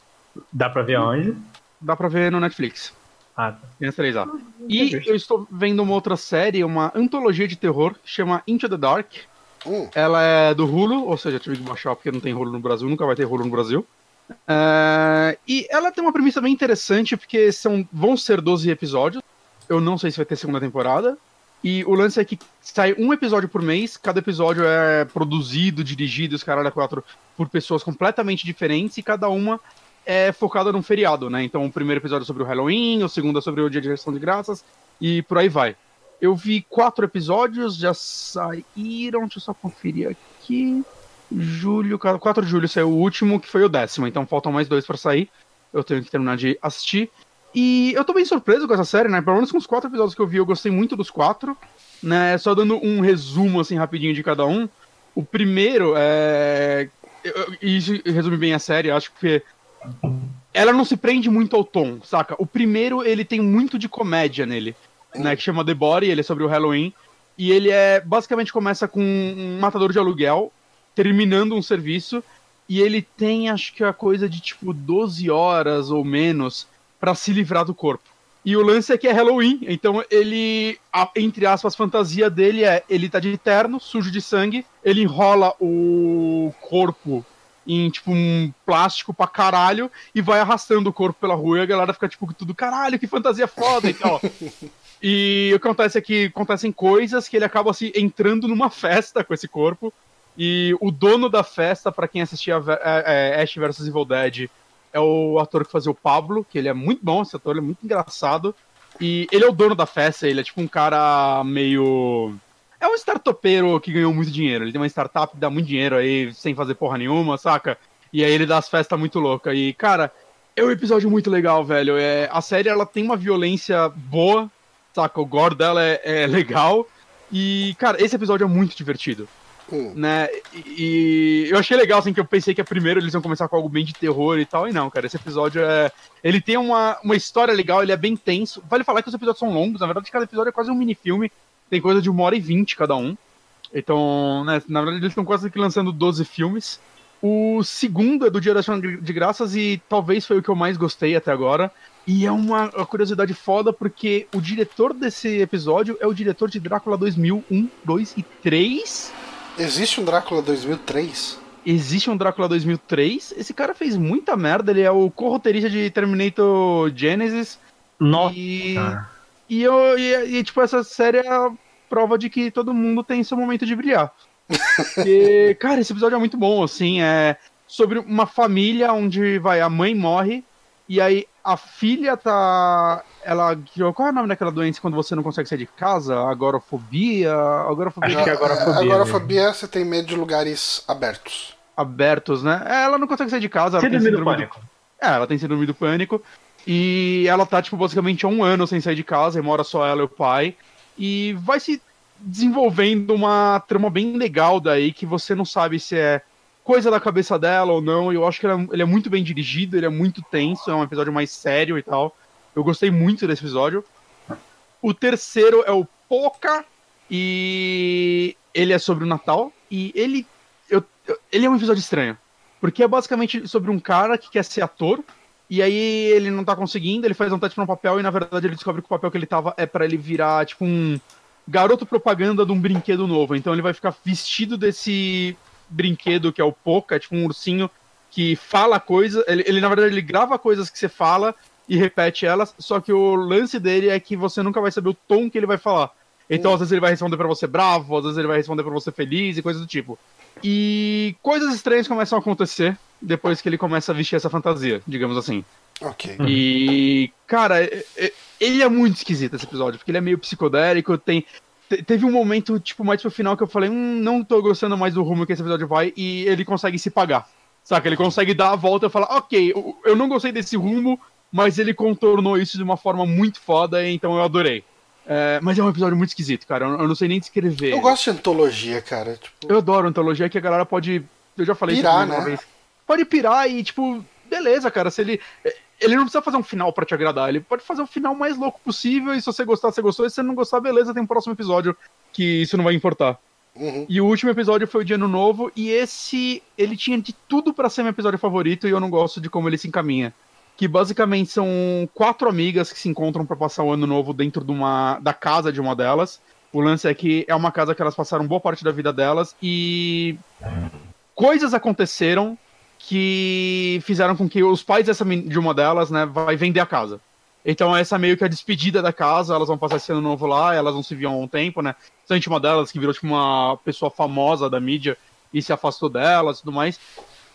Dá pra ver onde? Dá pra ver no Netflix. Ah, tá. Tem as três lá. E eu estou vendo uma outra série, uma antologia de terror, que chama Into the Dark. Hum, Ela é do Hulu, ou seja, tive que baixar porque não tem Hulu no Brasil, nunca vai ter Hulu no Brasil. É, e ela tem uma premissa bem interessante, porque são, vão ser 12 episódios. Eu não sei se vai ter segunda temporada. E o lance é que sai um episódio por mês, cada episódio é produzido, dirigido, os caralho a quatro, por pessoas completamente diferentes, e cada uma é focada num feriado, né? Então o primeiro episódio é sobre o Halloween, o segundo é sobre o Dia de Ação de Graças, e por aí vai. Eu vi quatro episódios, já saíram, deixa eu só conferir aqui. Julho, 4 de julho saiu o último, que foi o décimo, então faltam mais dois pra sair. Eu tenho que terminar de assistir. E eu tô bem surpreso com essa série, né? Pelo menos com os quatro episódios que eu vi, eu gostei muito dos quatro. Né? Só dando um resumo, assim, rapidinho de cada um. O primeiro é. Isso resume bem a série, acho que. Ela não se prende muito ao tom, saca? O primeiro, ele tem muito de comédia nele, né? Que chama The Body, ele é sobre o Halloween. E ele é. Basicamente começa com um matador de aluguel terminando um serviço. E ele tem, acho que a coisa de tipo 12 horas ou menos pra se livrar do corpo. E o lance é que é Halloween, então ele, a- entre aspas, fantasia dele é ele tá de terno, sujo de sangue, ele enrola o corpo em tipo um plástico pra caralho e vai arrastando o corpo pela rua e a galera fica tipo tudo caralho, que fantasia foda e tal. [laughs] E o que acontece é que acontecem coisas que ele acaba assim, entrando numa festa com esse corpo. E o dono da festa, pra quem assistia é, é, Ash vs Evil Dead, é o ator que fazia o Pablo, que ele é muito bom, esse ator, ele é muito engraçado. E ele é o dono da festa, ele é tipo um cara meio. É um startupeiro que ganhou muito dinheiro. Ele tem uma startup que dá muito dinheiro aí, sem fazer porra nenhuma, saca? E aí ele dá as festas muito loucas. E, cara, é um episódio muito legal, velho. É, a série ela tem uma violência boa, saca? O gore dela é, é legal. E, cara, esse episódio é muito divertido hum. né? E, e eu achei legal, assim, que eu pensei que a primeiro eles iam começar com algo bem de terror e tal, e não, cara, esse episódio é. Ele tem uma, uma história legal, ele é bem tenso. Vale falar que os episódios são longos, na verdade, cada episódio é quase um minifilme, tem coisa de uma hora e vinte cada um. Então, né, na verdade, eles estão quase lançando 12 filmes. O segundo é do Dia da Ação de Graças e talvez foi o que eu mais gostei até agora. E é uma, uma curiosidade foda porque o diretor desse episódio é o diretor de Drácula 2001, 2 e 3. Existe um Drácula 2003? Existe um Drácula 2003. Esse cara fez muita merda. Ele é o co-roteirista de Terminator Genesis. Nossa. E, e, eu, e, e, tipo, essa série é a prova de que todo mundo tem seu momento de brilhar. Porque, [laughs] cara, esse episódio é muito bom, assim. É sobre uma família onde, vai, a mãe morre. E aí a filha tá. Ela. Qual é o nome daquela doença quando você não consegue sair de casa? Agorafobia? Agorafobia Acho que é agorafobia. Agorafobia, você tem medo de lugares abertos. abertos, né? É, Ela não consegue sair de casa. Ela tem Síndrome do síndrome pânico. É, ela tem síndrome do pânico. E ela tá, tipo, basicamente há um ano sem sair de casa e mora só ela e o pai. E vai se desenvolvendo uma trama bem legal daí, que você não sabe se é coisa da cabeça dela ou não. Eu acho que é, ele é muito bem dirigido, ele é muito tenso, é um episódio mais sério e tal. Eu gostei muito desse episódio. O terceiro é o Poca, e ele é sobre o Natal, e ele, eu, ele é um episódio estranho. Porque é basicamente sobre um cara que quer ser ator, e aí ele não tá conseguindo, ele faz um teste pra um papel, e na verdade ele descobre que o papel que ele tava é para ele virar, tipo, um garoto propaganda de um brinquedo novo. Então ele vai ficar vestido desse brinquedo que é o Poca, é tipo um ursinho que fala coisas. Ele, ele, na verdade, ele grava coisas que você fala e repete elas, só que o lance dele é que você nunca vai saber o tom que ele vai falar. Então, às vezes ele vai responder para você bravo, às vezes ele vai responder para você feliz e coisas do tipo. E coisas estranhas começam a acontecer depois que ele começa a vestir essa fantasia, digamos assim. Ok. E, cara, ele é muito esquisito esse episódio, porque ele é meio psicodélico, tem. Teve um momento, tipo, mais pro final que eu falei, hum, não tô gostando mais do rumo que esse episódio vai, e ele consegue se pagar. Saca? Ele consegue dar a volta e falar, ok, eu não gostei desse rumo, mas ele contornou isso de uma forma muito foda, então eu adorei. É, mas é um episódio muito esquisito, cara. Eu, não sei nem descrever. Eu gosto de antologia, cara. Tipo... Eu adoro antologia que a galera pode. Eu já falei pirar, isso uma né? vez. Pode pirar e, tipo, beleza, cara. Se ele. Ele não precisa fazer um final para te agradar, ele pode fazer o final mais louco possível, e se você gostar, você gostou, e se você não gostar, beleza, tem um próximo episódio que isso não vai importar. Uhum. E o último episódio foi o de Ano Novo, e esse, ele tinha de tudo para ser meu episódio favorito, e eu não gosto de como ele se encaminha que basicamente são quatro amigas que se encontram para passar o ano novo dentro de uma da casa de uma delas. O lance é que é uma casa que elas passaram boa parte da vida delas e coisas aconteceram que fizeram com que os pais dessa de uma delas, né, vai vender a casa. Então essa é meio que a despedida da casa, elas vão passar esse ano novo lá, elas não se viam há um tempo, né? Sente uma delas que virou tipo uma pessoa famosa da mídia e se afastou delas e tudo mais.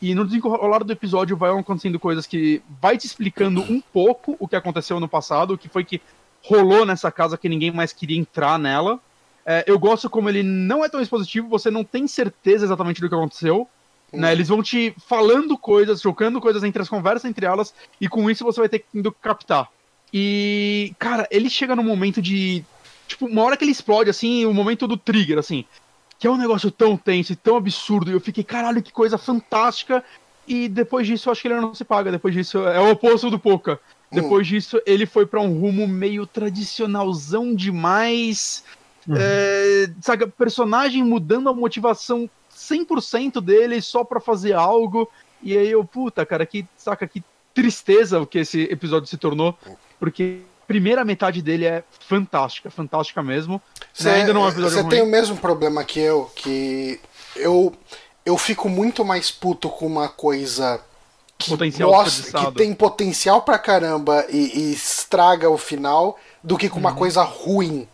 E no desenrolar do episódio vai acontecendo coisas que vai te explicando um pouco o que aconteceu no passado, o que foi que rolou nessa casa que ninguém mais queria entrar nela. É, eu gosto como ele não é tão expositivo, você não tem certeza exatamente do que aconteceu. Uhum. Né? Eles vão te falando coisas, trocando coisas entre as conversas entre elas, e com isso você vai ter que captar. E, cara, ele chega no momento de. Tipo, uma hora que ele explode, assim, o momento do trigger, assim que é um negócio tão tenso e tão absurdo. E eu fiquei, caralho, que coisa fantástica. E depois disso, eu acho que ele não se paga. Depois disso, é o oposto do Poca. Hum. Depois disso, ele foi para um rumo meio tradicionalzão demais. Uhum. É, sabe, personagem mudando a motivação 100% dele só para fazer algo. E aí eu, puta, cara, que saca que tristeza o que esse episódio se tornou, porque primeira metade dele é fantástica, fantástica mesmo. Você ainda não é Você tem o mesmo problema que eu, que eu eu fico muito mais puto com uma coisa que, potencial que tem potencial pra caramba e, e, estraga o final do que com uma uhum. coisa ruim.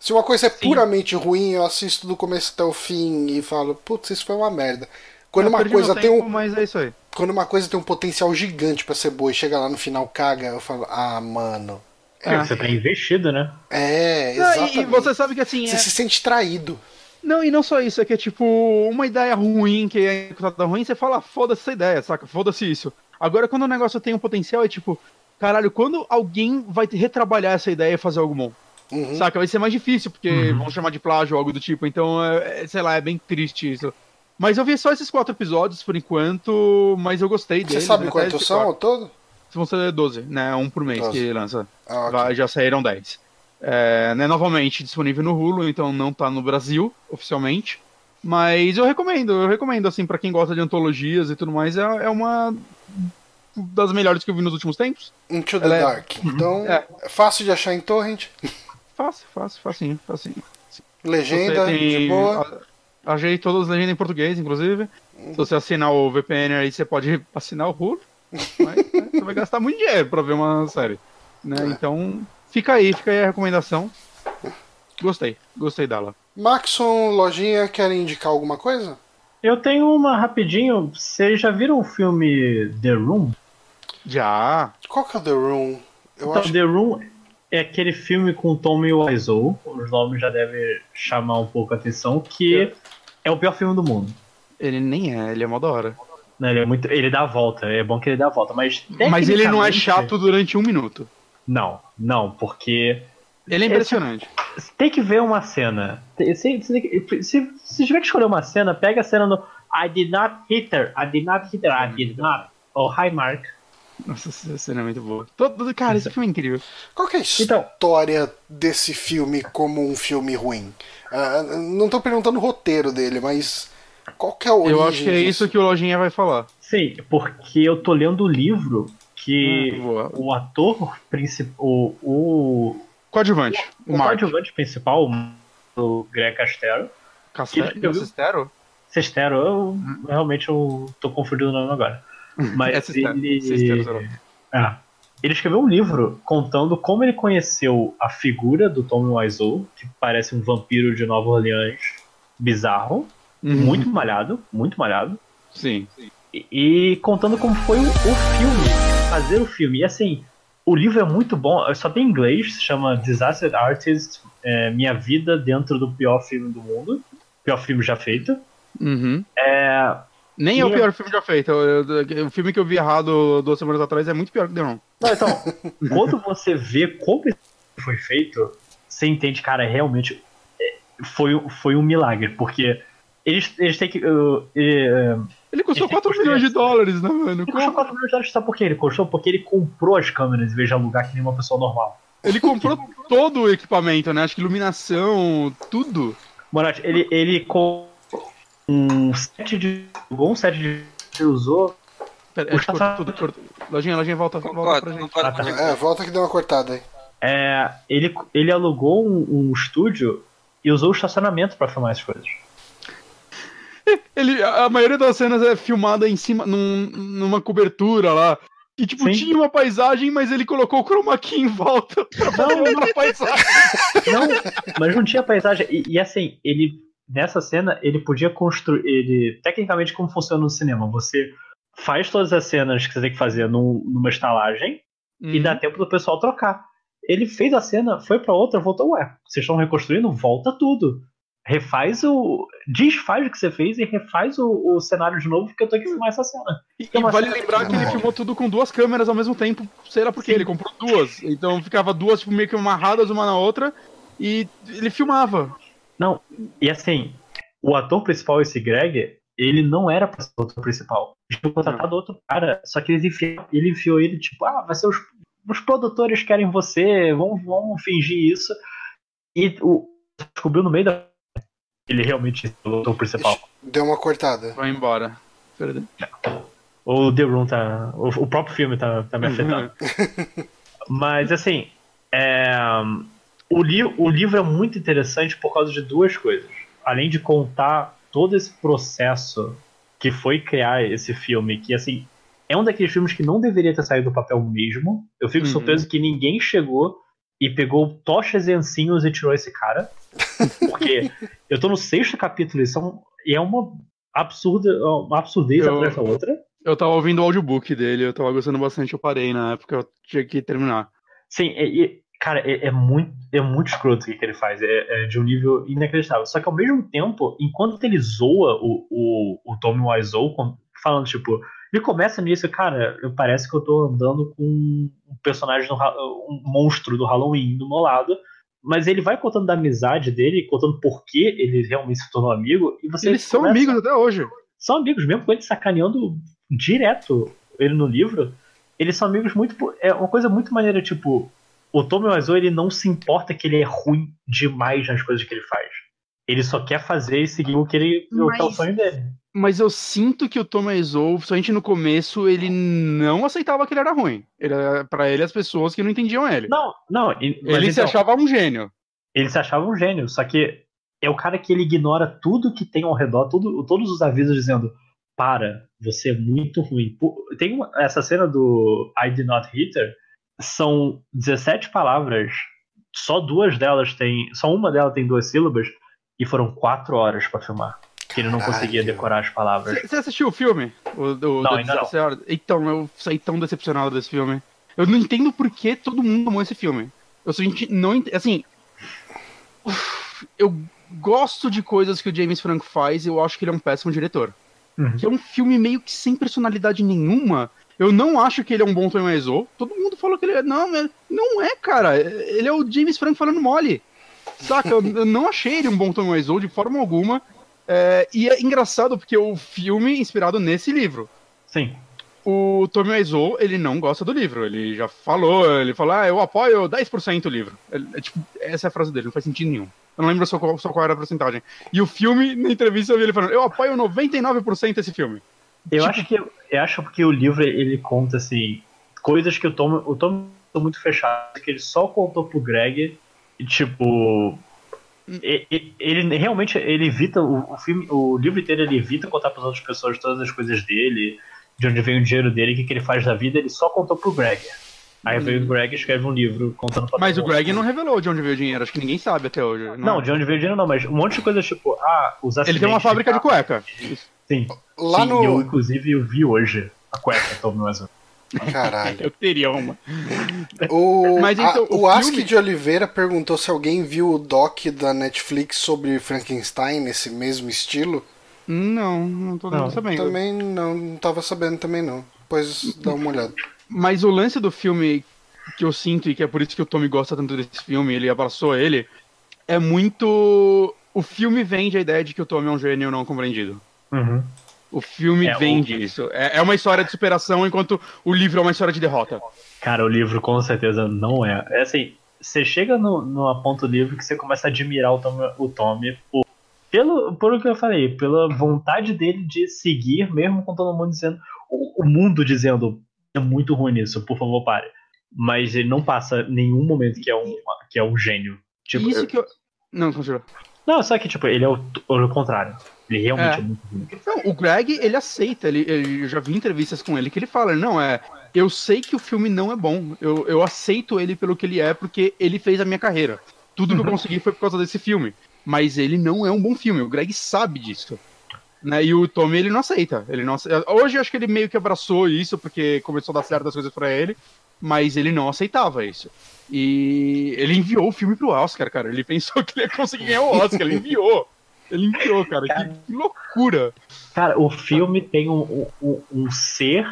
Se uma coisa é Sim. puramente ruim, eu assisto do começo até o fim e falo, putz, isso foi uma merda. Quando eu uma coisa tem tempo, um. Mas é isso aí. Quando uma coisa tem um potencial gigante para ser boa e chega lá no final caga, eu falo, ah, mano. É, você tá investido, né? É, exatamente. Não, e, você sabe que assim. Você é... se sente traído. Não, e não só isso, é que é tipo uma ideia ruim, que é executada ruim, você fala, foda-se essa ideia, saca? Foda-se isso. Agora, quando o negócio tem um potencial, é tipo, caralho, quando alguém vai retrabalhar essa ideia e fazer algo bom? Uhum. Saca? Vai ser mais difícil, porque uhum. vão chamar de plágio ou algo do tipo. Então, é, é, sei lá, é bem triste isso. Mas eu vi só esses quatro episódios por enquanto, mas eu gostei deles. Você sabe né? quantos são ao todo? Vão ser 12, né? Um por mês 12. que lança. Ah, okay. Já saíram 10. É, né, novamente disponível no Hulu, então não tá no Brasil oficialmente. Mas eu recomendo, eu recomendo, assim, para quem gosta de antologias e tudo mais, é, é uma das melhores que eu vi nos últimos tempos. Into the Ela é Dark. É... Então, é. fácil de achar em torrent? [laughs] Fácil, fácil, facinho, facinho. Legenda, tem... de boa. Achei todas as legendas em português, inclusive. Uhum. Se você assinar o VPN aí, você pode assinar o Hulu. Mas, né, você vai gastar muito dinheiro pra ver uma série. Né? É. Então, fica aí, fica aí a recomendação. Gostei, gostei dela. Maxon, lojinha, querem indicar alguma coisa? Eu tenho uma rapidinho. Vocês já viram o filme The Room? Já. Qual que é The Room? Eu então, acho... The Room é aquele filme com Tommy Wiseau. Os nomes já devem chamar um pouco a atenção. Que é, é o pior filme do mundo. Ele nem é, ele é mó da hora. Não, ele é muito. Ele dá a volta, é bom que ele dá a volta, mas. Mas ele não é chato durante um minuto. Não, não, porque Ele é impressionante. Você tem que ver uma cena. Se, se, se, se tiver que escolher uma cena, pega a cena no I did not hit her, I did not hit her, I did not. Oh, hi Mark. Nossa, essa cena é muito boa. Todo, cara, esse filme é incrível. Qual que é a Então- história desse filme como um filme ruim? Ah, não tô perguntando o roteiro dele, mas qual que é a origem Eu acho que é disso? isso que o Lojinha vai falar. Sim, porque eu tô lendo o livro que Hum, o ator principal. O, o, Coadjuvante. O, o coadjuvante principal, o Greg Castero. Castelo. Ele- Cestero? Sestero, eu realmente eu tô confundindo o nome agora. [laughs] Mas É Cestero. ele. Cestero, sei lá. É. Ele escreveu um livro contando como ele conheceu a figura do Tommy Wiseau, que parece um vampiro de Nova Orleans bizarro, Uhum. muito malhado, muito malhado, Sim. e, e contando como foi o, o filme, fazer o filme. E assim, o livro é muito bom, só tem em inglês, se chama Disaster Artist, é, Minha Vida Dentro do Pior Filme do Mundo, pior filme já feito. Uhum. É, Nem é o é- pior filme já feito. O filme que eu vi errado duas semanas atrás é muito pior que The Room. Não, então, quando você vê como foi feito, você entende, cara, realmente é, foi, foi um milagre, porque eles, eles têm que. uh, uh, Ele custou Ele tem 4 que milhões de dólares, né, mano? ele custou Como? 4 milhões de dólares, sabe por quê? Ele custou porque ele comprou as câmeras em vez de alugar que nem uma pessoa normal. Ele comprou todo o equipamento, né? Acho que iluminação, tudo. Moratti, ele, ele com um set de. Um set de. Ele usou. Pera, acho que cortou tudo, cortou. Lojinha, lojinha, volta, volta pra gente. Ah, tá. É, volta que deu uma cortada aí. É, ele, ele alugou um, um estúdio e usou o estacionamento pra filmar as coisas. Ele, a maioria das cenas é filmada em cima, num- numa cobertura lá. E, tipo, Sim. tinha uma paisagem, mas ele colocou o chroma key em volta pra fazer uma paisagem. Não, mas não tinha paisagem. E, e, assim, ele nessa cena ele podia construir. Ele tecnicamente como funciona no cinema. Você faz todas as cenas que você tem que fazer num- numa estalagem e Uhum. dá tempo do pessoal trocar. Ele fez a cena, foi pra outra, voltou. Ué, vocês estão reconstruindo? Volta tudo. Refaz o. Desfaz o que você fez e refaz o, o cenário de novo, porque eu tô aqui filmar essa cena. E, e uma vale cena lembrar que- que ele filmou tudo com duas câmeras ao mesmo tempo, sei lá por quê, Sim. ele comprou duas. Então ficava duas tipo, meio que amarradas uma na outra e ele filmava. Não, e assim, o ator principal, esse Greg, ele não era pra ser o ator principal. Eles tinham contratado outro cara, só que eles enfiaram, ele enfiou ele, tipo, ah, vai ser os, os produtores querem você, vamos, vamos fingir isso. E o descobriu no meio da. Ele realmente é o ator principal. Deu uma cortada. Vai embora. Perdão. O The Room tá. O, o próprio filme tá, tá me afetando. [laughs] Mas assim, é, o, li o livro é muito interessante por causa de duas coisas. Além de contar todo esse processo que foi criar esse filme, que assim, é um daqueles filmes que não deveria ter saído do papel mesmo. Eu fico Uhum. surpreso que ninguém chegou e pegou tochas e ancinhos e tirou esse cara. Porque eu tô no sexto capítulo e, são, e é uma absurda, uma absurdez Eu- atrás da outra. Eu tava ouvindo o audiobook dele, eu tava gostando bastante, eu parei na época, eu tinha que terminar. Sim, cara, é, é muito, é muito escroto o que que ele faz. É, é de um nível inacreditável. Só que ao mesmo tempo, enquanto ele zoa o, o, o Tommy Wiseau, falando, tipo, ele começa nisso, cara, parece que eu tô andando com um personagem, do, um monstro do Halloween do meu lado. Mas ele vai contando da amizade dele, contando por que ele realmente se tornou amigo. E você Eles são amigos até hoje. são amigos, mesmo com ele sacaneando direto ele no livro, eles são amigos muito. É uma coisa muito maneira, tipo, o Tommy Wiseau ele não se importa que ele é ruim demais nas coisas que ele faz. Ele só quer fazer e seguir o que ele o que é o Mas- sonho dele. Mas eu sinto que o Tom Wiseau, principalmente no começo, ele não aceitava que ele era ruim. Ele era, pra ele, as pessoas que não entendiam ele. Não, não. e- ele se então, achava um gênio. ele se achava um gênio, só que é o cara que ele ignora tudo que tem ao redor, tudo, todos os avisos dizendo para, você é muito ruim. Tem uma- essa cena do I did not hit her, são 17 palavras, só duas delas tem, só uma delas tem duas sílabas e foram quatro horas pra filmar. Que ele não Caralho. conseguia decorar as palavras. Você assistiu o filme? O, do, Não, ainda não. Então, eu saí tão decepcionado desse filme. Eu não entendo por que todo mundo amou esse filme. Eu simplesmente não Assim. uf, Eu gosto de coisas que o James Franco faz e eu acho que ele é um péssimo diretor. Uhum. Que é um filme meio que sem personalidade nenhuma. Eu não acho que ele é um bom Tom Wiseau. Todo mundo falou que ele é. Não, mas Não é, cara. Ele é o James Franco falando mole. Saca? eu, eu não achei ele um bom Tommy Wiseau de forma alguma. É, e é engraçado porque o filme é inspirado nesse livro. Sim. O Tommy Wiseau, ele não gosta do livro. Ele já falou, ele falou, ah, eu apoio 10% o livro. É, é, tipo, essa é a frase dele, não faz sentido nenhum. Eu não lembro só qual, só qual era a porcentagem. E o filme, na entrevista, eu vi ele falando, eu apoio 99% esse filme. Eu Tipo- acho que eu acho que o livro ele conta assim coisas que o Tom o Tom é muito fechado que ele só contou pro Greg e tipo ele realmente ele evita o, o filme o livro inteiro ele evita contar para outras pessoas todas as coisas dele de onde vem o dinheiro dele o que, que ele faz da vida ele só contou pro Greg aí veio o Greg e escreve um livro contando pra Mas o. Greg não revelou de onde veio o dinheiro, acho que ninguém sabe até hoje. não de onde veio o dinheiro não mas um monte de coisas tipo ah os Ele tem uma acidentes fábrica de carro. cueca. sim Lá Sim, no. eu inclusive eu vi hoje a cueca Tom Wiseau. Caralho. Eu teria uma. O, Mas então, a- o o Ask filme- de Oliveira perguntou se alguém viu o doc da Netflix sobre Frankenstein nesse mesmo estilo. Não, não tô Não, sabendo. Também não, não tava sabendo também não. Depois dá uma olhada. Mas o lance do filme que eu sinto, e que é por isso que o Tommy gosta tanto desse filme, ele abraçou ele, é muito. O filme vende a ideia de que o Tommy é um gênio não compreendido. Uhum. O filme É, o- vende isso. É, é uma história de superação, enquanto o livro é uma história de derrota. Cara, o livro com certeza não é. É assim, você chega no, no ponto do livro que você começa a admirar o Tommy, o Tommy por, pelo, por o que eu falei, pela vontade dele de seguir, mesmo com todo mundo dizendo. O, o mundo dizendo é muito ruim nisso, por favor, pare. Mas ele não passa nenhum momento que é um, que é um gênio. Tipo, isso eu- que eu. Não, continua. Não, só que tipo, ele é o, o contrário. Ele realmente É. é, muito ruim. Não, o Greg, ele aceita, ele, ele- eu já vi entrevistas com ele que ele fala, não, é, eu sei que o filme não é bom, eu, eu aceito ele pelo que ele é, porque ele fez a minha carreira. Tudo que eu consegui foi por causa desse filme. Mas ele não é um bom filme, o Greg sabe disso. Né? E o Tommy, ele não aceita. Ele não ace- Hoje eu acho que ele meio que abraçou isso, porque começou a dar certo as coisas pra ele, mas ele não aceitava isso. E ele enviou o filme pro Oscar, cara. Ele [laughs] pensou que ele ia conseguir ganhar o Oscar, ele enviou. Ele enviou, cara. Que, que loucura. Cara, o filme tem um, um, um ser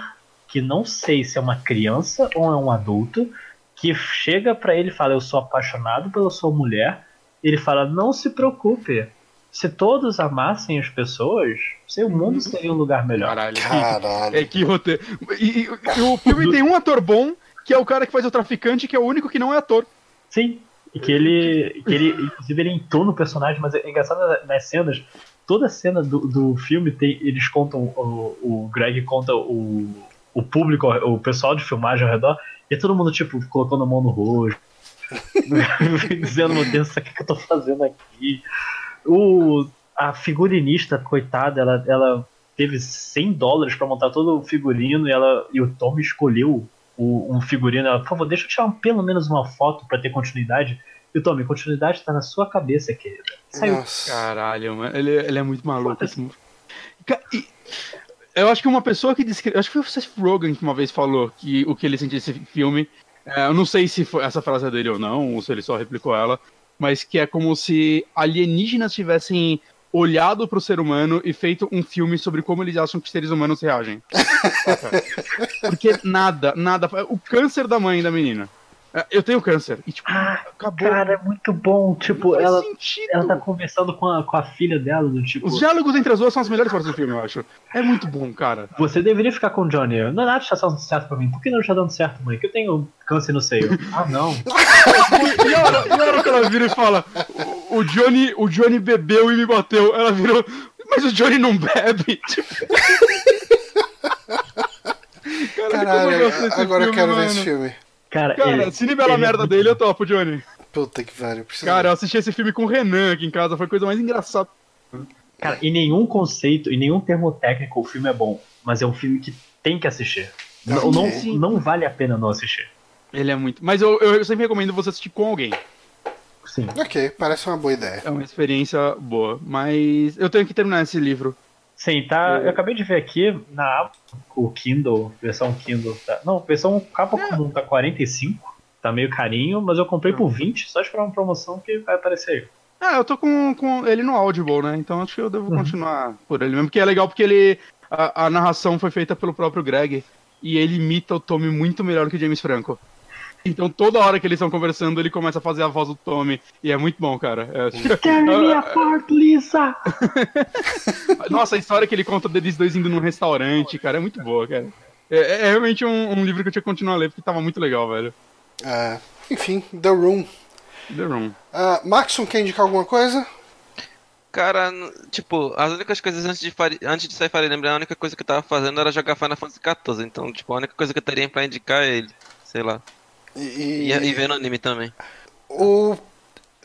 que não sei se é uma criança ou é um adulto que chega pra ele e fala: Eu sou apaixonado pela sua mulher. Ele fala: Não se preocupe. Se todos amassem as pessoas, seu mundo seria um lugar melhor. Caralho. Caralho. É que roteiro. E, e- e o filme tem um ator bom, que é o cara que faz o traficante, que é o único que não é ator. Sim. E que ele, que ele, inclusive, ele entrou no personagem, mas é engraçado na- nas cenas. Toda cena do, do filme tem, eles contam, o, o Greg conta o, o público, o pessoal de filmagem ao redor, e todo mundo, tipo, colocando a mão no rosto, [laughs] dizendo, meu Deus, o que, que eu tô fazendo aqui? O, a figurinista, coitada, ela, ela teve 100 dólares pra montar todo o figurino e, ela, e o Tom escolheu o, um figurino. Ela, por favor, deixa eu tirar um- pelo menos uma foto pra ter continuidade. E o Tommy, continuidade tá na sua cabeça, querida. Saiu. Nossa. Caralho, mano. Ele, ele é muito maluco. Esse... e- Eu acho que uma pessoa que descreve. Acho que foi o Seth Rogen que uma vez falou que o que ele sentiu desse filme. é, eu não sei se foi essa frase é dele ou não, ou se ele só replicou ela. Mas que é como se alienígenas tivessem olhado pro ser humano e feito um filme sobre como eles acham que seres humanos reagem. [laughs] Porque nada, nada. O câncer da mãe da menina. É, Eu tenho câncer. E tipo, Ah, acabou. Cara, é muito bom. Tipo, ela, sentido. ela tá conversando com a, com a filha dela, do tipo. Os diálogos entre as duas são as melhores partes do filme, eu acho. É muito bom, cara. Você deveria ficar com o Johnny. Não é nada que está dando certo pra mim. Por que não está dando certo, mãe? Que eu tenho câncer no seio. ah, não. [laughs] E a hora, e a hora que ela vira e fala: o, o Johnny, o Johnny bebeu e me bateu. Ela virou, mas o Johnny não bebe. [laughs] Tipo... Caralho, Caralho, como eu agora eu filme, quero ver mano. esse filme. Cara, Cara, ele, se nivelar a ele é merda dele, eu topo, Johnny. Puta que pariu. preciso Cara, eu assisti esse filme com o Renan aqui em casa, foi a coisa mais engraçada. Cara, em nenhum conceito, em nenhum termo técnico, o filme é bom. Mas é um filme que tem que assistir. Não, não, não vale a pena não assistir. Ele é muito. Mas eu, eu sempre recomendo você assistir com alguém. Sim. Ok, parece uma boa ideia. É uma experiência boa. Mas eu tenho que terminar esse livro. Sim, tá. Eu acabei de ver aqui na o Kindle, versão Kindle. Tá, não, versão capa comum tá 45. Tá meio carinho, mas eu comprei por 20, só esperar uma promoção que vai aparecer aí. Ah, eu tô com, com ele no Audible, né? Então acho que eu devo continuar por ele mesmo. Porque é legal porque ele. A, a narração foi feita pelo próprio Greg. E ele imita o Tommy muito melhor que o James Franco. Então toda hora que eles estão conversando, ele começa a fazer a voz do Tommy. E é muito bom, cara. É, [laughs] Tear me apart, Lisa! [laughs] Nossa, a história que ele conta deles dois indo num restaurante, cara, é muito boa, cara. É, é realmente um, um livro que eu tinha que continuar a ler, porque tava muito legal, velho. É, enfim, The Room. The Room. Uh, Maxon, quer indicar alguma coisa? Cara, tipo, as únicas coisas antes de, antes de sair Fire Emblem, a única coisa que eu tava fazendo era jogar Final Fantasy XIV. Então, tipo, a única coisa que eu teria pra indicar é ele. Sei lá. E, E, e vendo anime também. o...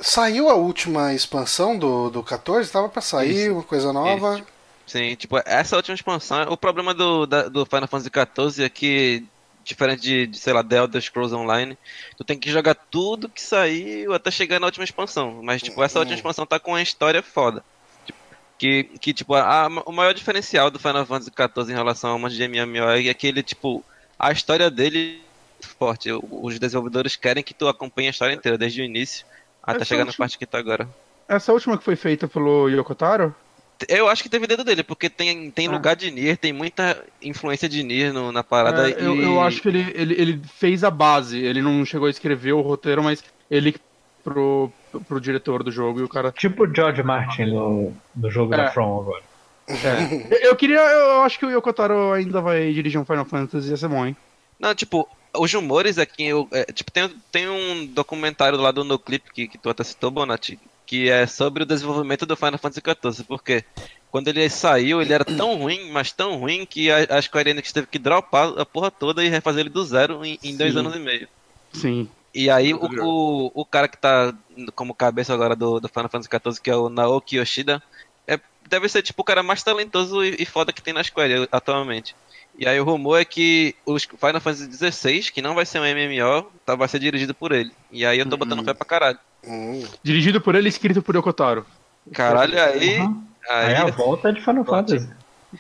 Saiu a última expansão do, do 14? Tava pra sair, Isso. uma coisa nova. Isso. Sim, tipo, essa última expansão, o problema do, da- do Final Fantasy XIV é que, diferente de, de, sei lá, The Elder Scrolls Online, tu tem que jogar tudo que saiu até chegar na última expansão. Mas, tipo, essa última expansão tá com uma história foda. Tipo, Que, que tipo, a- a- o maior diferencial do Final Fantasy XIV em relação a um monte de MMO é que ele, tipo, a história dele forte. Os desenvolvedores querem que tu acompanhe a história inteira, desde o início até Essa chegar na última- parte que tá agora. Essa última que foi feita pelo Yokotaro? Eu acho que teve dedo dele, porque tem, tem Ah. lugar de Nier, tem muita influência de Nier no- na parada. É, eu, e... eu acho que ele, ele, ele fez a base, ele não chegou a escrever o roteiro, mas ele pro, pro diretor do jogo e o cara. Tipo o George Martin no, no jogo É. da From agora. É. Eu- Eu queria. Eu acho que o Yokotaro ainda vai dirigir um Final Fantasy, ia ser bom, hein? Não, tipo, os rumores aqui, eu, é, tipo, tem, tem um documentário lá do NoClip que, que tu até citou, Bonatti, que é sobre o desenvolvimento do Final Fantasy XIV, porque quando ele saiu, ele era tão ruim, mas tão ruim, que a, a Square Enix teve que dropar a porra toda e refazer ele do zero em, em dois anos e meio. Sim. E aí o, o, o cara que tá como cabeça agora do, do Final Fantasy XIV, que é o Naoki Yoshida, é, deve ser tipo o cara mais talentoso e, e foda que tem na Square atualmente. E aí o rumor é que o Final Fantasy XVI, que não vai ser um MMO, tá, vai ser dirigido por ele. E aí eu tô botando fé pra caralho. Hum. Dirigido por ele, escrito por Yokotaro. Caralho, aí. Uhum. Aí, Aí a volta de Final Fantasy.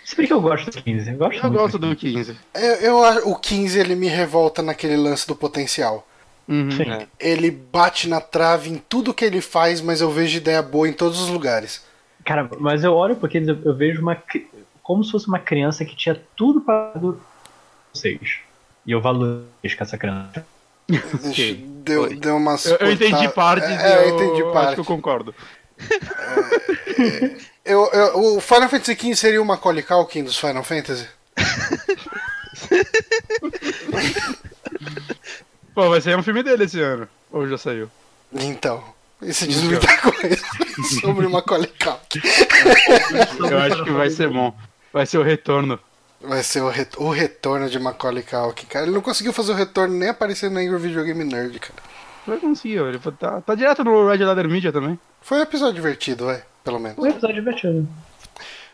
Se bem que eu gosto do 15. Eu gosto Eu muito gosto do 15. Eu, eu o 15 ele me revolta naquele lance do potencial. Uhum. Sim. É. Ele bate na trave em tudo que ele faz, mas eu vejo ideia boa em todos os lugares. Cara, mas eu olho porque eu, eu vejo uma. Como se fosse uma criança que tinha tudo para vocês. E eu valorizo essa criança. Deixa- Deu, Oi. deu umas Eu, eu entendi parte, É, eu entendi acho parte. que eu concordo. Eu, eu- o Final Fantasy XV seria o Macaulay Culkin dos Final Fantasy? [laughs] Pô, vai sair um filme dele esse ano. Ou já saiu? Então, isso diz muita coisa sobre o Macaulay Culkin. Eu acho que vai ser bom. Vai ser o retorno. Vai ser o, re- o retorno de Macaulay Culkin, cara. Ele não conseguiu fazer o retorno nem aparecendo na Angry Video Game Nerd, cara. Vai conseguir, ele tá, tá direto no Red Ladder Media também. Foi um episódio divertido, vai, pelo menos. Um episódio divertido.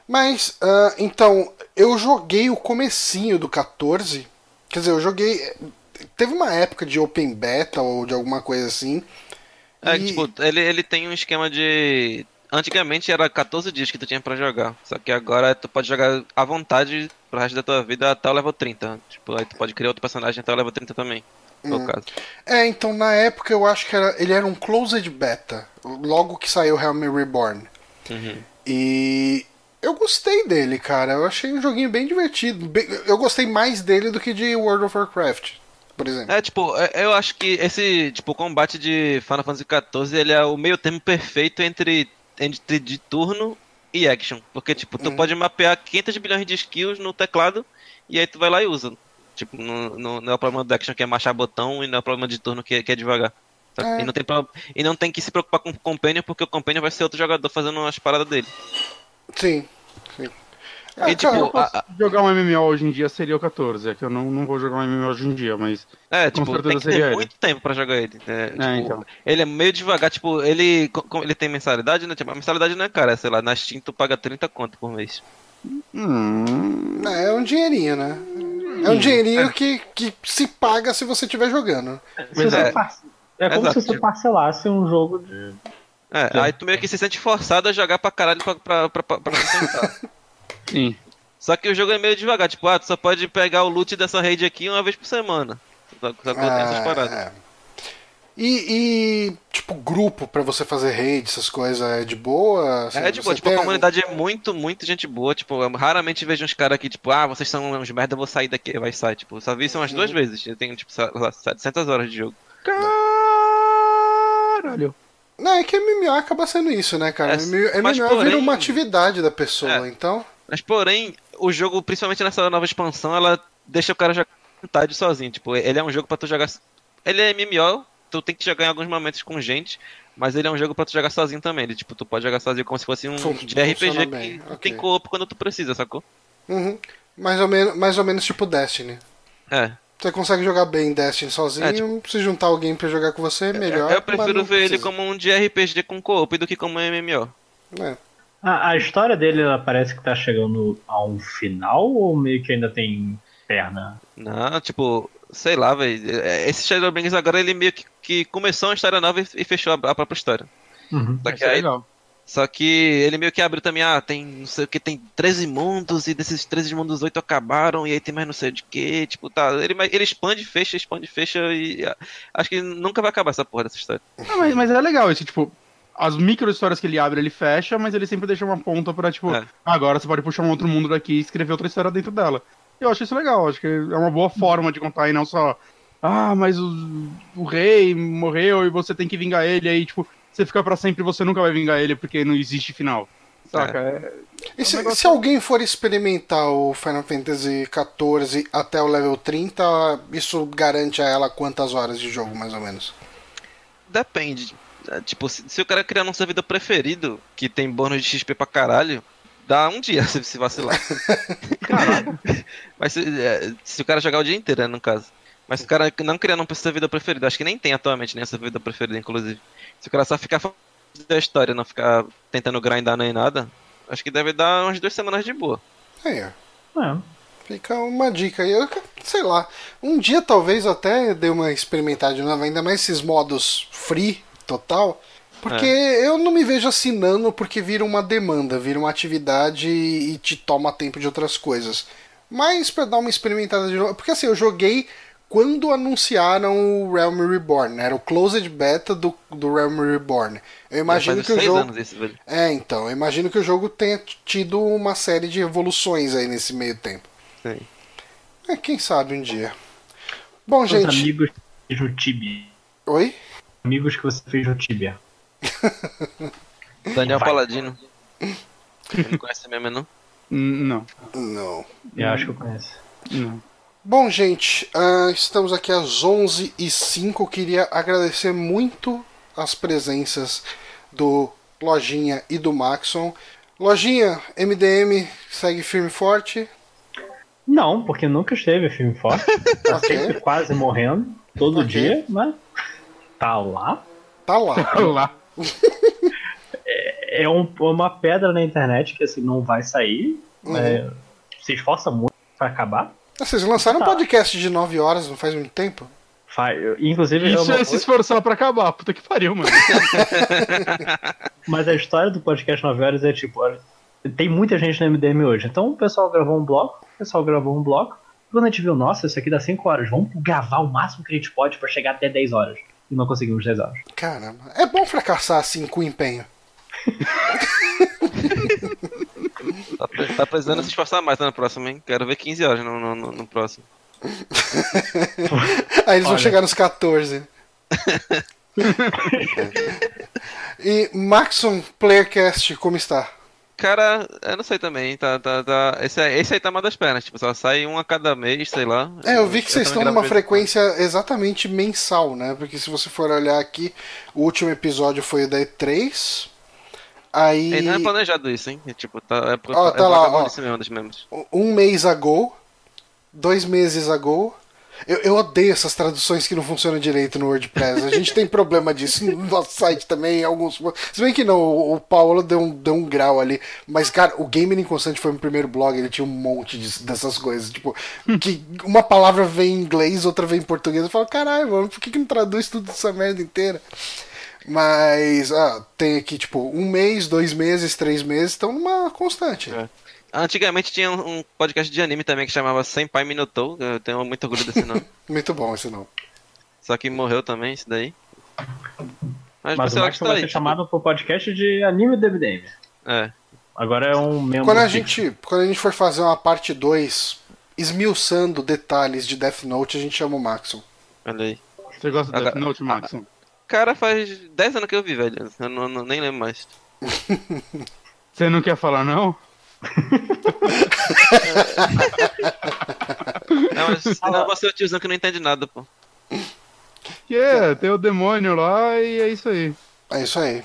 Mas, ah, então, eu joguei o comecinho do 14. Quer dizer, eu joguei. Teve uma época de Open Beta ou de alguma coisa assim. é, E- tipo, ele, ele tem um esquema de. Antigamente era 14 dias que tu tinha pra jogar. Só que agora tu pode jogar à vontade pro resto da tua vida até o level 30. Tipo, aí tu pode criar outro personagem até o level 30 também. No caso. É, então na época eu acho que era, ele era um Closed Beta. Logo que saiu Helm Reborn. Uhum. E eu gostei dele, cara. Eu achei um joguinho bem divertido. Eu gostei mais dele do que de World of Warcraft, por exemplo. É, tipo, é- eu acho que esse, tipo, combate de Final Fantasy XIV, ele é o meio termo perfeito entre, entre de turno e action. Porque, tipo, tu pode mapear 500 bilhões de skills no teclado e aí tu vai lá e usa. Tipo, no, no- não é o problema do action que é marchar botão e não é o problema de turno que, é- que é devagar. É. E, não tem pro- e não tem que se preocupar com o companion, porque o companion vai ser outro jogador fazendo as paradas dele. Sim, sim. E, Ah, tipo, cara, a- a- Jogar um MMO hoje em dia seria o 14. É que eu não, não vou jogar um MMO hoje em dia, mas. É, Com tipo, certeza tem que seria ter ele. muito tempo pra jogar ele. É, tipo, então. Ele é meio devagar, tipo, ele. ele tem mensalidade, né? Tipo, a mensalidade não é cara, sei lá, na Steam tu paga 30 conto por mês. Hum. É um dinheirinho, né? É um dinheirinho que, que se paga se você estiver jogando. Você é. par- é como Exato, se você tipo- parcelasse um jogo de. É, Sim. aí tu meio que se sente forçado a jogar pra caralho pra, pra, pra, pra, pra. [laughs] Sim. Só que o jogo é meio devagar, tipo, ah, tu só pode pegar o loot dessa raid aqui uma vez por semana. Só, só que eu tenho essas paradas. é. E, e, tipo, grupo pra você fazer raid, essas coisas, é de boa? É de boa, tipo, a tem- comunidade é muito, muito gente boa. Tipo, eu raramente vejo uns caras aqui, tipo, ah, vocês são uns merda, eu vou sair daqui, vai sair. Tipo, só vi isso umas Uhum. duas vezes. Eu tenho, tipo, lá, 700 horas de jogo. Caralho. Não, é que MMO acaba sendo isso, né, cara? É, MMO mas vira porém- uma atividade da pessoa, É. então. Mas, porém, o jogo, principalmente nessa nova expansão, ela deixa o cara jogar vontade sozinho. Tipo, ele é um jogo pra tu jogar. Ele é MMO, tu tem que jogar em alguns momentos com gente, mas ele é um jogo pra tu jogar sozinho também. Ele, tipo, tu pode jogar sozinho como se fosse um de RPG que bem, ok. tem co-op quando tu precisa, sacou? Uhum. Mais, ou menos, mais ou menos tipo Destiny. É. Você consegue jogar bem Destiny sozinho, É, tipo- se juntar alguém pra jogar com você, melhor. eu prefiro mas não ver ele precisa. como um de RPG com co-op do que como um MMO. É. A, a história dele ela parece que tá chegando a um final ou meio que ainda tem perna? Não, tipo, sei lá, velho. Esse Shadowbringers agora ele meio que, que começou uma história nova e, e fechou a, a própria história. Uhum. Só que é aí. Só que ele meio que abre também, ah, tem não sei o que, tem 13 mundos, e desses 13 mundos, 8 acabaram, e aí tem mais não sei de que, tipo, tá, ele, ele expande, fecha, expande, fecha, e ah, acho que nunca vai acabar essa porra dessa história. Ah, mas, mas é legal esse, tipo, as micro histórias que ele abre, ele fecha, mas ele sempre deixa uma ponta pra, tipo, É. agora você pode puxar um outro mundo daqui e escrever outra história dentro dela. Eu acho isso legal, acho que é uma boa forma de contar e não só, ah, mas o, o rei morreu e você tem que vingar ele, aí, tipo, você fica pra sempre e você nunca vai vingar ele porque não existe final. Saca? É. E se, um negócio- se alguém for experimentar o Final Fantasy XIV até o level 30, isso garante a ela quantas horas de jogo, mais ou menos? Depende. É, Tipo, se, se o cara criar um servidor preferido, que tem bônus de XP pra caralho, dá um dia [laughs] se, se vacilar. [laughs] Caralho. Mas se, é, se o cara jogar o dia inteiro, né, no caso. Mas se o cara não criar um servidor preferido, acho que nem tem atualmente nem servidor preferido, inclusive. Se o cara só ficar da história, não ficar tentando grindar nem nada, acho que deve dar umas duas semanas de boa. Aí, ó. É. Fica uma dica aí. Eu, sei lá, um dia talvez eu até dê uma experimentada de novo, ainda mais esses modos free total. Porque eu não me vejo assinando porque vira uma demanda, vira uma atividade e te toma tempo de outras coisas. Mas pra dar uma experimentada de novo. Porque assim, eu joguei quando anunciaram o Realm Reborn, né? era o Closed Beta do, do Realm Reborn. Eu imagino que o jogo. anos isso, velho. É, então, eu imagino que o jogo tenha tido uma série de evoluções aí nesse meio tempo. Sim. É, quem sabe um dia. Bom, Os gente. amigos no Tibia. Oi? Amigos que você fez no Tibia. [laughs] Daniel Vai. Paladino. Ele não conhece mesmo, não? Hum, Não, Não. Eu acho que eu conheço. não. Bom, gente, ah, estamos aqui às 11h05. Queria agradecer muito as presenças do Lojinha e do Maxon. Lojinha, MDM segue firme e forte. Não, porque nunca esteve filme forte. Tá [laughs] Ok. sempre quase morrendo, todo Ok. dia, mas tá lá. Tá lá. Olha [laughs] lá. É um- uma pedra na internet que assim não vai sair. Uhum. é, se esforça muito pra acabar. Vocês lançaram um Tá. podcast de 9 horas, não faz muito tempo? Fa- Inclusive, é Isso é se esforçar pra acabar. Puta que pariu, mano. [laughs] mas a história do podcast 9 horas é tipo: olha, tem muita gente no MDM hoje. Então o pessoal gravou um bloco, o pessoal gravou um bloco. Quando a gente viu, nossa, isso aqui dá 5 horas, vamos gravar o máximo que a gente pode pra chegar até 10 horas. E não conseguimos 10 horas. Caramba. É bom fracassar assim com empenho. Tá, tá precisando se esforçar mais né, no próximo, hein? Quero ver 15 horas no, no, no- no próximo. [laughs] Aí eles vão Olha. chegar nos 14. [laughs] e Maxon Playercast, como está? Cara, eu não sei também, tá, tá, tá. Esse, aí- esse aí tá mal das pernas, tipo, só sai um a cada mês, sei lá. É, eu vi que vocês estão numa frequência exatamente mensal, né? Porque se você for olhar aqui, o último episódio foi o da E3. Aí. É, não é planejado isso, hein? É, tipo, tá, é, Ó, é tá lá, ó. mesmo um mês ago, dois meses ago. Eu, eu odeio essas traduções que não funcionam direito no WordPress. A gente tem problema disso [laughs] no nosso site também. Alguns... Se bem que não, o Paulo deu um, deu um grau ali. Mas, cara, o Gamer Inconstante foi meu primeiro blog. Ele tinha um monte de- dessas coisas. Tipo, que uma palavra vem em inglês, outra vem em português. Eu falo, caralho, mano, por que, que não traduz tudo essa merda inteira? Mas, ah, tem aqui, tipo, um mês, dois meses, três meses. Estão numa constante. É. Antigamente tinha um podcast de anime também que chamava Senpai Minotou. Eu tenho muito orgulho desse nome. [laughs] Muito bom esse não. Só que morreu também, isso daí. Mas, Mas o você Max tá vai aí, ser tipo, chamado pro podcast de anime do MDM. É. Agora é um membro. Quando a gente, quando a gente for fazer uma parte 2, esmiuçando detalhes de Death Note, a gente chama o Maxon. Olha aí. Você gosta do Agora- Death Note, Max? Cara, faz 10 anos que eu vi, velho. Eu não, não- nem lembro mais. [laughs] Você não quer falar, não? Não, mas senão [laughs] você é o tiozão que não entende nada, pô. Que é, tem o demônio lá e é isso aí. É isso aí.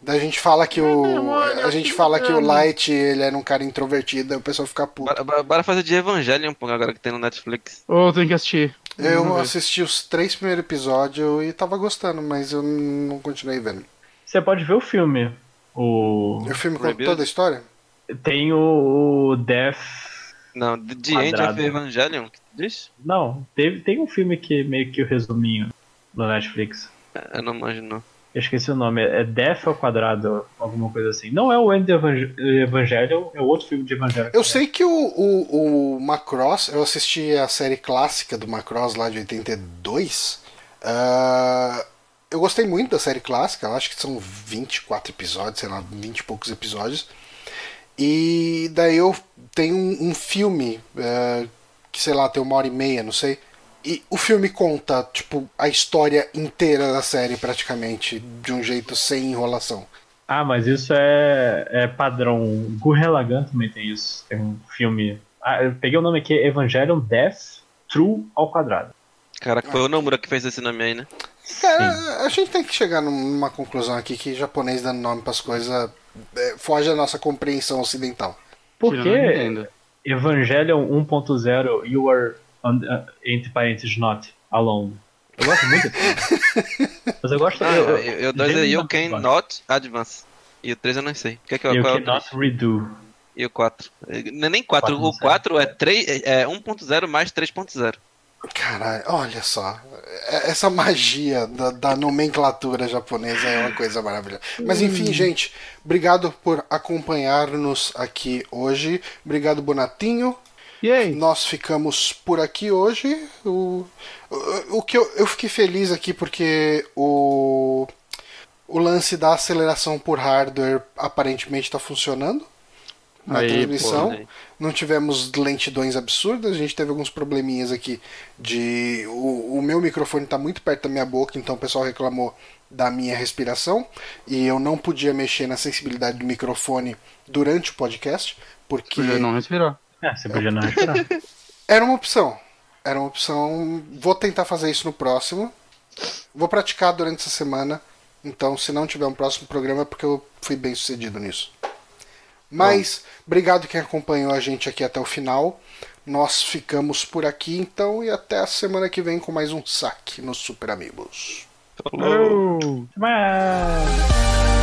Daí a gente fala que o. A gente fala que o Light ele era um cara introvertido, aí o pessoal fica puto. Bora, bora- fazer de Evangelion, pô, agora que tem no Netflix. Ou tem que assistir. Eu Vamos ver. assisti os três primeiros episódios e tava gostando, mas eu não continuei vendo. Você pode ver o filme. O. O filme conta Proibido? toda a história? Tem o, o Death. Não, The End of Evangelion, que diz? Não, teve, tem um filme que é meio que o resuminho no Netflix. Eu não não. Eu esqueci o nome, é Death ao quadrado, alguma coisa assim. Não é o End of Evang- Evangelion, é outro filme de Evangelion. Eu sei que o, o, o Macross, eu assisti a série clássica do Macross lá de 82. ah, eu gostei muito da série clássica, eu acho que são 24 episódios, sei lá, 20 e poucos episódios. E daí eu tenho um, um filme ah, que, sei lá, tem uma hora e meia, não sei. E o filme conta, tipo, a história inteira da série, praticamente, de um jeito sem enrolação. Ah, mas isso é, é padrão. Gurren Lagann também tem isso. Tem um filme. Ah, eu peguei o nome aqui, Evangelion Death True ao quadrado. Cara, foi o Nomura que fez esse nome aí, né? Cara, a gente tem que chegar numa conclusão aqui que japonês dando nome pras coisas é, foge da nossa compreensão ocidental. Por Tirando que a Nintendo. Evangelion 1.0 You are, uh, entre parênteses, not alone? Eu gosto muito. [laughs] Mas eu gosto. Ah, eu, eu, eu, dois é You Can. Not Advance. E o 3 eu não sei. O que é que eu, You qual é cannot redo. E o 4. Não é nem 4, Quatro não o sei. 4 é, 3, é 1.0 mais 3.0. Caralho, olha só. É- Essa magia da, da nomenclatura japonesa é uma coisa maravilhosa. Mas enfim, gente, obrigado por acompanhar-nos aqui hoje. Obrigado, Bonatinho. E aí? Nós ficamos por aqui hoje. O, o, o que eu, eu fiquei feliz aqui porque o, o lance da aceleração por hardware aparentemente está funcionando na Aí, transmissão. né? Não tivemos lentidões absurdas, a gente teve alguns probleminhas aqui de. O, o meu microfone está muito perto da minha boca, então o pessoal reclamou da minha respiração e eu não podia mexer na sensibilidade do microfone durante o podcast, porque Podia não respirar. É, você podia não respirar. [laughs] era uma opção. Era uma opção. Vou tentar fazer isso no próximo. Vou praticar durante essa semana. Então, se não tiver um próximo programa, é porque eu fui bem sucedido nisso. Mas, obrigado quem acompanhou a gente aqui até o final. Nós ficamos por aqui então e até a semana que vem com mais um saque nos Super Amigos. Falou. Mas...